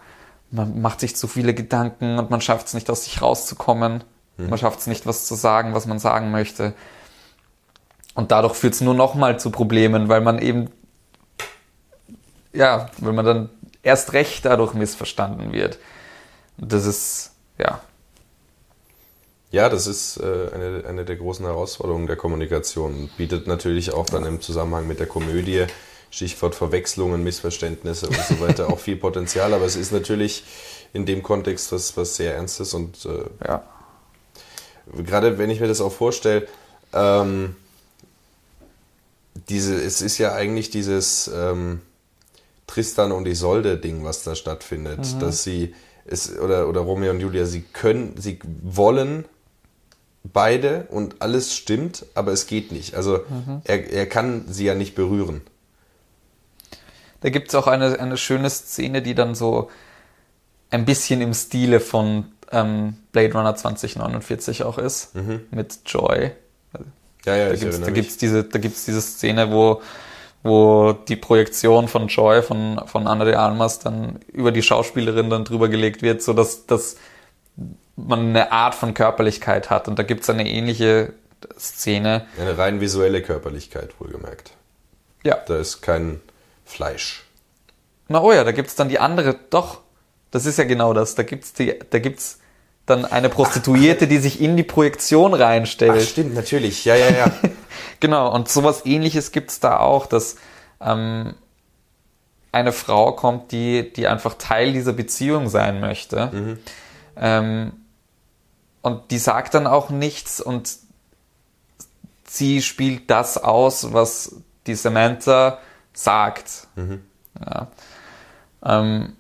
man macht sich zu viele Gedanken und man schafft es nicht, aus sich rauszukommen. Man schafft es nicht, was zu sagen, was man sagen möchte. Und dadurch führt es nur noch mal zu Problemen, weil man eben, ja, weil man dann erst recht dadurch missverstanden wird. Und das ist, ja, Ja, das ist äh, eine, eine der großen Herausforderungen der Kommunikation. Bietet natürlich auch dann im Zusammenhang mit der Komödie, Stichwort Verwechslungen, Missverständnisse und so weiter, auch viel Potenzial. Aber es ist natürlich in dem Kontext was, was sehr Ernstes und äh, ja, gerade wenn ich mir das auch vorstelle, ähm, diese, es ist ja eigentlich dieses ähm, Tristan und Isolde-Ding, was da stattfindet, dass sie es oder oder Romeo und Julia, sie können, sie wollen beide und alles stimmt, aber es geht nicht. Also er, er kann sie ja nicht berühren. Da gibt es auch eine, eine schöne Szene, die dann so ein bisschen im Stile von ähm, Blade Runner 2049 auch ist, mit Joy. Ja, ja, Da gibt's, erinnere da gibt's diese, da gibt's diese Szene, wo, wo die Projektion von Joy, von, von Anna de Almas dann über die Schauspielerin dann drüber gelegt wird, so dass, dass man eine Art von Körperlichkeit hat. Und da gibt's eine ähnliche Szene. Eine rein visuelle Körperlichkeit, wohlgemerkt. Ja. Da ist kein Fleisch. Na oh ja, da gibt's dann die andere, doch, das ist ja genau das. Da gibt's die, da gibt's dann eine Prostituierte, die sich in die Projektion reinstellt. Ach, stimmt, natürlich. Ja, ja, ja. Genau, und sowas ähnliches gibt's da auch, dass ähm, eine Frau kommt, die, die einfach Teil dieser Beziehung sein möchte. Ähm, und die sagt dann auch nichts und sie spielt das aus, was die Samantha sagt. Ja. Ähm,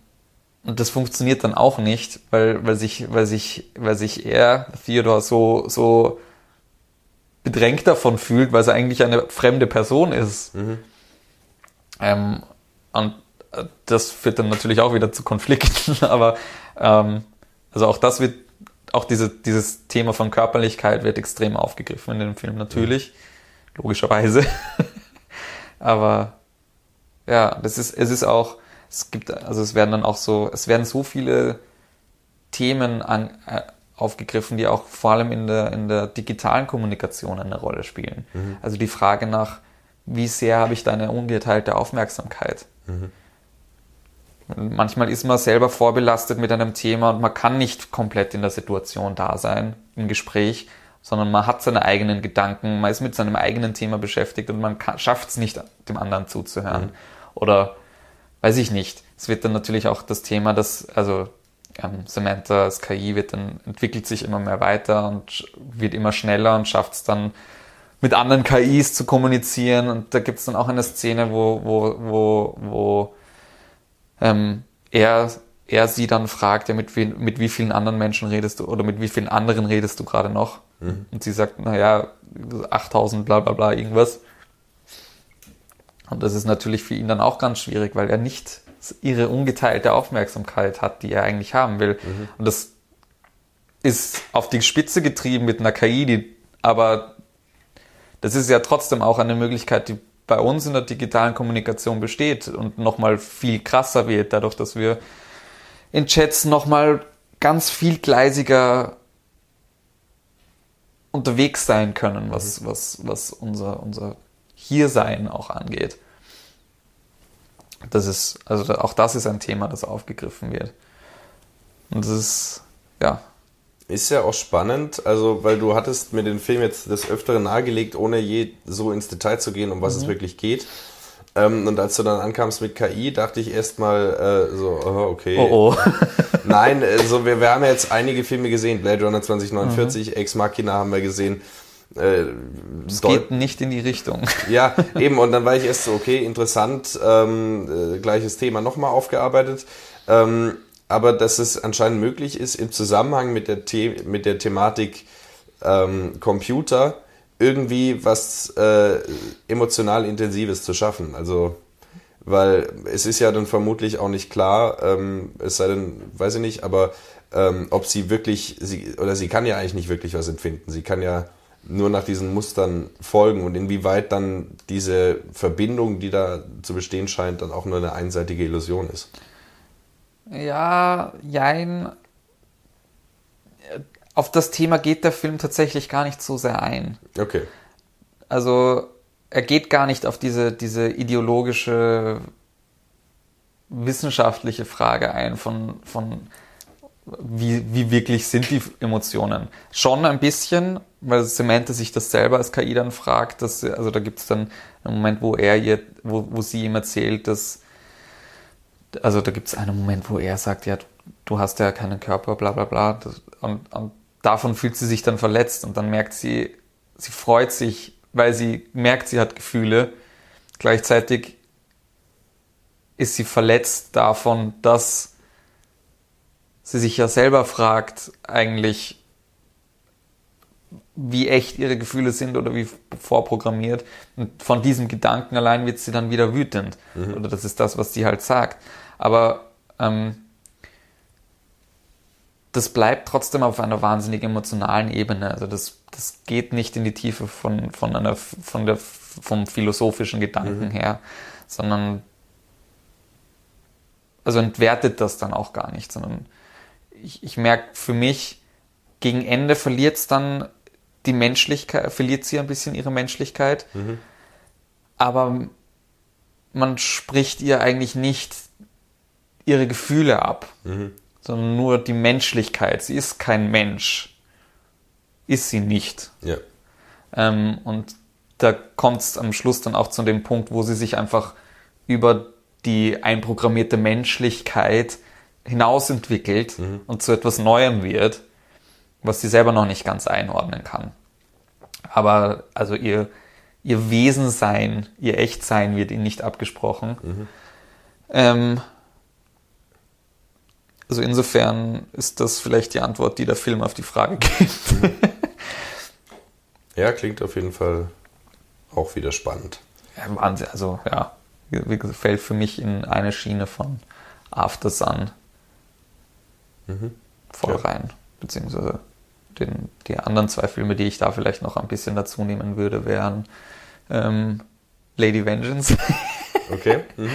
und das funktioniert dann auch nicht, weil, weil sich, weil sich, weil sich er, Theodor, so, so bedrängt davon fühlt, weil es eigentlich eine fremde Person ist. Ähm, und äh, das führt dann natürlich auch wieder zu Konflikten, aber ähm, also auch das wird, auch diese, dieses Thema von Körperlichkeit wird extrem aufgegriffen in dem Film natürlich, logischerweise. aber ja, das ist, es ist auch, es gibt, also es werden dann auch so, es werden so viele Themen an, äh, aufgegriffen, die auch vor allem in der, in der digitalen Kommunikation eine Rolle spielen. Also die Frage nach, wie sehr habe ich deine ungeteilte Aufmerksamkeit? Manchmal ist man selber vorbelastet mit einem Thema und man kann nicht komplett in der Situation da sein, im Gespräch, sondern man hat seine eigenen Gedanken, man ist mit seinem eigenen Thema beschäftigt und man schafft es nicht, dem anderen zuzuhören. Oder weiß ich nicht. Es wird dann natürlich auch das Thema, dass, also ähm, Samantha als KI wird dann, entwickelt sich immer mehr weiter und wird immer schneller und schafft es dann mit anderen KIs zu kommunizieren. Und da gibt es dann auch eine Szene, wo, wo, wo, wo ähm, er, er sie dann fragt, ja, mit, wie, mit wie vielen anderen Menschen redest du oder mit wie vielen anderen redest du gerade noch? Mhm. Und sie sagt, naja, 8000, bla bla bla, irgendwas. Und das ist natürlich für ihn dann auch ganz schwierig, weil er nicht ihre ungeteilte Aufmerksamkeit hat, die er eigentlich haben will. Mhm. Und das ist auf die Spitze getrieben mit einer KI, die, aber das ist ja trotzdem auch eine Möglichkeit, die bei uns in der digitalen Kommunikation besteht und nochmal viel krasser wird, dadurch, dass wir in Chats nochmal ganz viel gleisiger unterwegs sein können, was, mhm. was, was unser, unser Hiersein auch angeht. Das ist, also auch das ist ein Thema, das aufgegriffen wird. Und das ist, ja. Ist ja auch spannend, also weil du hattest mir den Film jetzt des Öfteren nahegelegt, ohne je so ins Detail zu gehen, um was mhm. es wirklich geht. Ähm, und als du dann ankamst mit KI, dachte ich erstmal äh, so, oh, okay. Oh, oh. Nein, also wir, wir haben ja jetzt einige Filme gesehen. Blade Runner 2049, mhm. Ex Machina haben wir gesehen. Äh, es geht nicht in die Richtung. Ja, eben. Und dann war ich erst so, okay, interessant, ähm, äh, gleiches Thema nochmal aufgearbeitet. Ähm, aber dass es anscheinend möglich ist, im Zusammenhang mit der, The mit der Thematik ähm, Computer irgendwie was äh, emotional Intensives zu schaffen. Also, weil es ist ja dann vermutlich auch nicht klar, ähm, es sei denn, weiß ich nicht, aber ähm, ob sie wirklich, sie, oder sie kann ja eigentlich nicht wirklich was empfinden. Sie kann ja nur nach diesen Mustern folgen und inwieweit dann diese Verbindung, die da zu bestehen scheint, dann auch nur eine einseitige Illusion ist. Ja, jein auf das Thema geht der Film tatsächlich gar nicht so sehr ein. Okay. Also er geht gar nicht auf diese, diese ideologische, wissenschaftliche Frage ein von, von wie, wie wirklich sind die Emotionen. Schon ein bisschen, weil Samantha sich das selber als KI dann fragt, dass, also da gibt es dann einen Moment, wo er ihr, wo, wo sie ihm erzählt, dass, also da gibt es einen Moment, wo er sagt, ja, du hast ja keinen Körper, bla bla bla. Und, und davon fühlt sie sich dann verletzt und dann merkt sie, sie freut sich, weil sie merkt, sie hat Gefühle. Gleichzeitig ist sie verletzt davon, dass sie sich ja selber fragt, eigentlich, wie echt ihre Gefühle sind oder wie vorprogrammiert. Und von diesem Gedanken allein wird sie dann wieder wütend. Mhm. Oder das ist das, was sie halt sagt. Aber ähm, das bleibt trotzdem auf einer wahnsinnig emotionalen Ebene. Also das, das geht nicht in die Tiefe von, von einer, von der, vom philosophischen Gedanken mhm. her, sondern also entwertet das dann auch gar nicht, sondern ich, ich merke für mich, gegen Ende verliert es dann die Menschlichkeit, verliert sie ein bisschen ihre Menschlichkeit, mhm. aber man spricht ihr eigentlich nicht ihre Gefühle ab. Mhm sondern nur die Menschlichkeit. Sie ist kein Mensch. Ist sie nicht. Ja. Ähm, und da kommt es am Schluss dann auch zu dem Punkt, wo sie sich einfach über die einprogrammierte Menschlichkeit hinausentwickelt mhm. und zu etwas Neuem wird, was sie selber noch nicht ganz einordnen kann. Aber also ihr, ihr Wesensein, ihr Echtsein wird ihnen nicht abgesprochen. Mhm. Ähm, also insofern ist das vielleicht die Antwort, die der Film auf die Frage gibt. ja, klingt auf jeden Fall auch wieder spannend. Ja, Wahnsinn. Also ja, fällt für mich in eine Schiene von After Sun mhm. voll ja. rein. Beziehungsweise den, die anderen zwei Filme, die ich da vielleicht noch ein bisschen dazu nehmen würde, wären ähm, Lady Vengeance. okay. Mhm.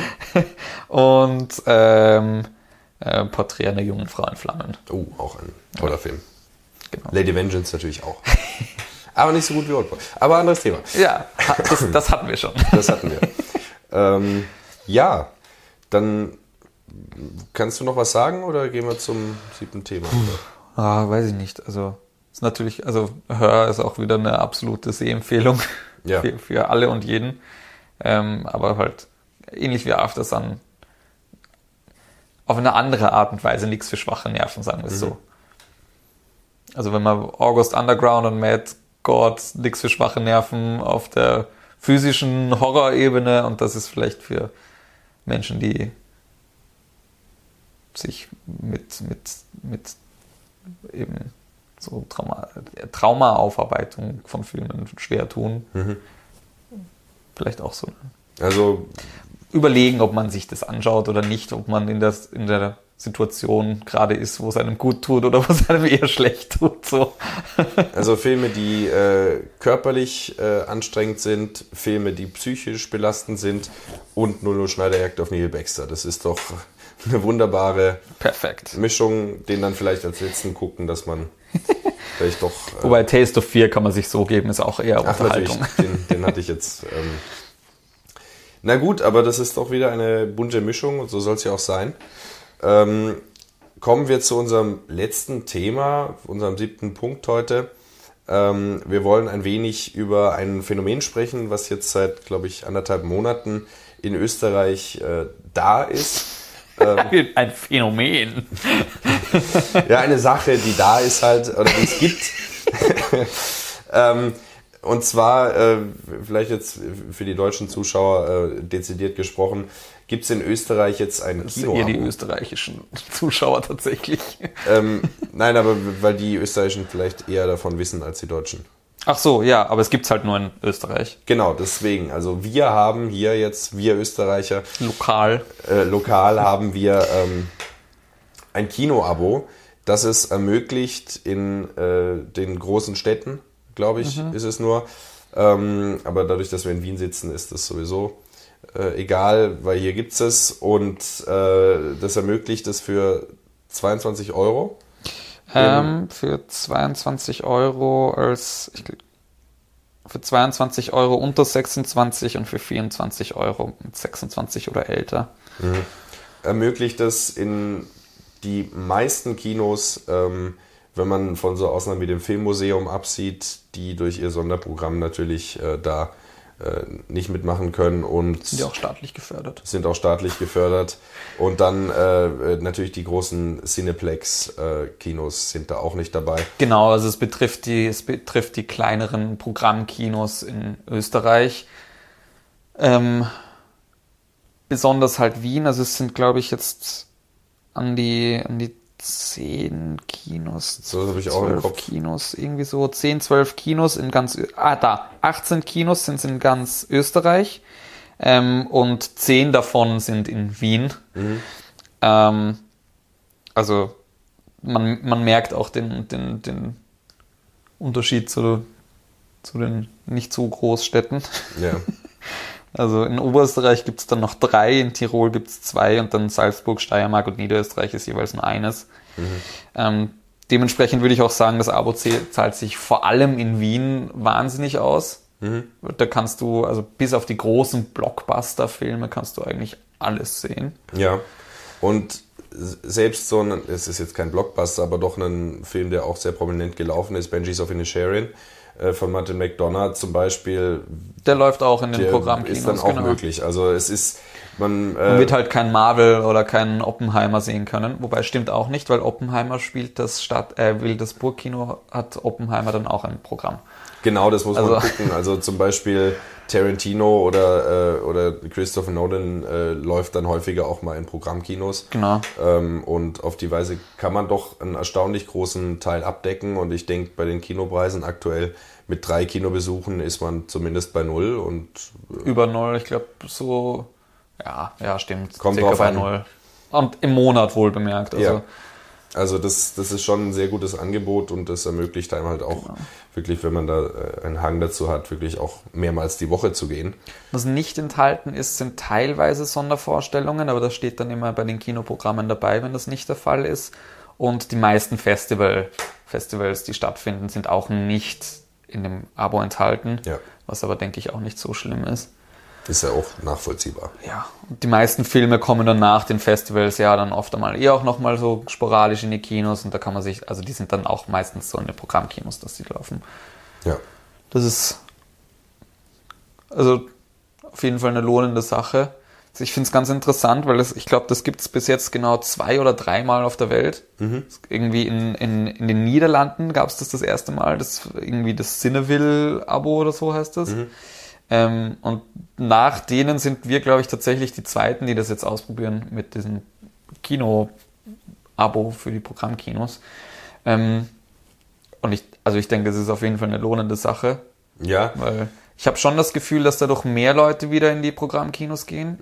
Und ähm, äh, Porträt einer jungen Frau in Flammen. Oh, auch ein toller ja. Film. Genau. Lady Vengeance natürlich auch. Aber nicht so gut wie Oldboy. Aber anderes Thema. Ja, das, das hatten wir schon. Das hatten wir. ähm, ja, dann kannst du noch was sagen oder gehen wir zum siebten Thema? Ah, weiß ich nicht. Also ist natürlich, also Hör ist auch wieder eine absolute Sehempfehlung ja. für, für alle und jeden. Ähm, aber halt ähnlich wie After Sun auf eine andere Art und Weise nichts für schwache Nerven, sagen wir es mhm. so. Also wenn man August Underground und Mad Gott, nichts für schwache Nerven auf der physischen Horrorebene und das ist vielleicht für Menschen, die sich mit, mit, mit eben so Trauma, Traumaaufarbeitung von Filmen schwer tun. Mhm. Vielleicht auch so. Also Überlegen, ob man sich das anschaut oder nicht, ob man in der, in der Situation gerade ist, wo es einem gut tut oder wo es einem eher schlecht tut. So. Also Filme, die äh, körperlich äh, anstrengend sind, Filme, die psychisch belastend sind und Null Schneiderjagd auf Neil Baxter. Das ist doch eine wunderbare Perfekt. Mischung, den dann vielleicht als letzten gucken, dass man vielleicht doch. Äh, Wobei Taste of Fear kann man sich so geben, ist auch eher ach, Unterhaltung. den, den hatte ich jetzt. Ähm, na gut, aber das ist doch wieder eine bunte Mischung und so soll es ja auch sein. Ähm, kommen wir zu unserem letzten Thema, unserem siebten Punkt heute. Ähm, wir wollen ein wenig über ein Phänomen sprechen, was jetzt seit, glaube ich, anderthalb Monaten in Österreich äh, da ist. Ähm, Ein Phänomen. ja, eine Sache, die da ist halt, oder die es gibt. ähm, und zwar, äh, vielleicht jetzt für die deutschen Zuschauer äh, dezidiert gesprochen, gibt es in Österreich jetzt ein Das sind eher die Kino. österreichischen Zuschauer tatsächlich. Ähm, nein, aber weil die Österreichischen vielleicht eher davon wissen als die Deutschen. Ach so, ja, aber es gibt's halt nur in Österreich. Genau, deswegen. Also wir haben hier jetzt, wir Österreicher, Lokal. äh, lokal haben wir ähm, ein Kino-Abo, das es ermöglicht in äh, den großen Städten, glaube ich, ist es nur. Ähm, aber dadurch, dass wir in Wien sitzen, ist das sowieso äh, egal, weil hier gibt es es und äh, das ermöglicht es für 22 Euro. Ähm, für 22 Euro als ich, für 22 Euro unter 26 und für 24 Euro mit 26 oder älter. ermöglicht es in die meisten Kinos, ähm, wenn man von so Ausnahmen wie dem Filmmuseum absieht, die durch ihr Sonderprogramm natürlich äh, da äh, nicht mitmachen können und Sind ja auch staatlich gefördert. sind auch staatlich gefördert. Und dann äh, äh, natürlich die großen Cineplex-Kinos sind da auch nicht dabei. Genau, also es betrifft die, es betrifft die kleineren Programmkinos in Österreich. Ähm, besonders halt Wien, also es sind, glaube ich, jetzt an die, an die zehn Kinos. So habe ich auch im 12 Kopf. Kinos, irgendwie so 10, 12 Kinos in ganz, ah, da, 18 Kinos sind in ganz Österreich ähm, und 10 davon sind in Wien. Mhm. Ähm, also man, man merkt auch den, den, den Unterschied zu, zu den nicht so Großstädten. Ja. Also in Oberösterreich gibt es dann noch drei, in Tirol gibt es zwei und dann Salzburg, Steiermark und Niederösterreich ist jeweils nur eines. Ähm, dementsprechend würde ich auch sagen, das Abo zahlt sich vor allem in Wien wahnsinnig aus. Da kannst du, also bis auf die großen Blockbuster-Filme kannst du eigentlich alles sehen. Ja. Und selbst so ein, es ist jetzt kein Blockbuster, aber doch ein Film, der auch sehr prominent gelaufen ist, Benji's of Inisherin äh, von Martin McDonough zum Beispiel, Der läuft auch in den der Programmkinos. ist dann auch genau. möglich. Also es ist, man, Man äh, wird halt kein Marvel oder keinen Oppenheimer sehen können. Wobei stimmt auch nicht, weil Oppenheimer spielt das Stadt, äh, will das Burgkino hat Oppenheimer dann auch ein Programm. genau, das muss man Also- gucken. Also zum Beispiel Tarantino oder, äh, oder Christopher Nolan äh, läuft dann häufiger auch mal in Programmkinos. Genau. Ähm, und auf die Weise kann man doch einen erstaunlich großen Teil abdecken. Und ich denke, bei den Kinopreisen aktuell mit drei Kinobesuchen ist man zumindest bei null. Und Über null, ich glaube so, ja, ja, stimmt. Kommt circa drauf bei an. null. Und im Monat wohl bemerkt. Also, Ja. Also das, das ist schon ein sehr gutes Angebot und das ermöglicht einem halt auch wirklich, wenn man da äh, einen Hang dazu hat, wirklich auch mehrmals die Woche zu gehen. Was nicht enthalten ist, sind teilweise Sondervorstellungen, aber das steht dann immer bei den Kinoprogrammen dabei, wenn das nicht der Fall ist. Und die meisten Festival, Festivals, die stattfinden, sind auch nicht in dem Abo enthalten, Ja. was aber, denke ich, auch nicht so schlimm ist. Ist ja auch nachvollziehbar. Ja, und die meisten Filme kommen dann nach den Festivals ja dann oft einmal eher auch nochmal so sporadisch in die Kinos und da kann man sich, also die sind dann auch meistens so in den Programmkinos, dass die laufen. Ja. Das ist also auf jeden Fall eine lohnende Sache. Ich finde es ganz interessant, weil das, ich glaube, das gibt es bis jetzt genau zwei oder dreimal auf der Welt. Mhm. Irgendwie in, in, in den Niederlanden gab es das das erste Mal, das irgendwie das Cineville-Abo oder so heißt das. Mhm. Ähm, und nach denen sind wir, glaube ich, tatsächlich die Zweiten, die das jetzt ausprobieren mit diesem Kino-Abo für die Programmkinos. Ähm, und ich, also ich denke, das ist auf jeden Fall eine lohnende Sache, Ja, weil ich habe schon das Gefühl, dass dadurch mehr Leute wieder in die Programmkinos gehen.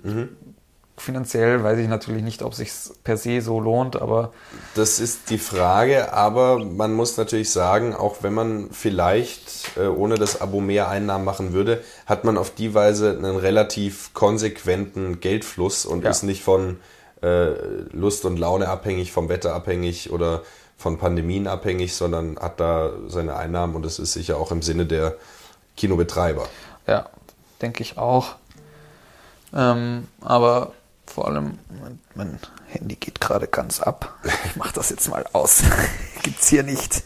Finanziell weiß ich natürlich nicht, ob sich per se so lohnt, aber Das ist die Frage, aber man muss natürlich sagen, auch wenn man vielleicht äh, ohne das Abo mehr Einnahmen machen würde, hat man auf die Weise einen relativ konsequenten Geldfluss und Ja. ist nicht von äh, Lust und Laune abhängig, vom Wetter abhängig oder von Pandemien abhängig, sondern hat da seine Einnahmen und das ist sicher auch im Sinne der Kinobetreiber. ja, denke ich auch. Ähm, aber vor allem, mein, mein Handy geht gerade ganz ab. Ich mache das jetzt mal aus. Gibt's hier nicht.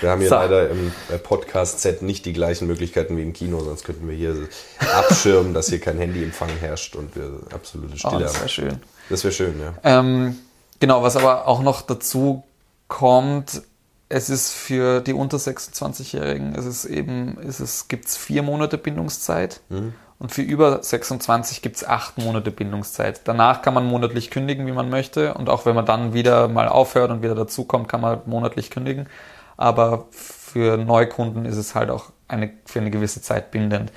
Wir haben hier So. leider im äh, Podcast-Set nicht die gleichen Möglichkeiten wie im Kino, sonst könnten wir hier abschirmen, dass hier kein Handyempfang herrscht und wir absolute Oh, Stille das wäre haben. schön. Das wäre schön, ja. Ähm, genau, was aber auch noch dazu kommt, es ist für die unter 26-Jährigen, es ist eben, es ist, gibt's vier Monate Bindungszeit und für über 26 gibt's acht Monate Bindungszeit. Danach kann man monatlich kündigen, wie man möchte und auch wenn man dann wieder mal aufhört und wieder dazukommt, kann man monatlich kündigen. Aber für Neukunden ist es halt auch eine, für eine gewisse Zeit bindend.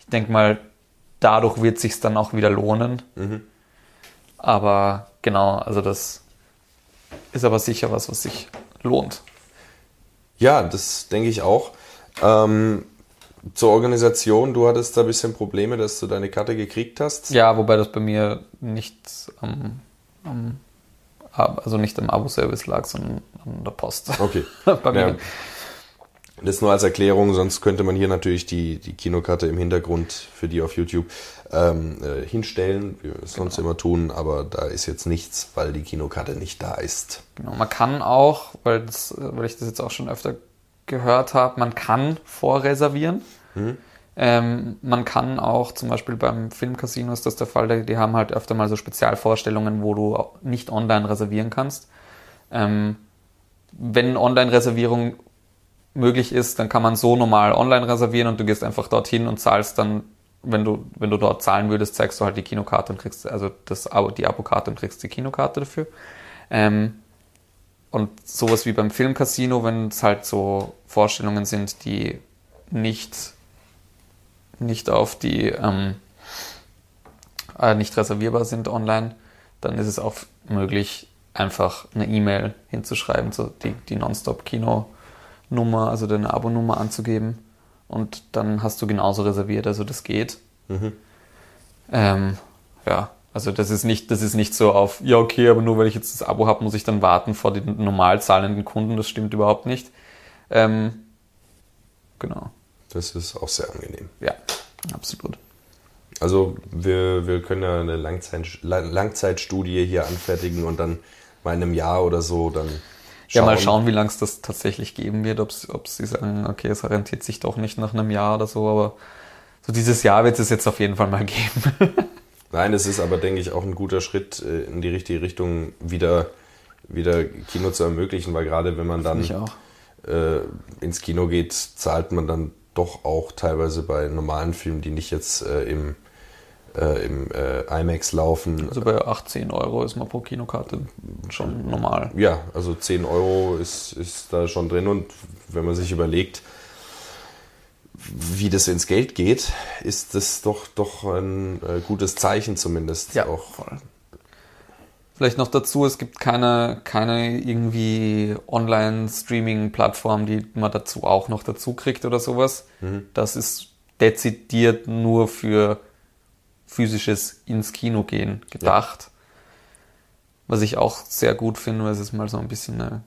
Ich denke mal, dadurch wird sich's dann auch wieder lohnen. Aber genau, also das ist aber sicher was, was sich lohnt. Ja, das denke ich auch. Ähm, zur Organisation, du hattest da ein bisschen Probleme, dass du deine Karte gekriegt hast. Ja, wobei das bei mir nicht am, am also nicht am Abo-Service lag, sondern an der Post. Okay. bei mir. Ja. Das nur als Erklärung, sonst könnte man hier natürlich die, die Kinokarte im Hintergrund für die auf YouTube ähm, äh, hinstellen, wie wir es sonst Genau. immer tun, aber da ist jetzt nichts, weil die Kinokarte nicht da ist. Genau, man kann auch, weil, das, weil ich das jetzt auch schon öfter gehört habe, man kann vorreservieren. Ähm, man kann auch, zum Beispiel beim Filmcasino ist das der Fall, die haben halt öfter mal so Spezialvorstellungen, wo du nicht online reservieren kannst. Ähm, wenn Online-Reservierung möglich ist, dann kann man so normal online reservieren und du gehst einfach dorthin und zahlst dann, wenn du, wenn du dort zahlen würdest, zeigst du halt die Kinokarte und kriegst, also das, die Abokarte und kriegst die Kinokarte dafür. Ähm, und sowas wie beim Filmcasino, wenn es halt so Vorstellungen sind, die nicht, nicht auf die, ähm, äh, nicht reservierbar sind online, dann ist es auch möglich, einfach eine E-Mail hinzuschreiben, so die, die Nonstop-Kino-Nummer, also deine Abonummer anzugeben. Und dann hast du genauso reserviert, also das geht. Ähm, ja, also das ist nicht, das ist nicht so auf, ja okay, aber nur weil ich jetzt das Abo habe, muss ich dann warten vor den normal zahlenden Kunden. Das stimmt überhaupt nicht. Ähm, genau. Das ist auch sehr angenehm. Ja, absolut. Also wir, wir können ja eine Langzeit, Langzeitstudie hier anfertigen und dann mal in einem Jahr oder so dann Ja, mal schauen, wie lange es das tatsächlich geben wird, ob sie sagen, okay, es rentiert sich doch nicht nach einem Jahr oder so, aber so dieses Jahr wird es jetzt auf jeden Fall mal geben. Nein, es ist aber, denke ich, auch ein guter Schritt äh, in die richtige Richtung, wieder, wieder Kino zu ermöglichen, weil gerade wenn man dann äh, ins Kino geht, zahlt man dann doch auch teilweise bei normalen Filmen, die nicht jetzt äh, im, äh, im äh, IMAX laufen. Also bei 18 Euro ist man pro Kinokarte schon normal. ja, also 10 Euro ist, ist da schon drin und wenn man sich überlegt, wie das ins Geld geht, ist das doch, doch ein äh, gutes Zeichen zumindest. auch. voll. Vielleicht noch dazu, es gibt keine, keine irgendwie Online-Streaming-Plattform, die man dazu auch noch dazu kriegt oder sowas. Das ist dezidiert nur für physisches ins Kino gehen gedacht. Was ich auch sehr gut finde, weil es ist mal so ein bisschen eine,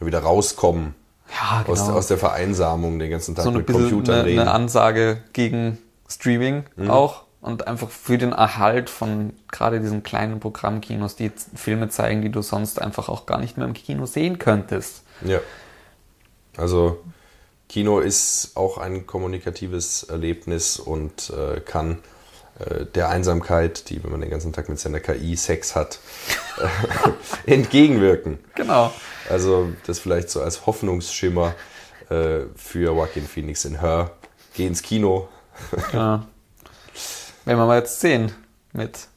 Wieder rauskommen ja, aus, aus der Vereinsamung, den ganzen Tag so mit Computern eine, reden. eine Ansage gegen Streaming auch und einfach für den Erhalt von gerade diesen kleinen Programmkinos, die Filme zeigen, die du sonst einfach auch gar nicht mehr im Kino sehen könntest. Ja. Also Kino ist auch ein kommunikatives Erlebnis und äh, kann äh, der Einsamkeit, die, wenn man den ganzen Tag mit seiner KI Sex hat, entgegenwirken. Genau. Also das vielleicht so als Hoffnungsschimmer äh, für Joaquin Phoenix in Her. Geh ins Kino. Ja. Werden wir mal jetzt sehen mit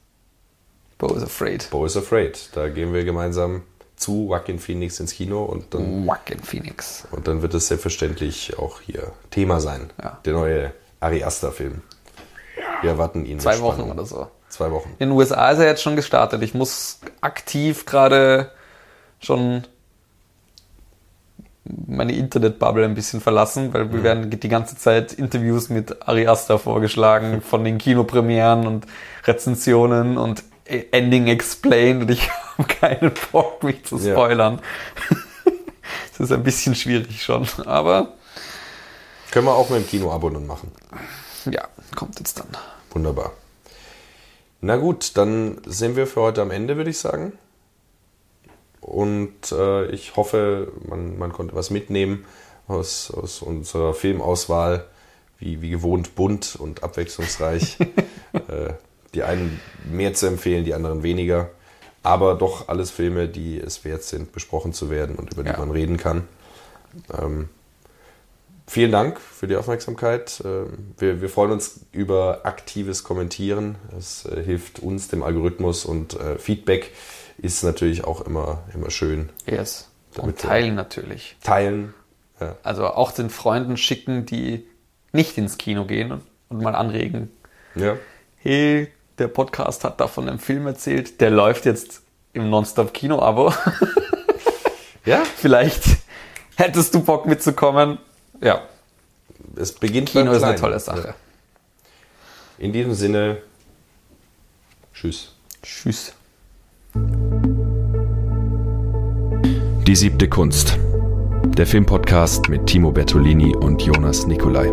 Bo is Afraid. Bo is Afraid. Da gehen wir gemeinsam zu Joaquin Phoenix ins Kino und dann, Joaquin Phoenix. und dann wird es selbstverständlich auch hier Thema sein. Ja. Der neue Ari Aster-Film. Wir erwarten ihn. Zwei Wochen Spannung. oder so. Zwei Wochen. In den USA ist er jetzt schon gestartet. Ich muss aktiv gerade schon meine Internetbubble ein bisschen verlassen, weil wir werden die ganze Zeit Interviews mit Ari Aster vorgeschlagen von den Kinopremieren und Rezensionen und Ending Explained und ich habe keinen Bock, mich zu Ja. spoilern. Das ist ein bisschen schwierig schon, aber Können wir auch mit dem Kino-Abo nun machen. ja, kommt jetzt dann. Wunderbar. Na gut, dann sind wir für heute am Ende, würde ich sagen. Und äh, ich hoffe, man, man konnte was mitnehmen aus, aus unserer Filmauswahl, wie, wie gewohnt bunt und abwechslungsreich. äh, die einen mehr zu empfehlen, die anderen weniger. Aber doch alles Filme, die es wert sind, besprochen zu werden und über die Ja. man reden kann. Ähm, Vielen Dank für die Aufmerksamkeit. Ähm, Wir, wir freuen uns über aktives Kommentieren. Es äh, hilft uns, dem Algorithmus und äh, Feedback ist natürlich auch immer, immer schön. Yes. Und teilen natürlich. Teilen. Ja. Also auch den Freunden schicken, die nicht ins Kino gehen und, und mal anregen. ja. Hey, der Podcast hat da von einem Film erzählt, der läuft jetzt im Nonstop-Kino-Abo. Ja, Vielleicht hättest du Bock mitzukommen. Ja, es beginnt Kino ist eine tolle Sache. Ja. In diesem Sinne, tschüss. Tschüss. Die siebte Kunst. Der Filmpodcast mit Timo Bertolini und Jonas Nicolai.